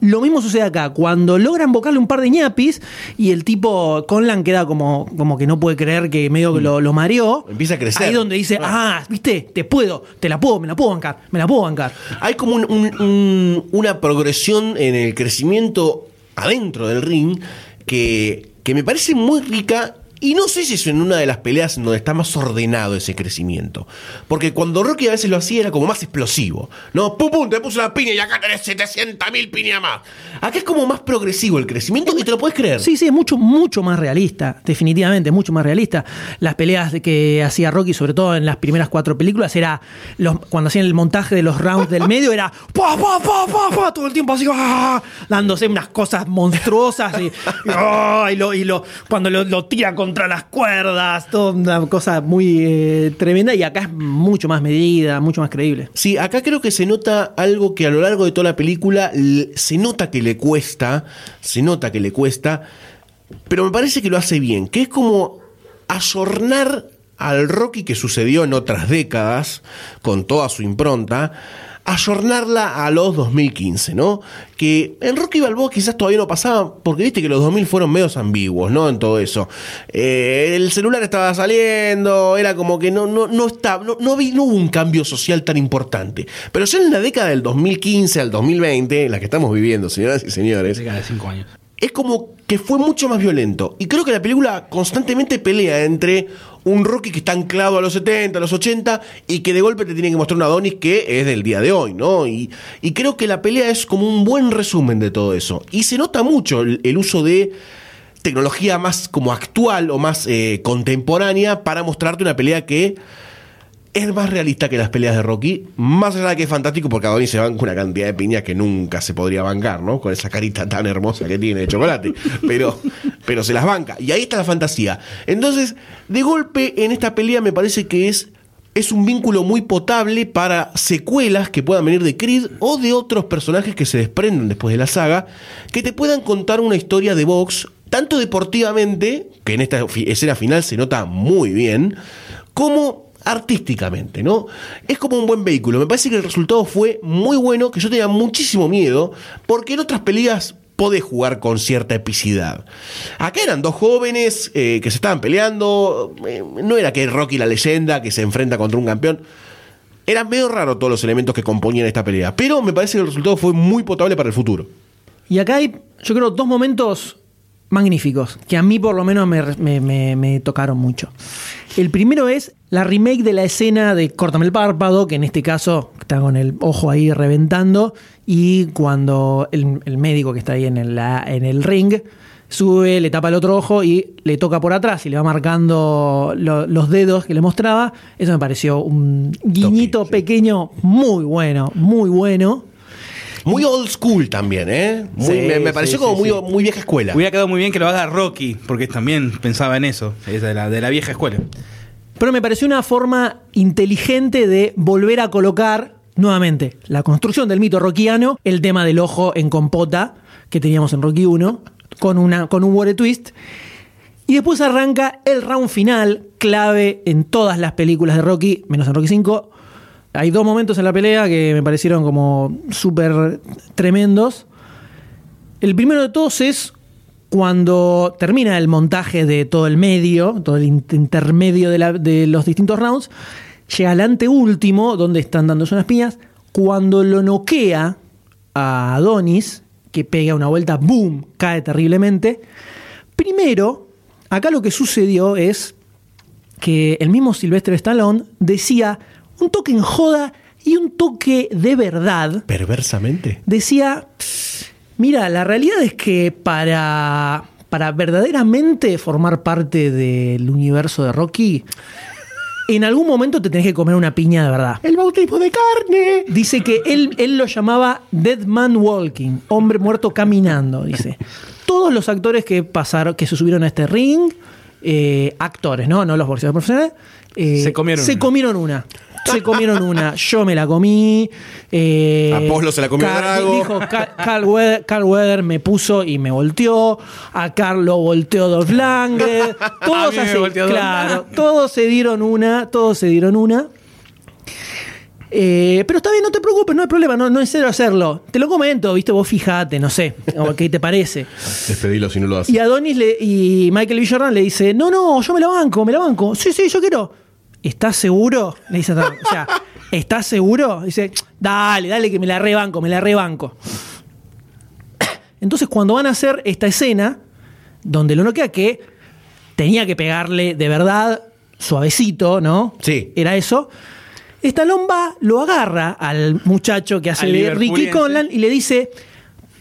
Lo mismo sucede acá, cuando logra embocarle un par de ñapis y el tipo Conlan queda como, como que no puede creer que medio que lo, lo mareó. Empieza a crecer. Ahí donde dice, ah, viste, te puedo, te la puedo, me la puedo bancar, me la puedo bancar. Hay como un- un- un- una progresión en el crecimiento adentro del ring que, que me parece muy rica. Y no sé si es en una de las peleas en donde está más ordenado ese crecimiento. Porque cuando Rocky a veces lo hacía era como más explosivo. No, pum, pum, te puse una piña y acá tenés 700 mil piñas más. Acá es como más progresivo el crecimiento y te lo puedes creer. Sí, sí, es mucho, mucho más realista, definitivamente, mucho más realista. Las peleas que hacía Rocky, sobre todo en las primeras cuatro películas, era los, cuando hacían el montaje de los rounds del medio, era pa, pa, pa, pa, pa, todo el tiempo así, ah, dándose unas cosas monstruosas y, y lo, y lo- cuando lo, lo tira contra las cuerdas, toda una cosa muy eh, tremenda. Y acá es mucho más medida, mucho más creíble. Sí, acá creo que se nota algo que a lo largo de toda la película se nota que le cuesta, se nota que le cuesta, pero me parece que lo hace bien, que es como ayornar al Rocky que sucedió en otras décadas, con toda su impronta, ayornarla a los 2015, ¿no? Que en Rocky Balboa quizás todavía no pasaba, porque viste que los 2000 fueron medios ambiguos, ¿no? En todo eso. Eh, el celular estaba saliendo, era como que no, no, no, estaba, no, no, vi- no hubo un cambio social tan importante. Pero ya en la década del 2015 al 2020, la que estamos viviendo, señoras y señores, Década de cinco años. es como que fue mucho más violento. Y creo que la película constantemente pelea entre un Rocky que está anclado a los 70, a los 80, y que de golpe te tiene que mostrar un Adonis que es del día de hoy, ¿no? Y, y creo que la pelea es como un buen resumen de todo eso. Y se nota mucho el, uso de tecnología más como actual o más eh, contemporánea para mostrarte una pelea que es más realista que las peleas de Rocky, más allá de que es fantástico porque Adonis se banca una cantidad de piñas que nunca se podría bancar, ¿no? Con esa carita tan hermosa que tiene de chocolate, pero, pero se las banca. Y ahí está la fantasía. Entonces, de golpe, en esta pelea me parece que es, es un vínculo muy potable para secuelas que puedan venir de Creed o de otros personajes que se desprenden después de la saga, que te puedan contar una historia de box, tanto deportivamente, que en esta escena final se nota muy bien, como artísticamente, ¿no? Es como un buen vehículo. Me parece que el resultado fue muy bueno, que yo tenía muchísimo miedo, porque en otras peleas podés jugar con cierta epicidad. Acá eran dos jóvenes eh, que se estaban peleando, eh, no era que Rocky la leyenda que se enfrenta contra un campeón. Era medio raro todos los elementos que componían esta pelea, pero me parece que el resultado fue muy potable para el futuro. Y acá hay, yo creo, dos momentos magníficos, que a mí por lo menos me, me- me- me tocaron mucho. El primero es la remake de la escena de Córtame el párpado, que en este caso está con el ojo ahí reventando, y cuando el, el médico que está ahí en el, la- en el ring sube, le tapa el otro ojo y le toca por atrás y le va marcando lo- los dedos que le mostraba, eso me pareció un guiñito pequeño muy bueno, muy bueno. Muy old school también, ¿eh? Muy- Sí, me, pareció sí, como sí. muy, muy vieja escuela. Hubiera quedado muy bien que lo haga Rocky, porque también pensaba en eso, es de la, de la vieja escuela. Pero me pareció una forma inteligente de volver a colocar nuevamente la construcción del mito rockiano, el tema del ojo en compota que teníamos en Rocky 1, con, una, con un War Twist. Y después arranca el round final, clave en todas las películas de Rocky, menos en Rocky 5. Hay dos momentos en la pelea que me parecieron como súper tremendos. El primero de todos es cuando termina el montaje de todo el medio, todo el in- intermedio de los distintos rounds, llega al anteúltimo, donde están dándose unas piñas, cuando lo noquea a Adonis, que pega una vuelta, ¡boom!, cae terriblemente. Primero, acá lo que sucedió es que el mismo Sylvester Stallone decía un toque en joda y un toque de verdad Perversamente. decía, mira, la realidad es que para, para verdaderamente formar parte del universo de Rocky, en algún momento te tenés que comer una piña de verdad. El bautismo de carne. Dice que él, él lo llamaba Dead Man Walking, hombre muerto caminando, dice. Todos los actores que pasaron, que se subieron a este ring, eh, actores, ¿no? No los boxeadores profesionales, eh, Se comieron se una. comieron una. Se comieron una. Yo me la comí. eh, Apolo se la comió Car- Drago. Dijo Ca- Carl Weather, Carl Weather me puso y me volteó. A Carlo volteó Dolph Lundgren. Todos así. Claro, se dieron una. Todos se dieron una. Eh, pero está bien, no te preocupes, no hay problema, no, no es cero hacerlo. Te lo comento, viste, vos fijate, no sé, o qué te parece. Despedilo si no lo haces. Y Adonis le, y Michael B. Jordan le dice, no, no, yo me la banco, me la banco. Sí, sí, yo quiero. ¿Estás seguro? Le dice Adonis. O sea, ¿estás seguro? Dice, dale, dale, que me la rebanco, me la rebanco. Entonces, cuando van a hacer esta escena, donde lo noquea que tenía que pegarle de verdad, suavecito, ¿no? Sí. Era eso. Stallone va, lo agarra al muchacho que hace Ricky. Conlan y le dice,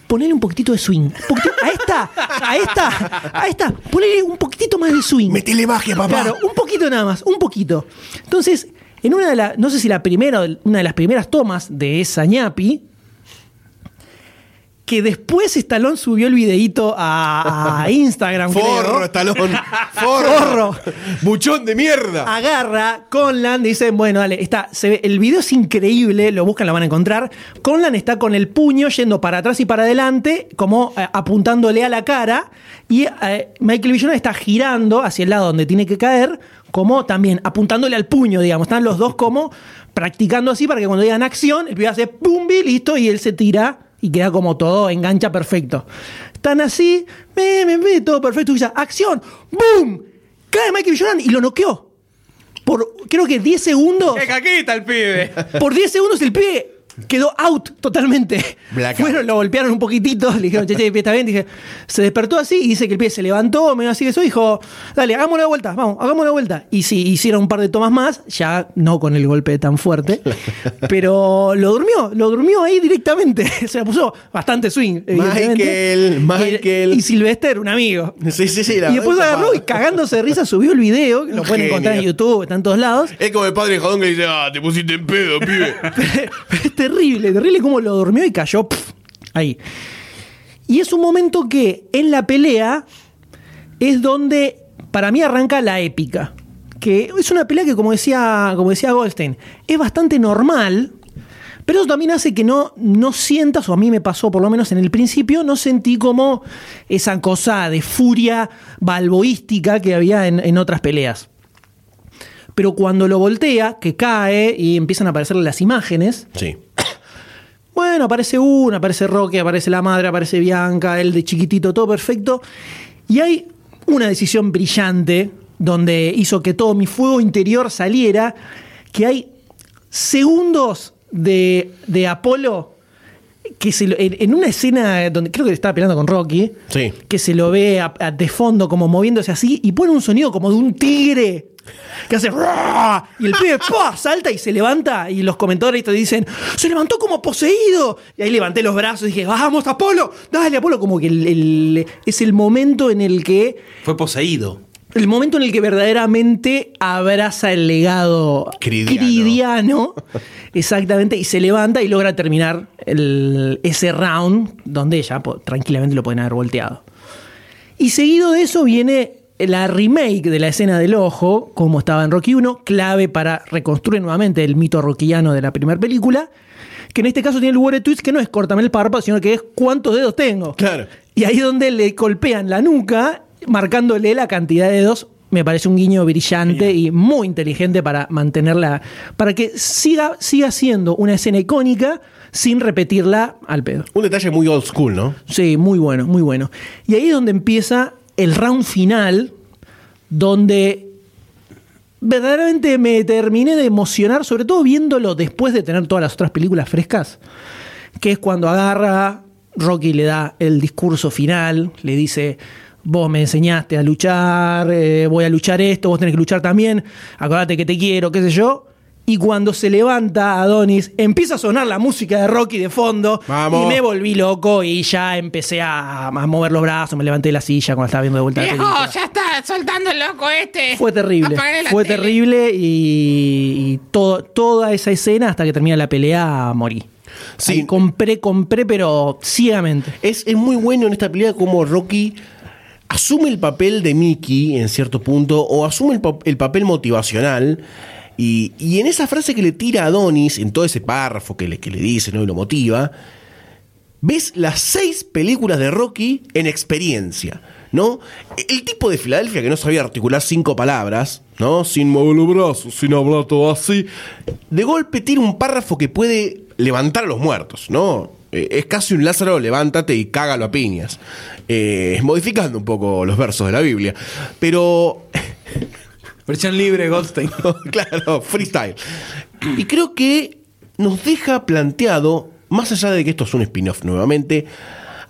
ponele un poquitito de swing. Poquitito- a esta, a esta, a esta, ponele un poquitito más de swing. Metele magia, papá. Claro, un poquito nada más, un poquito. Entonces, en una de las, no sé si la primera, una de las primeras tomas de esa ñapi, que después Stallone subió el videíto a, a Instagram. Forro, creo. Estalón. Forro. Forro. Buchón de mierda. Agarra Conlan, dicen, bueno, dale, está, se ve, el video es increíble, lo buscan, lo van a encontrar. Conlan está con el puño yendo para atrás y para adelante, como eh, apuntándole a la cara, y eh, Michael Villona está girando hacia el lado donde tiene que caer, como también apuntándole al puño, digamos. Están los dos como practicando así para que cuando digan acción, el pibe hace pum, bi, listo, y él se tira y queda como todo, engancha perfecto. Están así, me, me, me, todo perfecto, y dice, acción, ¡boom! Cae Michael. Jordan y lo noqueó. Por creo que 10 segundos. ¡Qué caquita el pibe! Por 10 segundos el pibe quedó out totalmente. Blackout. Fueron, lo golpearon un poquito, le dijeron, che, che, el pie está bien. Dije, se despertó así y dice que el pie se levantó, medio así que eso, dijo, dale, hagamos una vuelta, vamos, hagamos una vuelta. Y sí, hicieron un par de tomas más, ya no con el golpe tan fuerte, pero lo durmió, lo durmió ahí directamente. Se la puso bastante swing. evidentemente. Michael, Michael. Y, y Sylvester, un amigo. Sí, sí, sí. la Y después agarró y cagándose de risa subió el video, que lo pueden encontrar en. YouTube, está en todos lados. Es como el padre de Jadón que dice, ah, te pusiste en pedo, pibe. es terrible, terrible cómo lo durmió y cayó ahí. Y es un momento que en la pelea es donde para mí arranca la épica. Que es una pelea que, como decía, como decía Goldstein, es bastante normal. Pero eso también hace que no, no sientas, o a mí me pasó por lo menos en el principio, no sentí como esa cosa de furia balboística que había en, en otras peleas. Pero cuando lo voltea, que cae y empiezan a aparecer las imágenes, Sí. Bueno, aparece uno, aparece Rocky, aparece la madre, aparece Bianca, él de chiquitito, todo perfecto. Y hay una decisión brillante donde hizo que todo mi fuego interior saliera, que hay segundos de, de Apolo que se lo- en, en una escena donde creo que estaba peleando con Rocky, Sí. que se lo ve a- a- de fondo como moviéndose así y pone un sonido como de un tigre que hace y el pibe ¡pua! salta y se levanta y los comentaristas dicen se levantó como poseído y ahí levanté los brazos y dije vamos Apolo dale Apolo como que el- el- es el momento en el que Fue poseído. El momento en el que verdaderamente abraza el legado Cridiano. cridiano, exactamente, y se levanta y logra terminar el- ese round donde ya tranquilamente lo pueden haber volteado. Y seguido de eso viene la remake de la escena del ojo, como estaba en Rocky 1, clave para reconstruir nuevamente el mito rockiano de la primera película, que en este caso tiene el Warrior Twist que no es córtame el párpado, sino que es cuántos dedos tengo. Claro. Y ahí es donde le golpean la nuca, marcándole la cantidad de dedos. Me parece un guiño brillante y muy inteligente para mantenerla, para que siga, siga siendo una escena icónica sin repetirla al pedo. Un detalle muy old school, ¿no? Sí, muy bueno, muy bueno. Y ahí es donde empieza el round final, donde verdaderamente me terminé de emocionar, sobre todo viéndolo después de tener todas las otras películas frescas, que es cuando agarra, Rocky le da el discurso final, le dice, vos me enseñaste a luchar, eh, voy a luchar esto, vos tenés que luchar también, acordate que te quiero, qué sé yo. Y cuando se levanta Adonis, empieza a sonar la música de Rocky de fondo. Vamos. Y me volví loco y ya empecé a, a mover los brazos, me levanté de la silla cuando estaba viendo de vuelta la Viejo, película. ya está soltando el loco este. Fue terrible. La Fue tele. terrible y, y todo, toda esa escena hasta que termina la pelea morí. Sí. Ahí compré, compré, pero ciegamente. Es, es muy bueno en esta pelea como Rocky asume el papel de Mickey en cierto punto o asume el, el papel motivacional y, y en esa frase que le tira a Adonis, en todo ese párrafo que le, que le dice ¿no? y lo motiva, ves las seis películas de Rocky en experiencia, ¿no? El tipo de Filadelfia que no sabía articular cinco palabras, ¿no? Sin mover los brazos, sin hablar todo así, de golpe tira un párrafo que puede levantar a los muertos, ¿no? Eh, es casi un Lázaro, levántate y cágalo a piñas. Eh, modificando un poco los versos de la Biblia. Pero Versión libre, Goldstein. claro, freestyle. Y creo que nos deja planteado, más allá de que esto es un spin-off nuevamente,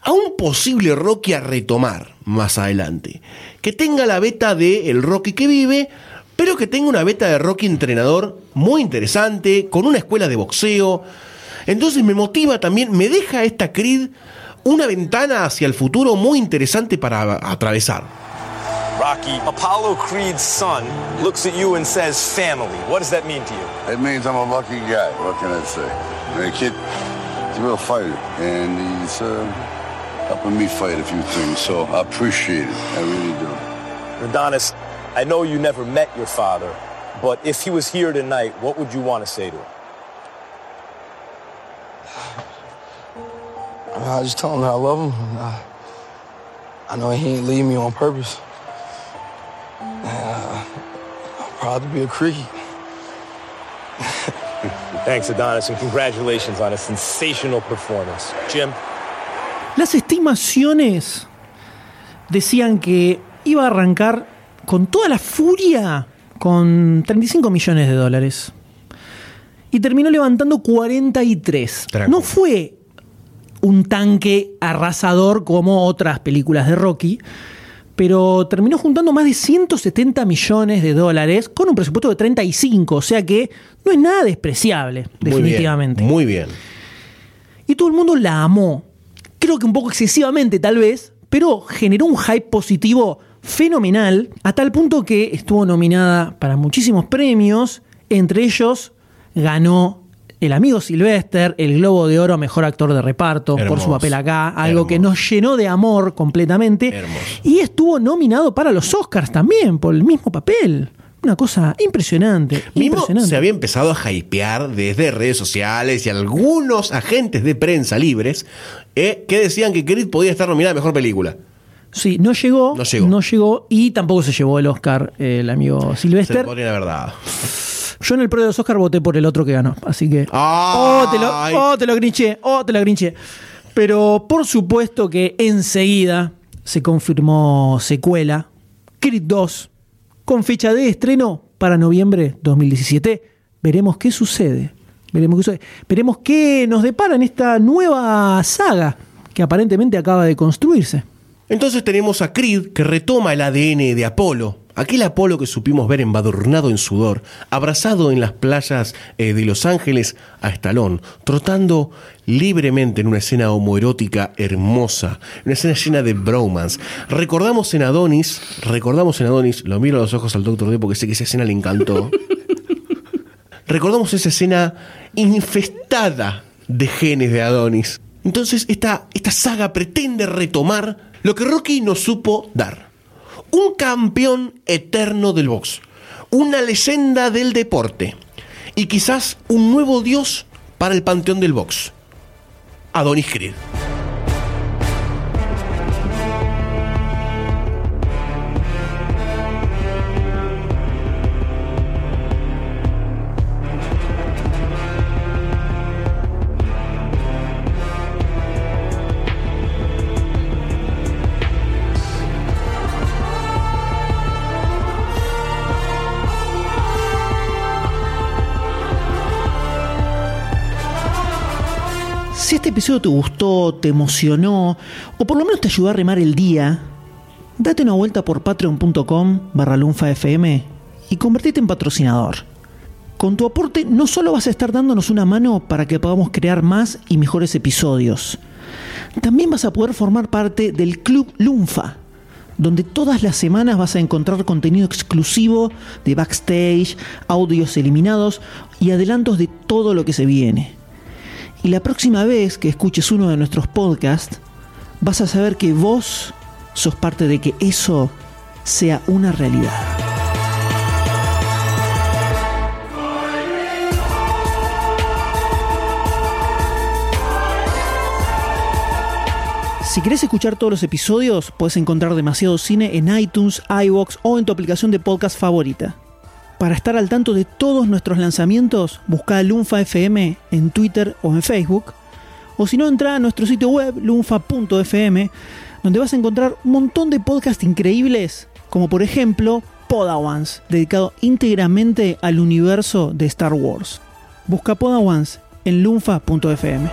a un posible Rocky a retomar más adelante. Que tenga la beta de el Rocky que vive, pero que tenga una beta de Rocky entrenador muy interesante, con una escuela de boxeo. Entonces me motiva también, me deja esta Creed una ventana hacia el futuro muy interesante para atravesar. Rocky, Apollo Creed's son looks at you and says family. What does that mean to you? It means I'm a lucky guy. What can I say? The kid, he's a real fighter, and he's uh, helping me fight a few things. So I appreciate it. I really do. Adonis, I know you never met your father, but if he was here tonight, what would you want to say to him? I just tell him that I love him. I, I know he ain't leave me on purpose. And, uh, I'm proud to be a Creed. Thanks, Adonis, and congratulations on a sensational performance. Jim? Las estimaciones decían que iba a arrancar con toda la furia con 35 millones de dólares. Y terminó levantando 43. No fue un tanque arrasador como otras películas de Rocky, pero terminó juntando más de 170 millones de dólares con un presupuesto de 35, o sea que no es nada despreciable, Muy bien, definitivamente. Muy bien. Y todo el mundo la amó. Creo que un poco excesivamente, tal vez, pero generó un hype positivo fenomenal, a tal punto que estuvo nominada para muchísimos premios. Entre ellos, ganó el amigo Sylvester el Globo de Oro a Mejor Actor de Reparto por su Hermoso, papel acá, algo que nos llenó de amor completamente. Y estuvo nominado para los Oscars también por el mismo papel. Una cosa impresionante. Se había empezado a hypear desde redes sociales y algunos agentes de prensa libres eh, que decían que Creed podía estar nominada a mejor película. Sí, no llegó, No llegó. no llegó y tampoco se llevó el Oscar eh, el amigo Sylvester. Yo en el pro de los Oscar voté por el otro que ganó, así que. Ay. Oh, te lo, oh, te lo grinché, oh, te lo grinché. Pero por supuesto que enseguida se confirmó secuela, Creed 2, con fecha de estreno para noviembre 2017. Veremos qué sucede Veremos qué, sucede. veremos qué nos depara en esta nueva saga que aparentemente acaba de construirse. Entonces tenemos a Creed que retoma el ADN de Apolo, aquel Apolo que supimos ver embadurnado en sudor, abrazado en las playas eh, de Los Ángeles a Estalón, trotando libremente en una escena homoerótica hermosa, una escena llena de bromance. Recordamos en Adonis, recordamos en Adonis, lo miro a los ojos al Doctor D porque sé que esa escena le encantó. recordamos esa escena infestada de genes de Adonis. Entonces esta, esta saga pretende retomar lo que Rocky nos supo dar. Un campeón eterno del box, una leyenda del deporte y quizás un nuevo dios para el panteón del box. Adonis Creed. Episodio te gustó, te emocionó, o por lo menos te ayudó a remar el día, date una vuelta por patreon.com barra lunfafm y convertite en patrocinador. Con tu aporte no solo vas a estar dándonos una mano para que podamos crear más y mejores episodios, también vas a poder formar parte del Club Lunfa, donde todas las semanas vas a encontrar contenido exclusivo de backstage, audios eliminados y adelantos de todo lo que se viene. Y la próxima vez que escuches uno de nuestros podcasts, vas a saber que vos sos parte de que eso sea una realidad. Si querés escuchar todos los episodios, puedes encontrar demasiado cine en iTunes, iBox o en tu aplicación de podcast favorita. Para estar al tanto de todos nuestros lanzamientos, busca Lunfa FM en Twitter o en Facebook. O si no, entra a nuestro sitio web, lunfa.fm, donde vas a encontrar un montón de podcasts increíbles, como por ejemplo Podawans, dedicado íntegramente al universo de Star Wars. Busca Podawans en lunfa.fm.